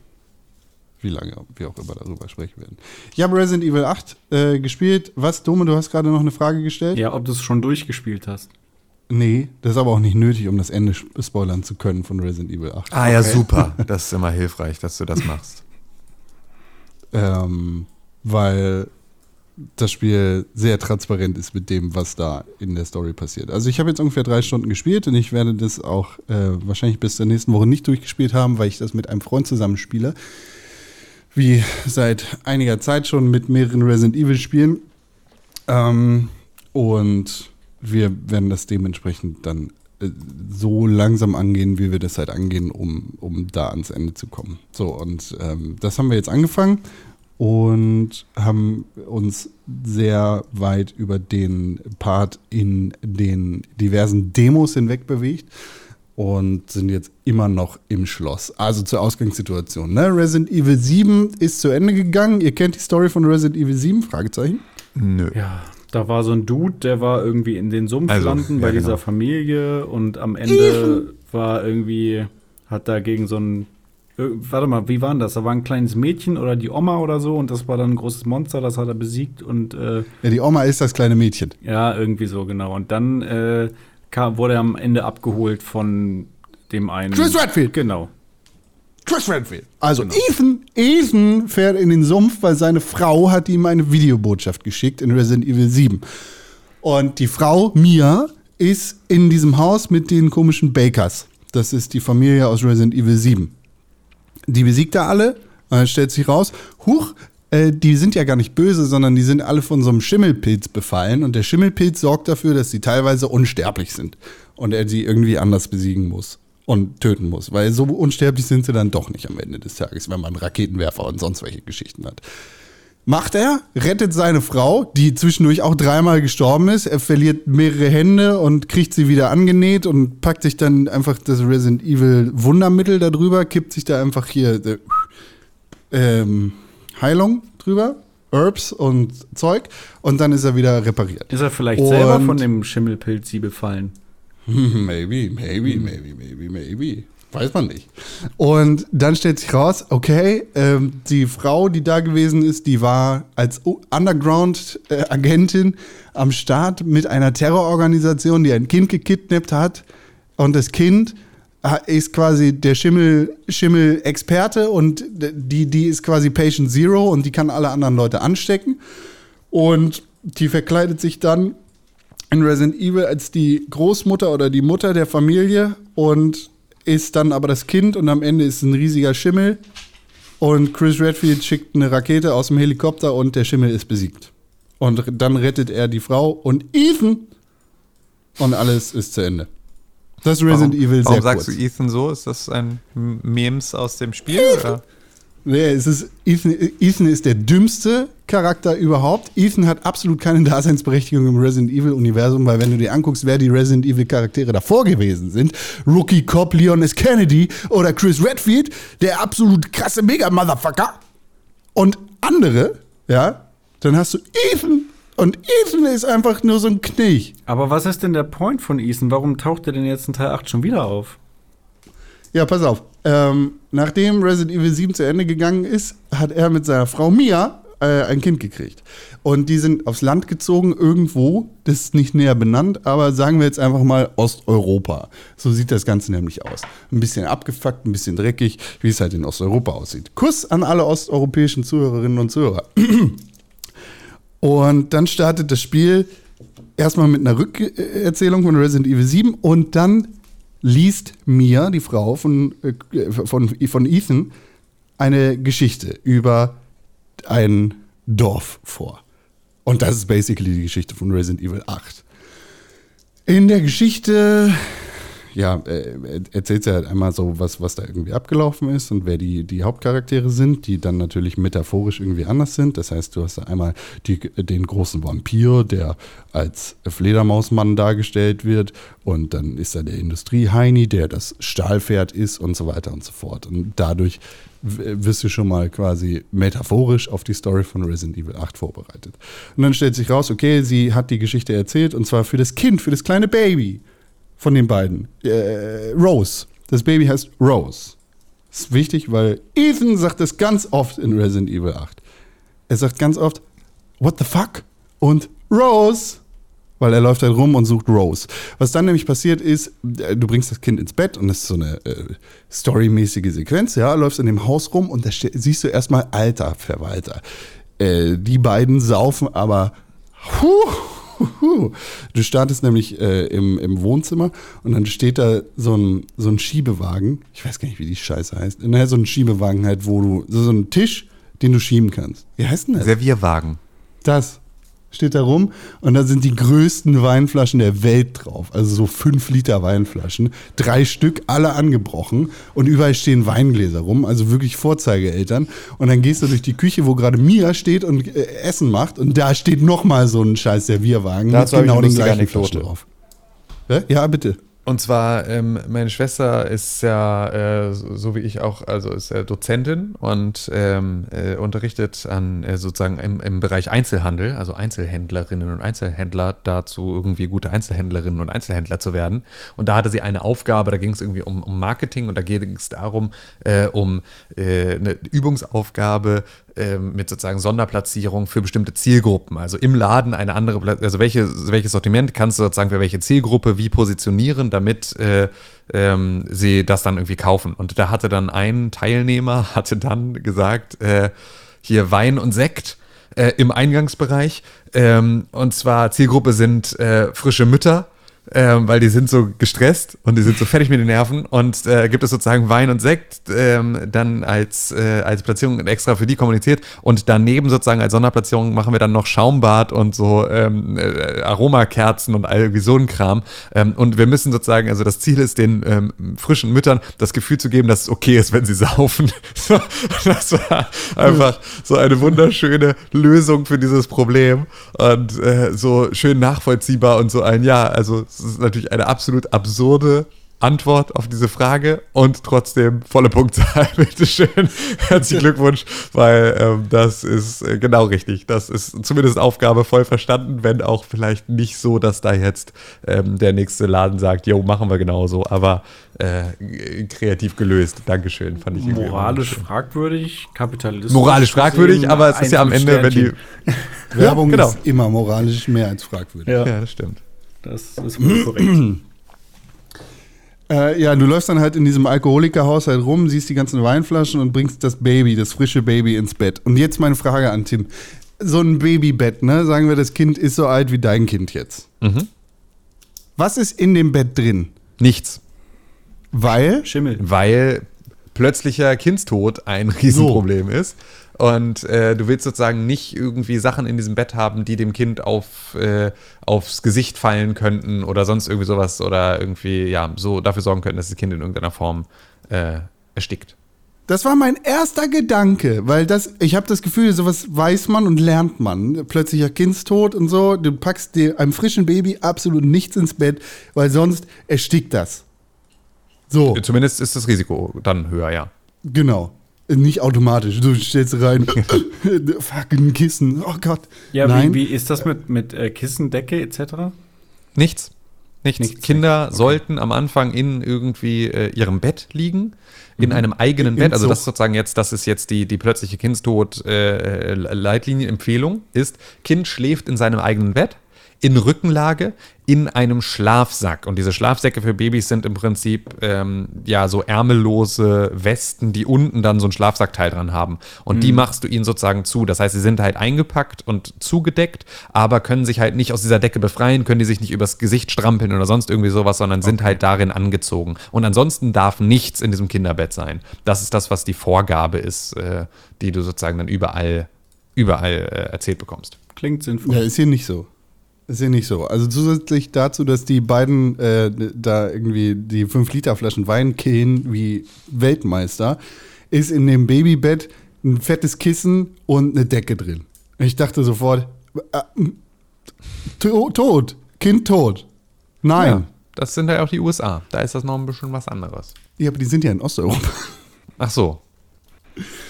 Wie lange wir auch immer darüber sprechen werden. Ich habe Resident Evil 8 äh, gespielt. Was, Dome, du hast gerade noch eine Frage gestellt? Ja, ob du es schon durchgespielt hast. Nee, das ist aber auch nicht nötig, um das Ende sp- spoilern zu können von Resident Evil 8. Ah ja, super. Das ist immer hilfreich, dass du das machst. ähm, weil das Spiel sehr transparent ist mit dem, was da in der Story passiert. Also ich habe jetzt ungefähr drei Stunden gespielt und ich werde das auch äh, wahrscheinlich bis zur nächsten Woche nicht durchgespielt haben, weil ich das mit einem Freund zusammenspiele. Wie seit einiger Zeit schon mit mehreren Resident Evil Spielen. Ähm, und wir werden das dementsprechend dann äh, so langsam angehen, wie wir das halt angehen, um, um da ans Ende zu kommen. So, und ähm, das haben wir jetzt angefangen und haben uns sehr weit über den Part in den diversen Demos hinweg bewegt und sind jetzt immer noch im Schloss. Also zur Ausgangssituation. Ne? Resident Evil 7 ist zu Ende gegangen. Ihr kennt die Story von Resident Evil 7? Fragezeichen. Nö. Ja, da war so ein Dude, der war irgendwie in den Sumpf Also, landen bei ja, dieser genau. Familie und am Ende war irgendwie, hat da gegen so ein, äh, warte mal, wie war denn das? Da war ein kleines Mädchen oder die Oma oder so und das war dann ein großes Monster, das hat er besiegt und äh, Ja, die Oma ist das kleine Mädchen. ja, irgendwie so, genau. Und dann äh, kam, wurde er am Ende abgeholt von dem einen. Chris Redfield. Genau. Chris Redfield. Also Ethan, Ethan fährt in den Sumpf, weil seine Frau hat ihm eine Videobotschaft geschickt in Resident Evil 7. Und die Frau, Mia, ist in diesem Haus mit den komischen Bakers. Das ist die Familie aus Resident Evil 7. Die besiegt er alle. Und dann stellt sich raus, huch, äh, die sind ja gar nicht böse, sondern die sind alle von so einem Schimmelpilz befallen. Und der Schimmelpilz sorgt dafür, dass sie teilweise unsterblich sind. Und er sie irgendwie anders besiegen muss und töten muss. Weil so unsterblich sind sie dann doch nicht am Ende des Tages, wenn man Raketenwerfer und sonst welche Geschichten hat. Macht er, rettet seine Frau, die zwischendurch auch dreimal gestorben ist. Er verliert mehrere Hände und kriegt sie wieder angenäht und packt sich dann einfach das Resident Evil Wundermittel darüber, kippt sich da einfach hier äh, ähm, Heilung drüber, Herbs und Zeug und dann ist er wieder repariert. Ist er vielleicht Und- selber von dem Schimmelpilz sie befallen? Maybe, maybe, maybe, maybe, maybe. Weiß man nicht. Und dann stellt sich raus, okay, ähm, die Frau, die da gewesen ist, die war als Underground-Agentin am Start mit einer Terrororganisation, die ein Kind gekidnappt hat. Und das Kind ha- ist quasi der Schimmel- Schimmel-Experte und die, die ist quasi Patient Zero und die kann alle anderen Leute anstecken. Und die verkleidet sich dann in Resident Evil als die Großmutter oder die Mutter der Familie und ist dann aber das Kind und am Ende ist ein riesiger Schimmel. Und Chris Redfield schickt eine Rakete aus dem Helikopter und der Schimmel ist besiegt. Und dann rettet er die Frau und Ethan. Und alles ist zu Ende. Das ist Resident Evil sehr Warum sagst kurz. du Ethan so? Ist das ein Memes aus dem Spiel? Oder? Nee, es ist, Ethan, Ethan ist der dümmste Charakter überhaupt. Ethan hat absolut keine Daseinsberechtigung im Resident Evil-Universum, weil wenn du dir anguckst, wer die Resident Evil-Charaktere davor gewesen sind, Rookie Cop Leon S. Kennedy oder Chris Redfield, der absolut krasse Mega-Motherfucker und andere, ja, dann hast du Ethan und Ethan ist einfach nur so ein Knilch. Aber was ist denn der Point von Ethan? Warum taucht er denn jetzt in Teil 8 schon wieder auf? Ja, pass auf. Ähm, nachdem Resident Evil 7 zu Ende gegangen ist, hat er mit seiner Frau Mia äh, ein Kind gekriegt. Und die sind aufs Land gezogen, irgendwo, das ist nicht näher benannt, aber sagen wir jetzt einfach mal Osteuropa. So sieht das Ganze nämlich aus. Ein bisschen abgefuckt, ein bisschen dreckig, wie es halt in Osteuropa aussieht. Kuss an alle osteuropäischen Zuhörerinnen und Zuhörer. Und dann startet das Spiel erstmal mit einer Rückerzählung von Resident Evil 7 und dann liest Mia, die Frau von, äh, von, von Ethan, eine Geschichte über ein Dorf vor. Und das ist basically die Geschichte von Resident Evil 8. In der Geschichte, ja, äh, erzählt sie halt einmal so, was, was da irgendwie abgelaufen ist und wer die, die Hauptcharaktere sind, die dann natürlich metaphorisch irgendwie anders sind. Das heißt, du hast da einmal die, den großen Vampir, der als Fledermausmann dargestellt wird und dann ist da der Industrieheini, der das Stahlpferd ist und so weiter und so fort. Und dadurch wirst du schon mal quasi metaphorisch auf die Story von Resident Evil 8 vorbereitet. Und dann stellt sich raus, okay, sie hat die Geschichte erzählt und zwar für das Kind, für das kleine Baby von den beiden. Äh, Rose. Das Baby heißt Rose. Ist wichtig, weil Ethan sagt das ganz oft in Resident Evil 8. Er sagt ganz oft, what the fuck? Und Rose. Weil er läuft halt rum und sucht Rose. Was dann nämlich passiert ist, äh, du bringst das Kind ins Bett und das ist so eine äh, storymäßige Sequenz, ja, läufst in dem Haus rum und da siehst du erstmal, alter Verwalter. Äh, die beiden saufen aber Huh, huh. Du startest nämlich äh, im, im Wohnzimmer und dann steht da so ein, so ein Schiebewagen. Ich weiß gar nicht, wie die Scheiße heißt. Naja, so ein Schiebewagen halt, wo du, so, so ein Tisch, den du schieben kannst. Wie heißt denn das? Servierwagen. Das steht da rum und da sind die größten Weinflaschen der Welt drauf. Also so 5 Liter Weinflaschen. Drei Stück, alle angebrochen und überall stehen Weingläser rum. Also wirklich Vorzeigeeltern. Und dann gehst du durch die Küche, wo gerade Mia steht und äh, Essen macht und da steht nochmal so ein scheiß Servierwagen Dazu ich eine den gleichen Anekdote. Flaschen drauf. Ja bitte. Und zwar, ähm, meine Schwester ist ja, äh, so wie ich auch, also ist ja Dozentin und ähm, äh, unterrichtet an äh, sozusagen im, im Bereich Einzelhandel, also Einzelhändlerinnen und Einzelhändler dazu, irgendwie gute Einzelhändlerinnen und Einzelhändler zu werden. Und da hatte sie eine Aufgabe, da ging es irgendwie um, um Marketing und da ging es darum, äh, um äh, eine Übungsaufgabe ähm, mit sozusagen Sonderplatzierung für bestimmte Zielgruppen. Also im Laden eine andere, also welche, welches Sortiment kannst du sozusagen für welche Zielgruppe wie positionieren, damit äh, ähm, sie das dann irgendwie kaufen. Und da hatte dann ein Teilnehmer, hatte dann gesagt, äh, hier Wein und Sekt äh, im Eingangsbereich. Ähm, und zwar Zielgruppe sind äh, frische Mütter ähm, weil die sind so gestresst und die sind so fertig mit den Nerven. Und äh, gibt es sozusagen Wein und Sekt ähm, dann als, äh, als Platzierung extra für die kommuniziert. Und daneben sozusagen als Sonderplatzierung machen wir dann noch Schaumbad und so ähm, äh, Aromakerzen und all irgendwie so ein Kram. Ähm, und wir müssen sozusagen, also das Ziel ist den ähm, frischen Müttern das Gefühl zu geben, dass es okay ist, wenn sie saufen. Das war einfach so eine wunderschöne Lösung für dieses Problem. Und äh, so schön nachvollziehbar und so ein, ja, also es ist natürlich eine absolut absurde Antwort auf diese Frage und trotzdem volle Punktzahl. Bitteschön. Herzlichen Glückwunsch, weil ähm, das ist äh, genau richtig. Das ist zumindest Aufgabe voll verstanden, wenn auch vielleicht nicht so, dass da jetzt ähm, der nächste Laden sagt, jo, machen wir genauso, aber äh, kreativ gelöst. Dankeschön, fand ich Moralisch fragwürdig, Kapitalismus. Moralisch fragwürdig, aber es ist ja am Ende, wenn die. Werbung genau. ist immer moralisch mehr als fragwürdig. Ja, Ja, das stimmt. Das ist korrekt. Äh, ja, du läufst dann halt in diesem Alkoholikerhaushalt rum, siehst die ganzen Weinflaschen und bringst das Baby, das frische Baby ins Bett. Und jetzt meine Frage an Tim. So ein Babybett, ne? Sagen wir, das Kind ist so alt wie dein Kind jetzt. Mhm. Was ist in dem Bett drin? Nichts. Weil? Schimmel. weil plötzlicher Kindstod ein Riesenproblem ist. Und äh, du willst sozusagen nicht irgendwie Sachen in diesem Bett haben, die dem Kind auf, äh, aufs Gesicht fallen könnten oder sonst irgendwie sowas oder irgendwie, ja, so dafür sorgen könnten, dass das Kind in irgendeiner Form äh, erstickt. Das war mein erster Gedanke, weil das, ich habe das Gefühl, sowas weiß man und lernt man. Plötzlicher Kindstod und so, du packst dir einem frischen Baby absolut nichts ins Bett, weil sonst erstickt das. So, Zumindest ist das Risiko dann höher, ja. genau. Nicht automatisch. Du stellst rein, fuck, ein Kissen, oh Gott. Ja, Nein. wie, wie ist das mit, mit äh, Kissen, Decke etc.? Nichts. Nichts. Nichts, Kinder. Okay. sollten am Anfang in irgendwie äh, ihrem Bett liegen, in einem eigenen In Bett. Also das ist sozusagen jetzt, das ist jetzt die, die plötzliche Kindstod äh, Leitlinienempfehlung ist, Kind schläft in seinem eigenen Bett, in Rückenlage, in einem Schlafsack. Und diese Schlafsäcke für Babys sind im Prinzip ähm, ja so ärmellose Westen, die unten dann so ein Schlafsackteil dran haben. Und die machst du ihnen sozusagen zu. Das heißt, sie sind halt eingepackt und zugedeckt, aber können sich halt nicht aus dieser Decke befreien, können die sich nicht übers Gesicht strampeln oder sonst irgendwie sowas, sondern sind halt darin angezogen. Und ansonsten darf nichts in diesem Kinderbett sein. Das ist das, was die Vorgabe ist, äh, die du sozusagen dann überall, überall äh, erzählt bekommst. Klingt sinnvoll. Ja, ist hier nicht so. Ist hier nicht so. Also zusätzlich dazu, dass die beiden äh, da irgendwie die 5-Liter-Flaschen Wein killen wie Weltmeister, ist in dem Babybett ein fettes Kissen und eine Decke drin. Ich dachte sofort, äh, to tot, Kind tot. Nein. Ja, das sind ja auch die USA. Da ist das noch ein bisschen was anderes. Ja, aber die sind ja in Osteuropa. Ach so.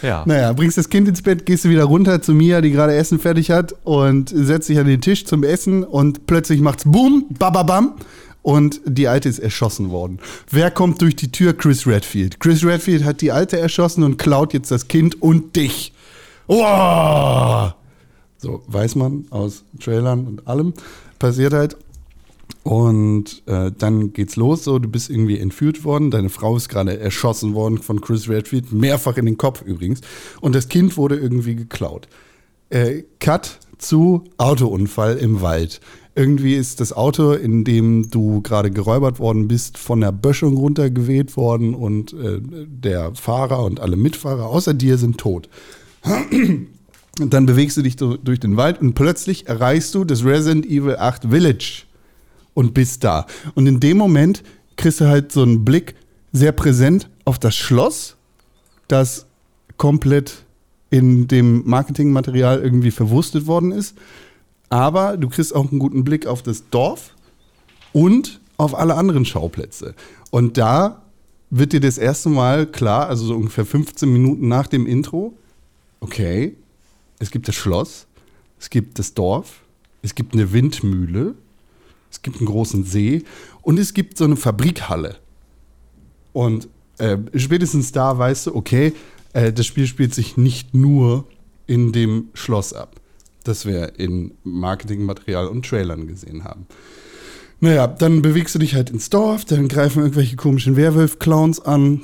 Ja. Naja, bringst das Kind ins Bett, gehst du wieder runter zu Mia, die gerade Essen fertig hat und setzt dich an den Tisch zum Essen und plötzlich macht's Boom, bababam und die Alte ist erschossen worden. Wer kommt durch die Tür? Chris Redfield. Chris Redfield hat die Alte erschossen und klaut jetzt das Kind und dich. Wow! So, weiß man aus Trailern und allem. Passiert halt. Und äh, dann geht's los, so, du bist irgendwie entführt worden, deine Frau ist gerade erschossen worden von Chris Redfield, mehrfach in den Kopf übrigens. Und das Kind wurde irgendwie geklaut. Äh, Cut zu Autounfall im Wald. Irgendwie ist das Auto, in dem du gerade geräubert worden bist, von der Böschung runtergeweht worden und äh, der Fahrer und alle Mitfahrer außer dir sind tot. Und dann bewegst du dich durch den Wald und plötzlich erreichst du das Resident Evil 8 Village und bist da. Und in dem Moment kriegst du halt so einen Blick sehr präsent auf das Schloss, das komplett in dem Marketingmaterial irgendwie verwurstet worden ist. Aber du kriegst auch einen guten Blick auf das Dorf und auf alle anderen Schauplätze. Und da wird dir das erste Mal klar, also so ungefähr 15 Minuten nach dem Intro, okay, es gibt das Schloss, es gibt das Dorf, es gibt eine Windmühle, es gibt einen großen See und es gibt so eine Fabrikhalle. Und äh, spätestens da weißt du, okay, äh, das Spiel spielt sich nicht nur in dem Schloss ab, das wir in Marketingmaterial und Trailern gesehen haben. Naja, dann bewegst du dich halt ins Dorf, dann greifen irgendwelche komischen Werwolf-Clowns an,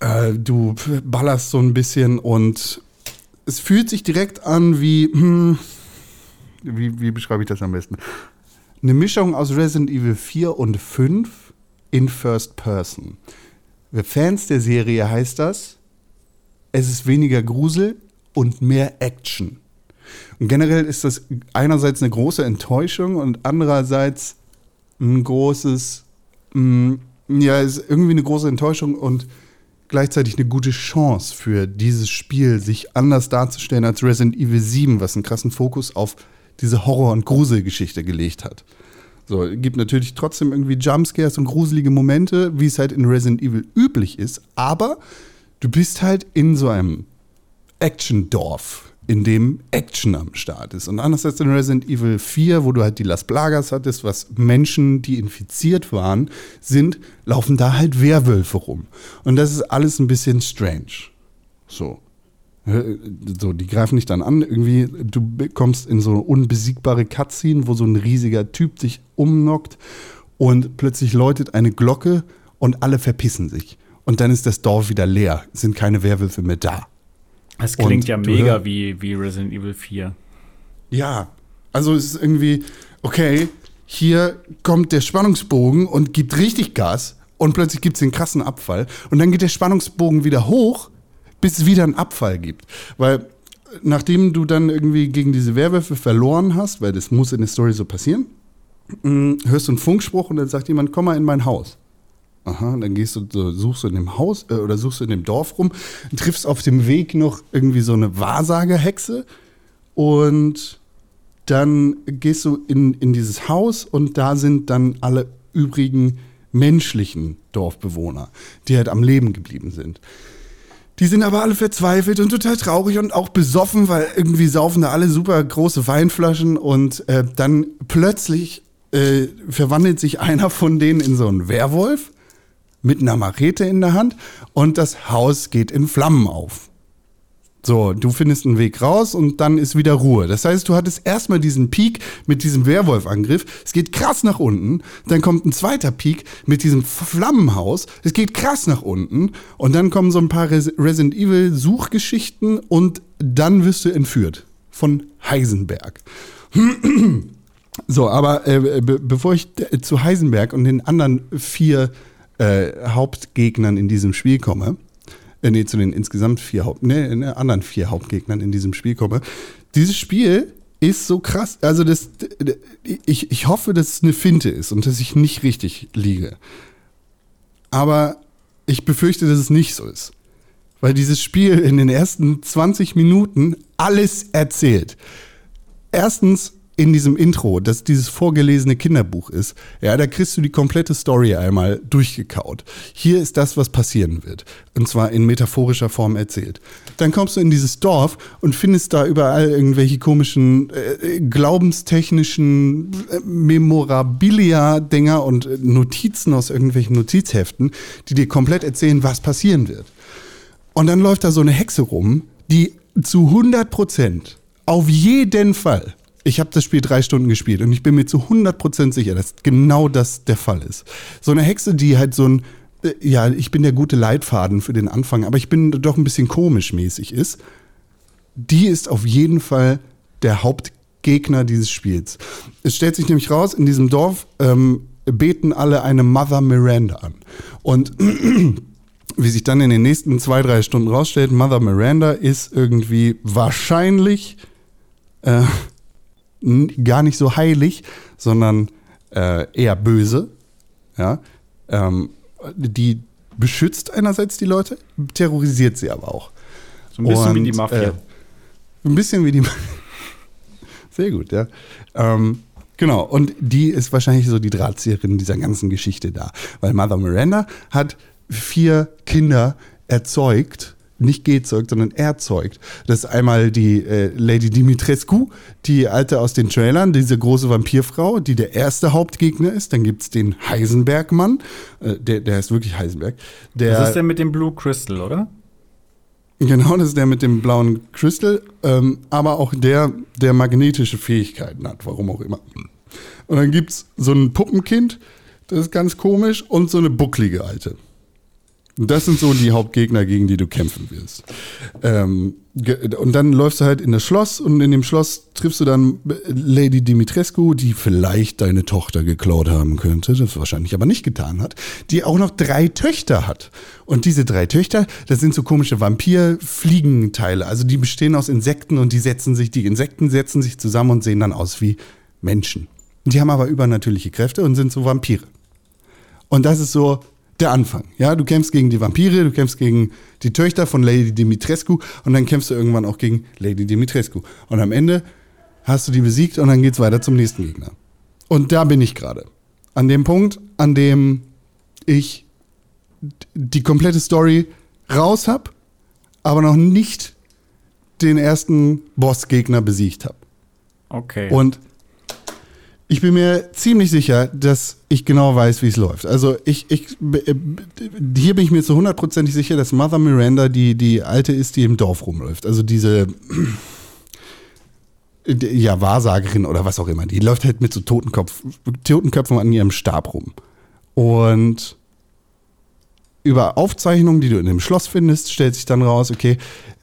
äh, du ballerst so ein bisschen und es fühlt sich direkt an wie, hm, wie, wie beschreibe ich das am besten? Eine Mischung aus Resident Evil 4 und 5 in First Person. Für Fans der Serie heißt das, es ist weniger Grusel und mehr Action. Und generell ist das einerseits eine große Enttäuschung und andererseits ein großes, mh, ja, ist irgendwie eine große Enttäuschung und gleichzeitig eine gute Chance für dieses Spiel, sich anders darzustellen als Resident Evil 7, was einen krassen Fokus auf diese Horror- und Gruselgeschichte gelegt hat. So, gibt natürlich trotzdem irgendwie Jumpscares und gruselige Momente, wie es halt in Resident Evil üblich ist, aber du bist halt in so einem Action-Dorf, in dem Action am Start ist. Und anders als in Resident Evil 4, wo du halt die Las Plagas hattest, was Menschen, die infiziert waren, sind, laufen da halt Werwölfe rum. Und das ist alles ein bisschen strange. So. So, die greifen dich dann an. Irgendwie, du kommst in so eine unbesiegbare Cutscene, wo so ein riesiger Typ sich umnockt und plötzlich läutet eine Glocke und alle verpissen sich. Und dann ist das Dorf wieder leer, es sind keine Werwölfe mehr da. Das klingt Und ja mega wie, wie Resident Evil 4. Ja, also es ist irgendwie, okay, hier kommt der Spannungsbogen und gibt richtig Gas und plötzlich gibt es den krassen Abfall und dann geht der Spannungsbogen wieder hoch, bis es wieder einen Abfall gibt. Weil nachdem du dann irgendwie gegen diese Werwölfe verloren hast, weil das muss in der Story so passieren, mh, hörst du einen Funkspruch und dann sagt jemand, komm mal in mein Haus. Aha, dann gehst du, suchst du in dem Haus äh, oder suchst du in dem Dorf rum, triffst auf dem Weg noch irgendwie so eine Wahrsagerhexe und dann gehst du in, in dieses Haus und da sind dann alle übrigen menschlichen Dorfbewohner, die halt am Leben geblieben sind. Die sind aber alle verzweifelt und total traurig und auch besoffen, weil irgendwie saufen da alle super große Weinflaschen und äh, dann plötzlich äh, verwandelt sich einer von denen in so einen Werwolf mit einer Machete in der Hand und das Haus geht in Flammen auf. So, du findest einen Weg raus und dann ist wieder Ruhe. Das heißt, du hattest erstmal diesen Peak mit diesem Werwolf-Angriff. Es geht krass nach unten. Dann kommt ein zweiter Peak mit diesem Flammenhaus. Es geht krass nach unten. Und dann kommen so ein paar Res Resident Evil-Suchgeschichten und dann wirst du entführt von Heisenberg. So, aber äh, be bevor ich äh, zu Heisenberg und den anderen vier äh, Hauptgegnern in diesem Spiel komme, äh, nee, zu den insgesamt vier Haupt, nee, ne, anderen vier Hauptgegnern in diesem Spiel komme. Dieses Spiel ist so krass. Also das, ich, ich hoffe, dass es eine Finte ist und dass ich nicht richtig liege. Aber ich befürchte, dass es nicht so ist. Weil dieses Spiel in den ersten 20 Minuten alles erzählt. Erstens in diesem Intro, das dieses vorgelesene Kinderbuch ist, ja, da kriegst du die komplette Story einmal durchgekaut. Hier ist das, was passieren wird. Und zwar in metaphorischer Form erzählt. Dann kommst du in dieses Dorf und findest da überall irgendwelche komischen äh, glaubenstechnischen äh, Memorabilia-Dinger und äh, Notizen aus irgendwelchen Notizheften, die dir komplett erzählen, was passieren wird. Und dann läuft da so eine Hexe rum, die zu 100 Prozent auf jeden Fall ich habe das Spiel drei Stunden gespielt und ich bin mir zu 100% sicher, dass genau das der Fall ist. So eine Hexe, die halt so ein, äh, ja, ich bin der gute Leitfaden für den Anfang, aber ich bin doch ein bisschen komisch mäßig ist, die ist auf jeden Fall der Hauptgegner dieses Spiels. Es stellt sich nämlich raus, in diesem Dorf ähm, beten alle eine Mother Miranda an. Und wie sich dann in den nächsten zwei, drei Stunden rausstellt, Mother Miranda ist irgendwie wahrscheinlich äh, gar nicht so heilig, sondern äh, eher böse. Ja, ähm, die beschützt einerseits die Leute, terrorisiert sie aber auch. So ein bisschen Und, wie die Mafia. Äh, ein bisschen wie die Mafia. Sehr gut, ja. Ähm, genau, und die ist wahrscheinlich so die Drahtzieherin dieser ganzen Geschichte da. Weil Mother Miranda hat vier Kinder erzeugt, nicht gezeugt, sondern erzeugt. Das ist einmal die äh, Lady Dimitrescu, die alte aus den Trailern, diese große Vampirfrau, die der erste Hauptgegner ist. Dann gibt es den Heisenberg-Mann, äh, der, der ist wirklich Heisenberg. Der, das ist der mit dem Blue Crystal, oder? Genau, das ist der mit dem blauen Crystal, ähm, aber auch der, der magnetische Fähigkeiten hat, warum auch immer. Und dann gibt es so ein Puppenkind, das ist ganz komisch, und so eine bucklige Alte. Das sind so die Hauptgegner, gegen die du kämpfen wirst. Ähm, und dann läufst du halt in das Schloss und in dem Schloss triffst du dann Lady Dimitrescu, die vielleicht deine Tochter geklaut haben könnte, das wahrscheinlich aber nicht getan hat, die auch noch drei Töchter hat. Und diese drei Töchter, das sind so komische Vampir-Fliegenteile. Also die bestehen aus Insekten und die setzen sich, die Insekten setzen sich zusammen und sehen dann aus wie Menschen. Die haben aber übernatürliche Kräfte und sind so Vampire. Und das ist so der Anfang. Ja, du kämpfst gegen die Vampire, du kämpfst gegen die Töchter von Lady Dimitrescu und dann kämpfst du irgendwann auch gegen Lady Dimitrescu. Und am Ende hast du die besiegt und dann geht's weiter zum nächsten Gegner. Und da bin ich gerade. An dem Punkt, an dem ich die komplette Story raus habe, aber noch nicht den ersten Bossgegner besiegt habe. Okay. Und ich bin mir ziemlich sicher, dass ich genau weiß, wie es läuft. Also ich, ich, äh, hier bin ich mir zu hundertprozentig sicher, dass Mother Miranda die, die alte ist, die im Dorf rumläuft. Also diese, ja, Wahrsagerin oder was auch immer. Die läuft halt mit so Totenkopf, Totenköpfen an ihrem Stab rum. Und über Aufzeichnungen, die du in dem Schloss findest, stellt sich dann raus, okay,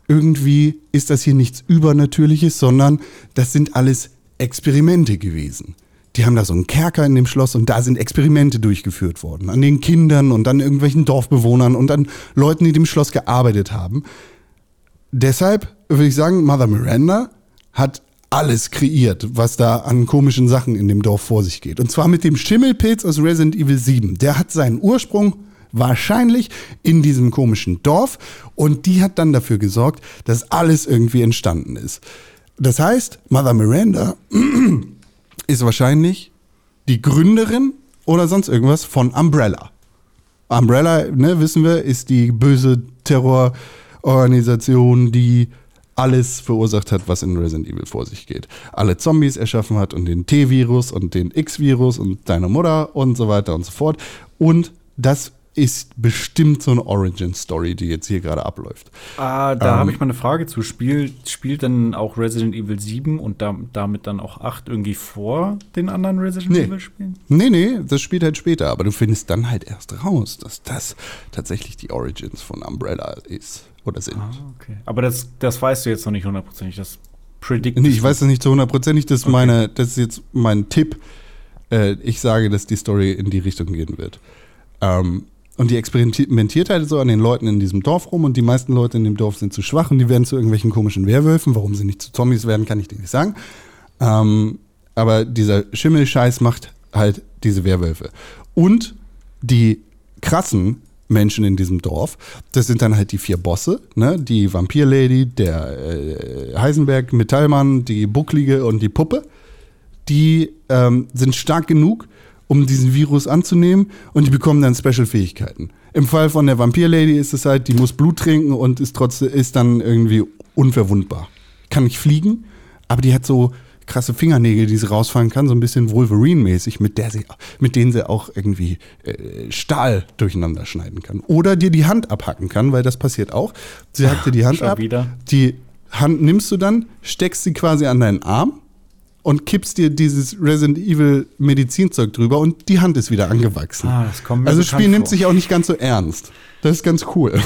irgendwie ist das hier nichts Übernatürliches, sondern das sind alles Experimente gewesen die haben da so einen Kerker in dem Schloss und da sind Experimente durchgeführt worden. An den Kindern und an irgendwelchen Dorfbewohnern und an Leuten, die dem Schloss gearbeitet haben. Deshalb würde ich sagen, Mother Miranda hat alles kreiert, was da an komischen Sachen in dem Dorf vor sich geht. Und zwar mit dem Schimmelpilz aus Resident Evil 7. Der hat seinen Ursprung wahrscheinlich in diesem komischen Dorf und die hat dann dafür gesorgt, dass alles irgendwie entstanden ist. Das heißt, Mother Miranda ist wahrscheinlich die Gründerin oder sonst irgendwas von Umbrella. Umbrella, ne, wissen wir, ist die böse Terrororganisation, die alles verursacht hat, was in Resident Evil vor sich geht. Alle Zombies erschaffen hat und den T-Virus und den X-Virus und deine Mutter und so weiter und so fort. Und das ist bestimmt so eine Origin-Story, die jetzt hier gerade abläuft. Ah, da Ähm. habe ich mal eine Frage zu. Spielt, spielt denn auch Resident Evil 7 und da, damit dann auch 8 irgendwie vor den anderen Resident Nee. Evil Spielen? Nee, nee, das spielt halt später, aber du findest dann halt erst raus, dass das tatsächlich die Origins von Umbrella ist oder sind. Ah, okay. Aber das, das weißt du jetzt noch nicht hundertprozentig. Das predict. Nee, ich weiß das nicht zu hundertprozentig, das, ist meine, das ist jetzt mein Tipp. Äh, ich sage, dass die Story in die Richtung gehen wird. Ähm, und die experimentiert halt so an den Leuten in diesem Dorf rum und die meisten Leute in dem Dorf sind zu schwach und die werden zu irgendwelchen komischen Werwölfen. Warum sie nicht zu Zombies werden, kann ich dir nicht sagen. Ähm, aber dieser Schimmelscheiß macht halt diese Werwölfe. Und die krassen Menschen in diesem Dorf, das sind dann halt die vier Bosse, ne? Die Vampirlady, der äh, Heisenberg, Metallmann, die Bucklige und die Puppe. Die ähm, sind stark genug, um diesen Virus anzunehmen und die bekommen dann Special-Fähigkeiten. Im Fall von der Vampirlady ist es halt, die muss Blut trinken und ist trotzdem ist dann irgendwie unverwundbar. Kann nicht fliegen, aber die hat so krasse Fingernägel, die sie rausfallen kann, so ein bisschen Wolverine-mäßig, mit, der sie, mit denen sie auch irgendwie äh, Stahl durcheinander schneiden kann. Oder dir die Hand abhacken kann, weil das passiert auch. Sie hackt dir die Hand ab. wieder. Die Hand nimmst du dann, steckst sie quasi an deinen Arm und kippst dir dieses Resident Evil Medizinzeug drüber und die Hand ist wieder angewachsen. Ah, das kommt mir also das Spiel nimmt vor. sich auch nicht ganz so ernst. Das ist ganz cool.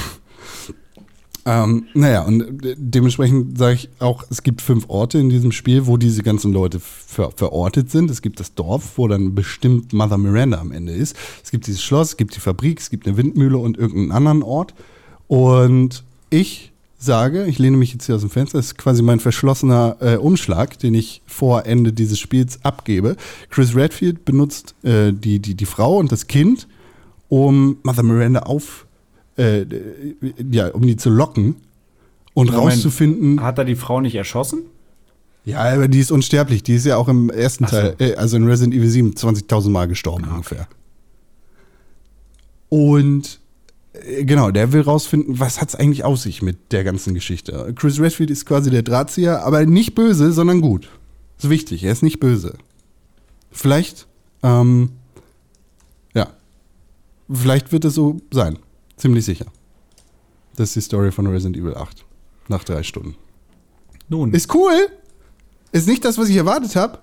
Ähm, naja, und dementsprechend sage ich auch, es gibt fünf Orte in diesem Spiel, wo diese ganzen Leute ver verortet sind. Es gibt das Dorf, wo dann bestimmt Mother Miranda am Ende ist. Es gibt dieses Schloss, es gibt die Fabrik, es gibt eine Windmühle und irgendeinen anderen Ort. Und ich sage, ich lehne mich jetzt hier aus dem Fenster, das ist quasi mein verschlossener äh, Umschlag, den ich vor Ende dieses Spiels abgebe. Chris Redfield benutzt äh, die, die, die Frau und das Kind, um Mother Miranda auf äh, ja, um die zu locken und Moment. rauszufinden. Hat er die Frau nicht erschossen? Ja, aber die ist unsterblich. Die ist ja auch im ersten so. Teil, äh, also in Resident Evil 7, 20.000 Mal gestorben ungefähr. Und genau, der will rausfinden, was hat es eigentlich auf sich mit der ganzen Geschichte. Chris Redfield ist quasi der Drahtzieher, aber nicht böse, sondern gut. ist wichtig, er ist nicht böse. Vielleicht, ähm, ja, vielleicht wird es so sein. Ziemlich sicher. Das ist die Story von Resident Evil 8. Nach drei Stunden. Nun. Ist cool. Ist nicht das, was ich erwartet habe.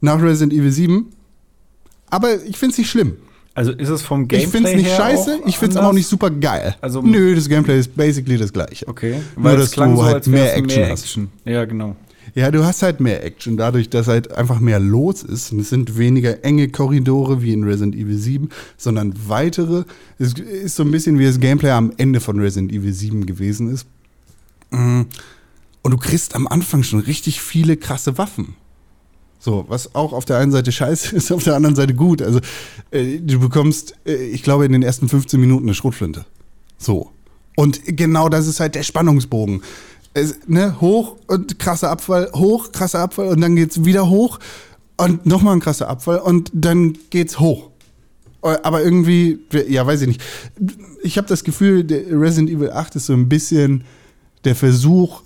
Nach Resident Evil 7. Aber ich finde es nicht schlimm. Also ist es vom Gameplay ich finde es nicht her scheiße, ich finde es aber auch nicht super geil. Also- Nö, das Gameplay ist basically das gleiche. Okay. Nur, Weil dass es klang du so, halt mehr Action mehr hast. Action. Ja, genau. Ja, du hast halt mehr Action, dadurch, dass halt einfach mehr los ist. Und es sind weniger enge Korridore wie in Resident Evil 7, sondern weitere. Es ist so ein bisschen wie das Gameplay am Ende von Resident Evil 7 gewesen ist. Mm. Und du kriegst am Anfang schon richtig viele krasse Waffen. So, was auch auf der einen Seite scheiße ist, auf der anderen Seite gut. Also, äh, du bekommst, äh, ich glaube, in den ersten 15 Minuten eine Schrotflinte. So. Und genau das ist halt der Spannungsbogen. Es, ne, hoch und krasser Abfall, hoch, krasser Abfall und dann geht's wieder hoch und nochmal ein krasser Abfall und dann geht's hoch. Äh, Aber irgendwie, ja, weiß ich nicht. Ich habe das Gefühl, Resident Evil 8 ist so ein bisschen der Versuch,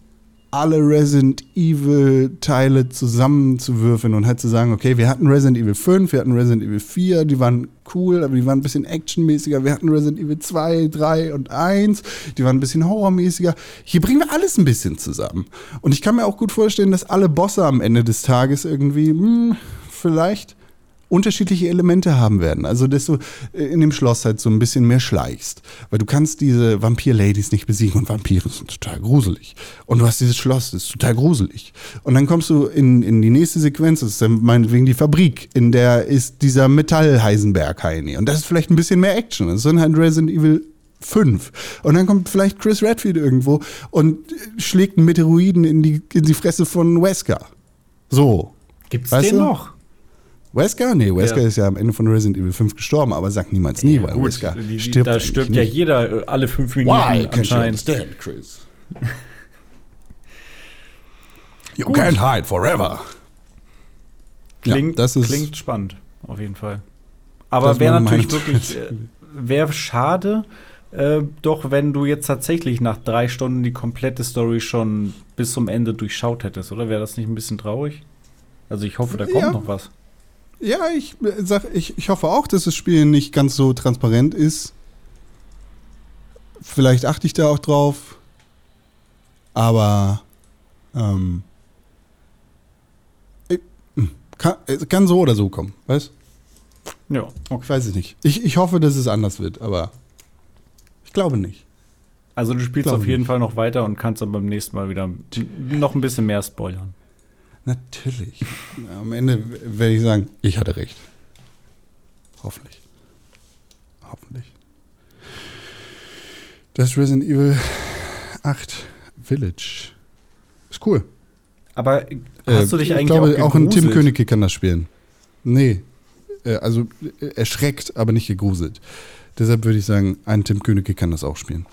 alle Resident Evil Teile zusammenzuwürfeln und halt zu sagen, okay, wir hatten Resident Evil 5, wir hatten Resident Evil 4, die waren cool, aber die waren ein bisschen actionmäßiger. Wir hatten Resident Evil 2, 3 und 1, die waren ein bisschen horrormäßiger. Hier bringen wir alles ein bisschen zusammen. Und ich kann mir auch gut vorstellen, dass alle Bosse am Ende des Tages irgendwie, hm, vielleicht unterschiedliche Elemente haben werden. Also, dass du äh, in dem Schloss halt so ein bisschen mehr schleichst. Weil du kannst diese Vampir-Ladies nicht besiegen und Vampire sind total gruselig. Und du hast dieses Schloss, das ist total gruselig. Und dann kommst du in, in die nächste Sequenz, das ist dann meinetwegen die Fabrik, in der ist dieser Metall-Heisenberg-Heini. Und das ist vielleicht ein bisschen mehr Action. Das ist dann halt Resident Evil 5. Und dann kommt vielleicht Chris Redfield irgendwo und schlägt einen Meteoroiden in die, in die Fresse von Wesker. So. Gibt's Weißt den du? noch? Wesker? Nee, Wesker Ja. ist ja am Ende von Resident Evil 5 gestorben, aber sag niemals nie, weil Gut, Wesker die, stirbt da stirbt nicht. ja jeder äh, alle fünf Minuten Why can't you anscheinend. understand, Chris? You can't hide forever. Klingt, ja, ist, klingt spannend, auf jeden Fall. Aber wäre natürlich wirklich, äh, wäre schade, äh, doch wenn du jetzt tatsächlich nach drei Stunden die komplette Story schon bis zum Ende durchschaut hättest, oder? Wäre das nicht ein bisschen traurig? Also ich hoffe, da kommt Ja. noch was. Ja, ich äh, sag, ich, ich hoffe auch, dass das Spiel nicht ganz so transparent ist. Vielleicht achte ich da auch drauf. Aber ähm, ich- hm, kann, es kann so oder so kommen, weißt? Ja, Ich okay. weiß es nicht. Ich, ich hoffe, dass es anders wird, aber ich glaube nicht. Also du spielst auf jeden nicht. Fall noch weiter und kannst dann beim nächsten Mal wieder noch ein bisschen mehr spoilern. Natürlich. Am Ende werde ich sagen, ich hatte recht. Hoffentlich. Hoffentlich. Das Resident Evil 8 Village. Ist cool. Aber äh, hast du dich ich eigentlich glaube, auch auch ein Tim? Königke kann das spielen. Nee. Äh, Also äh, erschreckt, aber nicht gegruselt. Deshalb würde ich sagen, ein Tim Königke kann das auch spielen.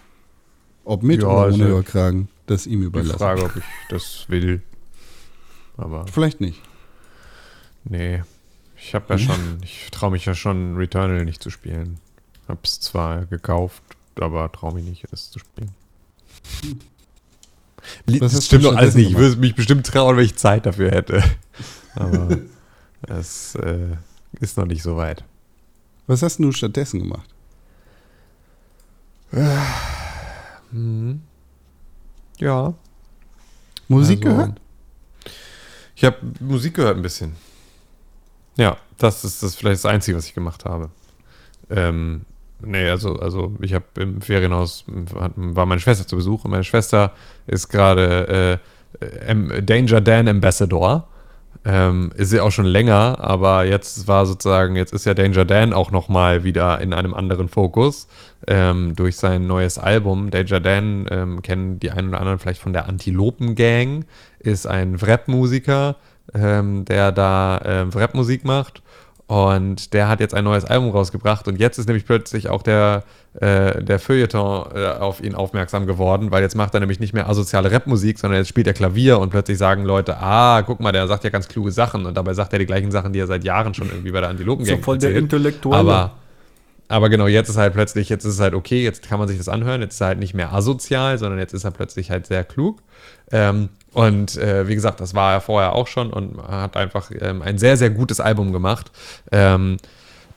Ob mit Ja, oder ohne ja Überkragen, das ihm Die überlassen. Frage, ob ich das will. Aber Vielleicht nicht. nee. Ich habe ja schon, ich traue mich ja schon, Returnal nicht zu spielen. Hab's zwar gekauft, aber traue mich nicht, es zu spielen. Das hast stimmt doch alles nicht. Ich würde mich bestimmt trauen, wenn ich Zeit dafür hätte. Aber es äh, ist noch nicht so weit. Was hast du stattdessen gemacht? Mhm. Ja. Musik Also, gehört? Ich habe Musik gehört ein bisschen. Ja, das ist das vielleicht das Einzige, was ich gemacht habe. Ähm, nee, also, also ich habe im Ferienhaus, war meine Schwester zu Besuch und meine Schwester ist gerade äh, äh, Danger Dan Ambassador. Ähm, ist sie auch schon länger, aber jetzt war sozusagen, jetzt ist ja Danger Dan auch nochmal wieder in einem anderen Fokus ähm, durch sein neues Album. Danger Dan ähm, kennen die einen oder anderen vielleicht von der Antilopen Gang, ist ein Rap-Musiker, ähm, der da ähm, Rap-Musik macht. Und der hat jetzt ein neues Album rausgebracht und jetzt ist nämlich plötzlich auch der, äh, der Feuilleton äh, auf ihn aufmerksam geworden, weil jetzt macht er nämlich nicht mehr asoziale Rapmusik, sondern jetzt spielt er Klavier und plötzlich sagen Leute, ah, guck mal, der sagt ja ganz kluge Sachen und dabei sagt er die gleichen Sachen, die er seit Jahren schon irgendwie bei der Antilopen So Gang voll der erzählt. Intellektuelle. Aber, aber genau, jetzt ist halt plötzlich, jetzt ist es halt okay, jetzt kann man sich das anhören, jetzt ist er halt nicht mehr asozial, sondern jetzt ist er plötzlich halt sehr klug. Ähm, und äh, wie gesagt, das war er vorher auch schon und hat einfach ähm, ein sehr, sehr gutes Album gemacht, ähm,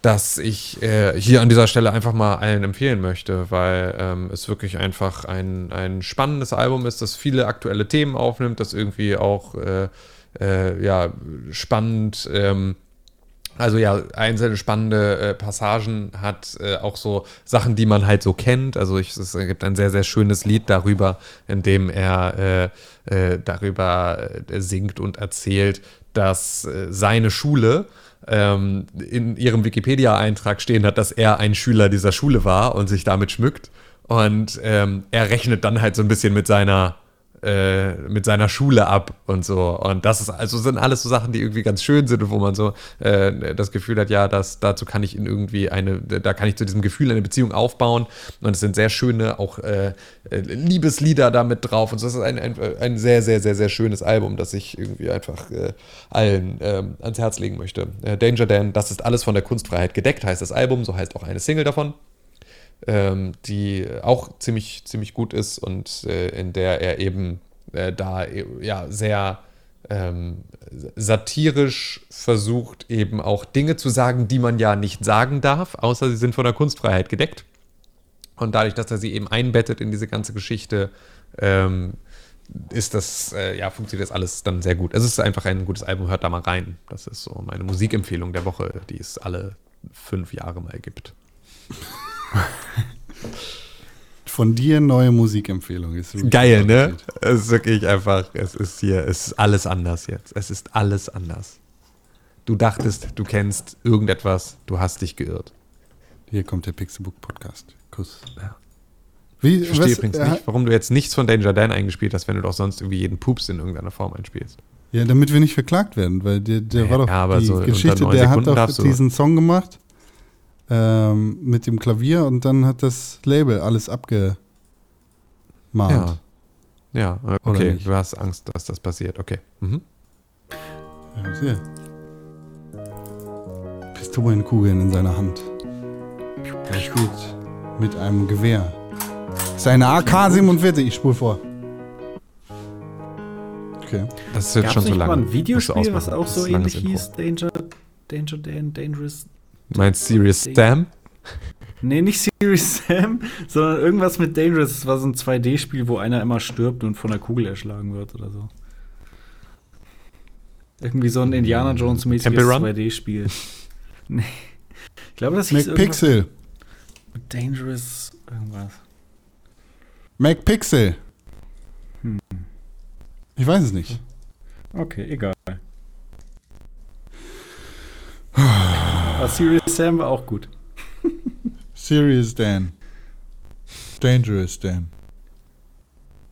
das ich äh, hier an dieser Stelle einfach mal allen empfehlen möchte, weil ähm, es wirklich einfach ein, ein spannendes Album ist, das viele aktuelle Themen aufnimmt, das irgendwie auch äh, äh, ja, spannend ähm, also ja, einzelne spannende äh, Passagen hat, äh, auch so Sachen, die man halt so kennt. Also ich, es gibt ein sehr, sehr schönes Lied darüber, in dem er äh, äh, darüber äh, singt und erzählt, dass äh, seine Schule ähm, in ihrem Wikipedia-Eintrag stehen hat, dass er ein Schüler dieser Schule war und sich damit schmückt. Und ähm, er rechnet dann halt so ein bisschen mit seiner äh, mit seiner Schule ab und so. Und das ist, also sind alles so Sachen, die irgendwie ganz schön sind und wo man so äh, das Gefühl hat, ja, das, dazu kann ich in irgendwie eine, da kann ich zu diesem Gefühl eine Beziehung aufbauen. Und es sind sehr schöne, auch äh, äh, Liebeslieder damit drauf. Und so. das ist ein, ein, ein sehr, sehr, sehr, sehr schönes Album, das ich irgendwie einfach äh, allen ähm, ans Herz legen möchte. Danger Dan, das ist alles von der Kunstfreiheit gedeckt, heißt das Album, so heißt auch eine Single davon ähm, die auch ziemlich, ziemlich gut ist und äh, in der er eben äh, da äh, ja sehr ähm, satirisch versucht, eben auch Dinge zu sagen, die man ja nicht sagen darf, außer sie sind von der Kunstfreiheit gedeckt. Und dadurch, dass er sie eben einbettet in diese ganze Geschichte, ähm, ist das, äh, ja, funktioniert das alles dann sehr gut. Es ist einfach ein gutes Album, hört da mal rein. Das ist so meine Musikempfehlung der Woche, die es alle fünf Jahre mal gibt. Von dir neue Musikempfehlung. Ist Geil, ne? Es ist wirklich einfach, es ist hier, es ist alles anders jetzt. Es ist alles anders. Du dachtest, du kennst irgendetwas, du hast dich geirrt. Hier kommt der Pixelbook Podcast. Kuss. Ja. Wie, Ich verstehe was, übrigens äh, nicht, warum du jetzt nichts von Danger Dan eingespielt hast, wenn du doch sonst irgendwie jeden Pups in irgendeiner Form einspielst. Ja, damit wir nicht verklagt werden, weil der, der Ja, war doch aber die so Geschichte, der hat doch diesen Song gemacht ähm, mit dem Klavier und dann hat das Label alles abgemahnt. Ja. Ja, Oder okay, nicht? du hast Angst, dass das passiert. Okay. Mhm. Ja, sehr. Pistolenkugeln in seiner Hand. Er spielt mit einem Gewehr. Das ist eine AK-47. Ich spule vor. Okay. Das ist jetzt Gab schon so nicht lange. mal ein Musst du Videospiel, was auch Das so ähnlich hieß? Danger, Danger Dan, Dangerous. Meinst Serious Stam? Nee, nicht Serious Sam, sondern irgendwas mit Dangerous. Es war so ein 2D-Spiel, wo einer immer stirbt und von der Kugel erschlagen wird oder so. Irgendwie so ein Indiana Jones-mäßiges Temple Run? 2D-Spiel. Nee. Ich glaube, das hieß mit Dangerous irgendwas. McPixel. Hm. Ich weiß es nicht. Okay, egal. Aber Serious Sam war auch gut. Serious Dan. Dangerous Dan.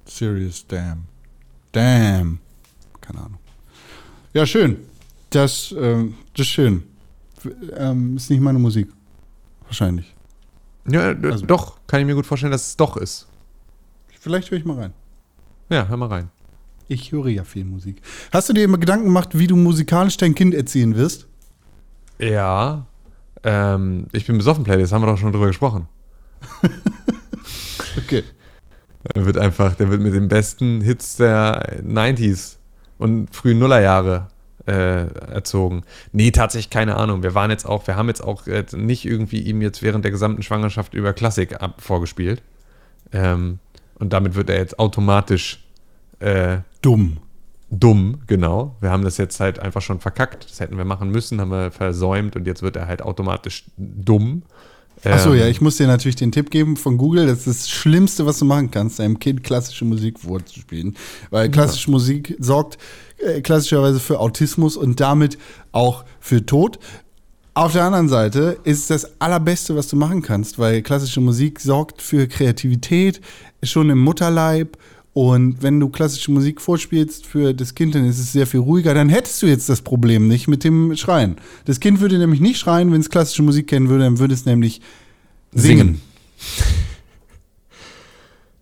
Serious Damn. Damn. Keine Ahnung. Ja, schön. Das, ähm, das ist schön. Ähm, ist nicht meine Musik. Wahrscheinlich. Ja, äh, Also- doch, kann ich mir gut vorstellen, dass es doch ist. Vielleicht höre ich mal rein. Ja, hör mal rein. Ich höre ja viel Musik. Hast du dir immer Gedanken gemacht, wie du musikalisch dein Kind erziehen wirst? Ja. Ähm, ich bin besoffen, Playlist, haben wir doch schon drüber gesprochen. Okay. Er wird einfach, der wird mit den besten Hits der 90s und frühen Nullerjahre äh, erzogen. Nee, tatsächlich keine Ahnung. Wir waren jetzt auch, wir haben jetzt auch äh, nicht irgendwie ihm jetzt während der gesamten Schwangerschaft über Klassik ab, vorgespielt. Ähm, und damit wird er jetzt automatisch äh, Dumm. Dumm, genau. Wir haben das jetzt halt einfach schon verkackt. Das hätten wir machen müssen, haben wir versäumt und jetzt wird er halt automatisch dumm. Achso, Ähm, ja, ich muss dir natürlich den Tipp geben von Google. Das ist das Schlimmste, was du machen kannst, deinem Kind klassische Musik vorzuspielen. Weil klassische Musik sorgt äh, klassischerweise für Autismus und damit auch für Tod. Auf der anderen Seite ist es das Allerbeste, was du machen kannst, weil klassische Musik sorgt für Kreativität schon im Mutterleib. Und wenn du klassische Musik vorspielst für das Kind, dann ist es sehr viel ruhiger. Dann hättest du jetzt das Problem nicht mit dem Schreien. Das Kind würde nämlich nicht schreien, wenn es klassische Musik kennen würde, dann würde es nämlich singen.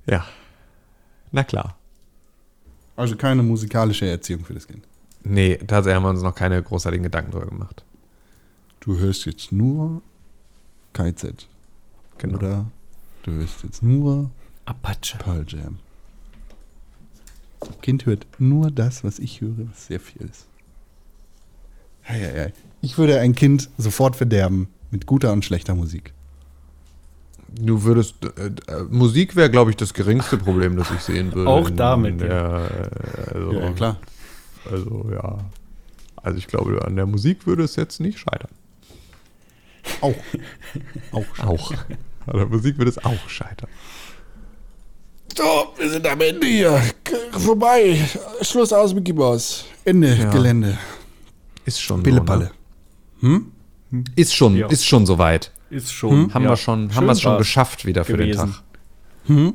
Ja. Na klar. Also keine musikalische Erziehung für das Kind. Nee, tatsächlich haben wir uns noch keine großartigen Gedanken drüber gemacht. Du hörst jetzt nur KZ. Genau. Oder du hörst jetzt nur Apache. Pearl Jam. Das Kind hört nur das, was ich höre, was sehr viel ist. Hei. Ich würde ein Kind sofort verderben mit guter und schlechter Musik. Du würdest, äh, äh, Musik wäre, glaube ich, das geringste Problem, das ich sehen würde. Auch damit, Der, äh, also, klar. Also, ja. Also, ich glaube, an der Musik würde es jetzt nicht scheitern. Auch. Auch. Auch. An der Musik würde es auch scheitern. So, wir sind am Ende hier. Vorbei. Schluss aus Mickey Mouse. Ende Ja. Gelände. Ist schon Pillepalle. so. Ne? Ist schon, Ja. ist schon soweit. Ist schon. Haben ja. wir schon, haben wir es schon geschafft wieder für gewesen. den Tag.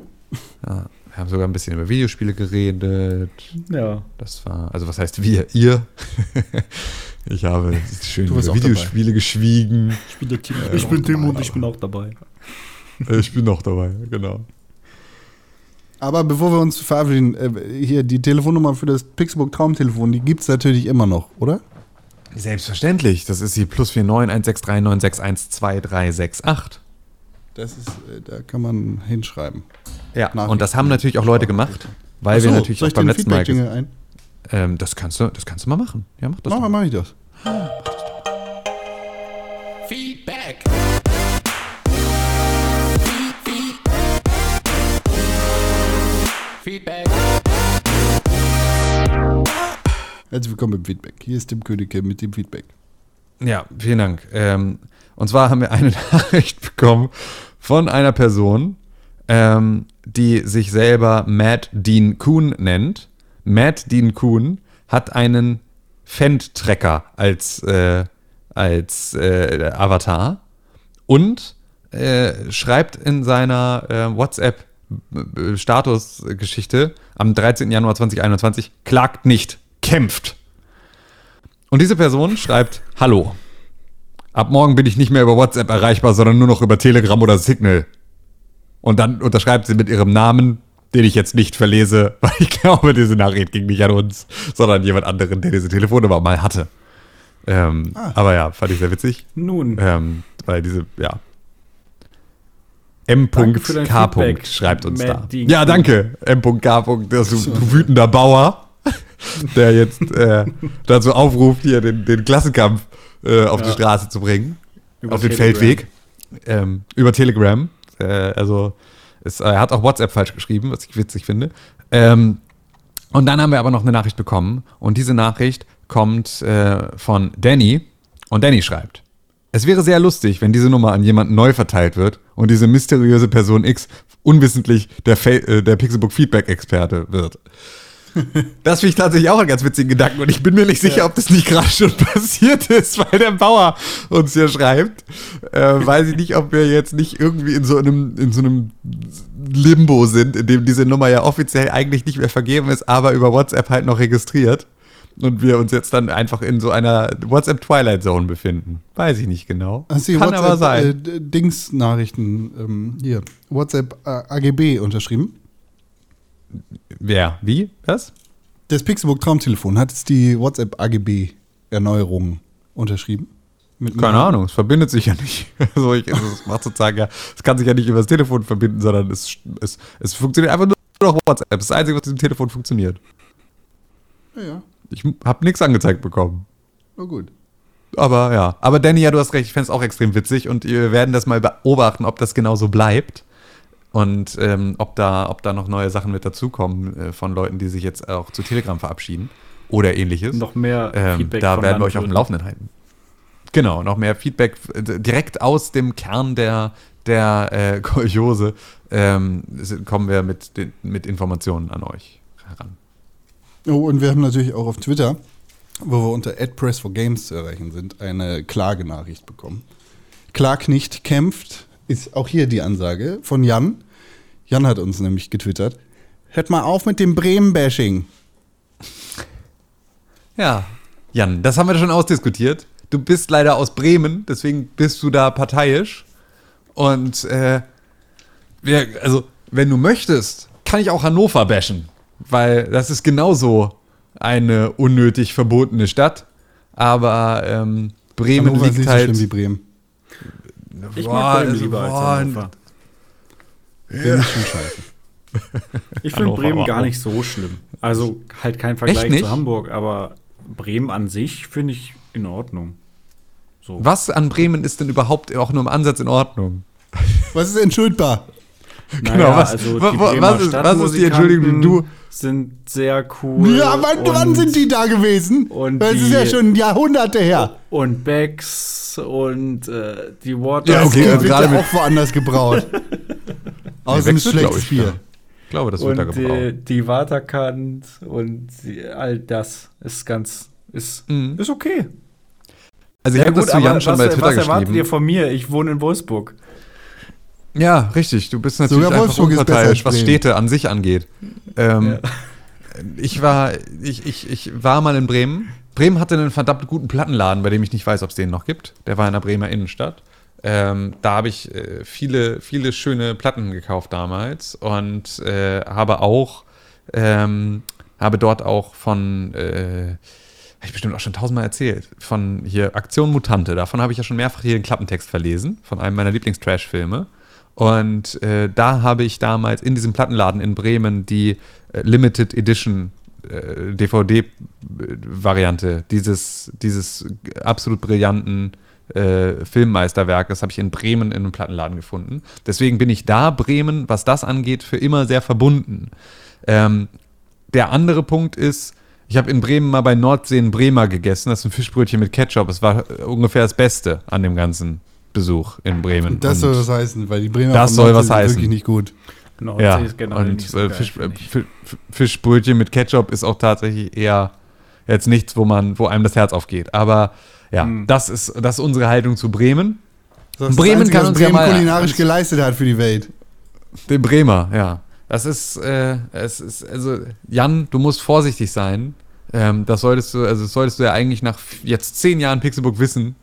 Ja, wir haben sogar ein bisschen über Videospiele geredet. Ja. Das war, also was heißt wir? Ihr? ich habe schön über auch dabei. Videospiele geschwiegen. Ich bin der Tim, Äh, ich bin auch Tim dabei, und ich bin auch dabei. Ich bin noch dabei, genau. Aber bevor wir uns verabschieden, äh, hier die Telefonnummer für das Pixelbook Traumtelefon, die gibt es natürlich immer noch, oder? Selbstverständlich. Das ist die plus 49 163961238. Das ist, äh, da kann man hinschreiben. Ja, Nachrichten. und das haben natürlich auch Leute gemacht, weil wir so, natürlich soll auch beim den letzten Mal. ein? Ähm, das, kannst du, das kannst du mal machen. Ja, mach das. Mach, doch. mach ich das. Feedback. Feedback. Herzlich willkommen im Feedback. Hier ist Tim Königke mit dem Feedback. Ja, vielen Dank. Ähm, und zwar haben wir eine Nachricht bekommen von einer Person, ähm, die sich selber Matt Dean Kuhn nennt. Matt Dean Kuhn hat einen Fendt-Trecker als, äh, als äh, Avatar und äh, schreibt in seiner äh, WhatsApp-Statusgeschichte am 13. Januar 2021, klagt nicht, kämpft. Und diese Person schreibt, hallo. Ab morgen bin ich nicht mehr über WhatsApp erreichbar, sondern nur noch über Telegram oder Signal. Und dann unterschreibt sie mit ihrem Namen, den ich jetzt nicht verlese, weil ich glaube, diese Nachricht ging nicht an uns, sondern jemand anderen, der diese Telefonnummer mal hatte. Ähm, Aber ja, fand ich sehr witzig. Nun, Ähm, weil diese, ja. M.K. Schreibt uns Matt da. Ja, danke. M.K. Ist ein wütender Bauer, der jetzt äh, dazu aufruft, hier den, den Klassenkampf äh, auf die Ja. Straße zu bringen. Über auf den Telegram. Feldweg. Ähm, über Telegram. Äh, also, es, er hat auch WhatsApp falsch geschrieben, was ich witzig finde. Ähm, und dann haben wir aber noch eine Nachricht bekommen. Und diese Nachricht kommt äh, von Danny. Und Danny schreibt: Es wäre sehr lustig, wenn diese Nummer an jemanden neu verteilt wird und diese mysteriöse Person X unwissentlich der, Fa äh, der Pixelbook Feedback-Experte wird. Das finde ich tatsächlich auch einen ganz witzigen Gedanken und ich bin mir nicht sicher, ob das nicht gerade schon passiert ist, weil der Bauer uns hier schreibt. Äh, weiß ich nicht, ob wir jetzt nicht irgendwie in so einem, in so einem Limbo sind, in dem diese Nummer ja offiziell eigentlich nicht mehr vergeben ist, aber über WhatsApp halt noch registriert. Und wir uns jetzt dann einfach in so einer WhatsApp Twilight Zone befinden. Weiß ich nicht genau. Die Kann aber sein. WhatsApp äh, Dings-Nachrichten ähm, hier, WhatsApp äh, AGB unterschrieben? Wer? Wie? Was? Das Pixelbook Traumtelefon hat jetzt die WhatsApp AGB Erneuerung unterschrieben? Mit Keine Ahnung, es verbindet sich ja nicht. Also ich, also es macht sozusagen ja, es kann sich ja nicht über das Telefon verbinden, sondern es, es, es funktioniert einfach nur noch WhatsApp. Das ist das Einzige, was diesem Telefon funktioniert. Ja, ja, Ich habe nichts angezeigt bekommen. na gut. Aber ja, aber Danny, ja, du hast recht, ich fände es auch extrem witzig und wir werden das mal beobachten, ob das genau so bleibt und ähm, ob, da, ob da noch neue Sachen mit dazukommen äh, von Leuten, die sich jetzt auch zu Telegram verabschieden oder ähnliches. noch mehr Ähm, Feedback da werden wir euch auf dem. Laufenden halten. Genau, noch mehr Feedback direkt aus dem Kern der, der äh, Kolchose ähm, kommen wir mit, mit Informationen an euch heran. Oh, und wir haben natürlich auch auf Twitter, wo wir unter @press4games zu erreichen sind, eine Klagenachricht bekommen. Klag nicht, kämpft, ist auch hier die Ansage von Jan. Jan hat uns nämlich getwittert. Hört mal auf mit dem Bremen-Bashing. Ja, Jan, das haben wir schon ausdiskutiert. Du bist leider aus Bremen, deswegen bist du da parteiisch. Und äh, wir, also, wenn du möchtest, kann ich auch Hannover bashen. Weil das ist genauso eine unnötig verbotene Stadt. Aber ähm, Bremen Hannover ist liegt nicht so halt. schlimm wie Bremen. Ich Boah, mag Bremen also, lieber als boah, Hannover. Bremen ist schon scheiße. Ich finde Bremen gar nicht so schlimm. Also halt kein Vergleich zu Hamburg, aber Bremen an sich finde ich in Ordnung. So. Was an Bremen ist denn überhaupt auch nur im Ansatz in Ordnung? Was ist entschuldbar? Naja, genau, was- also wa- die wa- Bremer was ist- was ist die Entschuldigung, die du- sind sehr cool. Ja, wann, wann und- sind die da gewesen? und das ist die- ja schon Jahrhunderte her. Und Becks und äh, die Water. Ja, okay, das also wird gerade ja auch woanders gebraut. Ist Wechselt, glaub schlechtes ich, Bier. ja. Ich glaube, das wird da und gebraucht. die, die Waterkant und die, all das ist ganz ist, Mhm. ist okay. Also ich habe das zu Jan schon was, bei Twitter was erwartet ihr geschrieben. von mir? Ich wohne in Wolfsburg. Ja, richtig. Du bist natürlich Sogar einfach unparteiisch, was. Städte an sich angeht. Ähm, Ich war, ich, ich, ich war mal in Bremen. Bremen hatte einen verdammt guten Plattenladen, bei dem ich nicht weiß, ob es den noch gibt. Der war in der Bremer Innenstadt. Ähm, da habe ich äh, viele, viele schöne Platten gekauft damals und äh, habe auch, ähm, habe dort auch von, äh, habe ich bestimmt auch schon tausendmal erzählt, von hier Aktion Mutante. Davon habe ich ja schon mehrfach hier den Klappentext verlesen, von einem meiner Lieblings-Trash-Filme. Und äh, da habe ich damals in diesem Plattenladen in Bremen die äh, Limited Edition äh, DVD-Variante dieses, dieses absolut brillanten äh, Filmmeisterwerkes habe ich in Bremen in einem Plattenladen gefunden. Deswegen bin ich da, Bremen, was das angeht, für immer sehr verbunden. Ähm, der andere Punkt ist, Ich habe in Bremen mal bei Nordsee in Bremer gegessen. Das ist ein Fischbrötchen mit Ketchup. Es war äh, ungefähr das Beste an dem ganzen Besuch in Bremen. Das Und- soll was heißen, weil die Bremer Das soll was sind heißen. wirklich nicht gut. Nordsee ja, ist generell und nicht so geil, Fisch, äh, finde ich. Fi- Fi- Fischbrötchen mit Ketchup ist auch tatsächlich eher jetzt nichts, wo man, wo einem das Herz aufgeht. Aber ja, Hm. das ist das ist unsere Haltung zu Bremen. Das ist Bremen das Einzige, kann was uns ja Bremen mal- kulinarisch geleistet hat für die Welt. Den Bremer, ja. Das ist, äh, es ist, also, Jan, du musst vorsichtig sein. Ähm, das solltest du, also das solltest du ja eigentlich nach jetzt zehn Jahren Pixelbook wissen.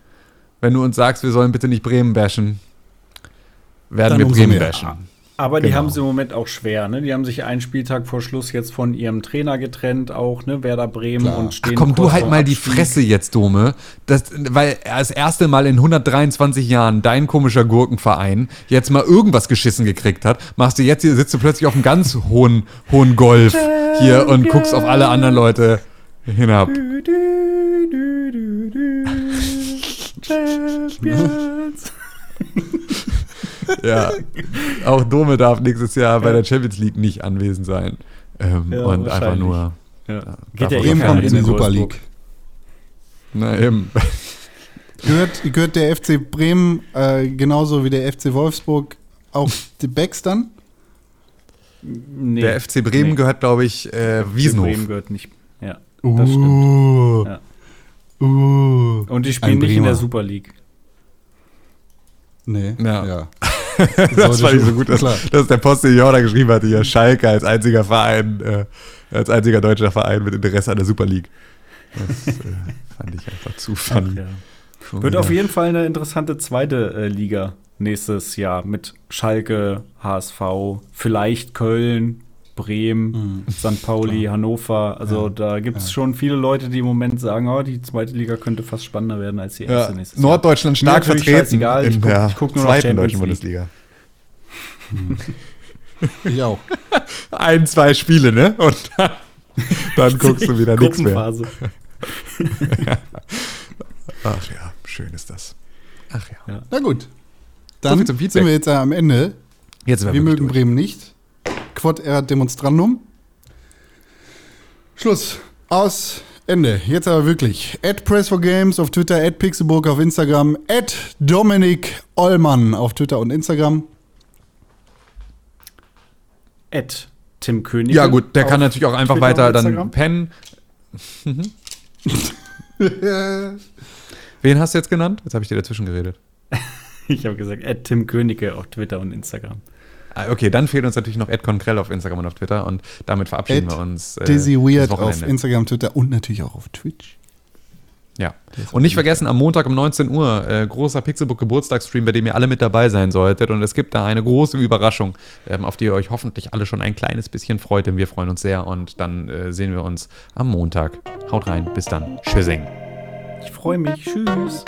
Wenn du uns sagst, wir sollen bitte nicht Bremen bashen, werden Dann wir Bremen bashen. Aber die Genau. haben es im Moment auch schwer, ne? Die haben sich einen Spieltag vor Schluss jetzt von ihrem Trainer getrennt, auch, ne? Werder Bremen Klar. und Ach stehen komm, du halt mal die Abstieg. Fresse jetzt, Dome. Das, weil das erste Mal in 123 Jahren dein komischer Gurkenverein jetzt mal irgendwas geschissen gekriegt hat, machst du jetzt hier, sitzt du plötzlich auf einem ganz hohen, hohen Golf hier und guckst auf alle anderen Leute hinab. Champions. Ja, auch Dome darf nächstes Jahr bei der Champions League nicht anwesend sein. Ähm, Ja, und einfach nur, Ja. Geht ja auch eh kommt in die Super. League. na eben. Gehört, gehört der FC Bremen äh, genauso wie der FC Wolfsburg auch die Becks dann? Nee. Der FC Bremen Nee. gehört, glaube ich, äh, Wiesenhof. Bremen gehört nicht. Ja, das stimmt. Uh, Ja. Uh. Und die spielen nicht in Bremer. der Super League. Nee, Ja. ja. Das fand ich so gut, dass, dass der Postillon da geschrieben hatte, ja, Schalke als einziger Verein, äh, als einziger deutscher Verein mit Interesse an der Super League. Das äh, fand ich einfach zu funny. Ja. Schon Wird wieder. auf jeden Fall eine interessante zweite äh, Liga nächstes Jahr mit Schalke, HSV, vielleicht Köln, Bremen, St. Pauli, Hannover. Also da gibt es schon viele Leute, die im Moment sagen, oh, die zweite Liga könnte fast spannender werden als die erste ja, nächstes Jahr. Norddeutschland Mir stark vertreten scheißegal, ich in guck- der ich guck nur noch zweiten Champions deutschen. Bundesliga. Ich auch. Ein, zwei Spiele, ne? Und dann, dann guckst du wieder nichts mehr. Ach ja, schön ist das. Ach ja. Na gut. Dann Feedback. sind wir jetzt am Ende. Jetzt Wir wir, mögen. Bremen nicht. Quod erat demonstrandum. Schluss. Aus. Ende. Jetzt aber wirklich. At Press4Games auf Twitter, at Pixelburg auf Instagram, at Dominik Ollmann auf Twitter und Instagram. Ed Tim König. Ja gut, der kann natürlich auch einfach Twitter weiter dann pennen. Wen hast du jetzt genannt? Jetzt habe ich dir dazwischen geredet. Ich habe gesagt, Ed Tim Königke auf Twitter und Instagram. Ah, Okay, dann fehlt uns natürlich noch Ed Conkrell auf Instagram und auf Twitter und damit verabschieden At wir uns. äh, Dizzy Weird auf. Instagram, Twitter und natürlich auch auf Twitch. Ja. Und nicht vergessen, am Montag um 19 Uhr, äh, großer Pixelbook Geburtstagsstream, bei dem ihr alle mit dabei sein solltet. Und es gibt da eine große Überraschung, ähm, auf die ihr euch hoffentlich alle schon ein kleines bisschen freut, denn wir freuen uns sehr. Und dann äh, sehen wir uns am Montag. Haut rein, bis dann. Tschüssing. Ich freue mich. Tschüss.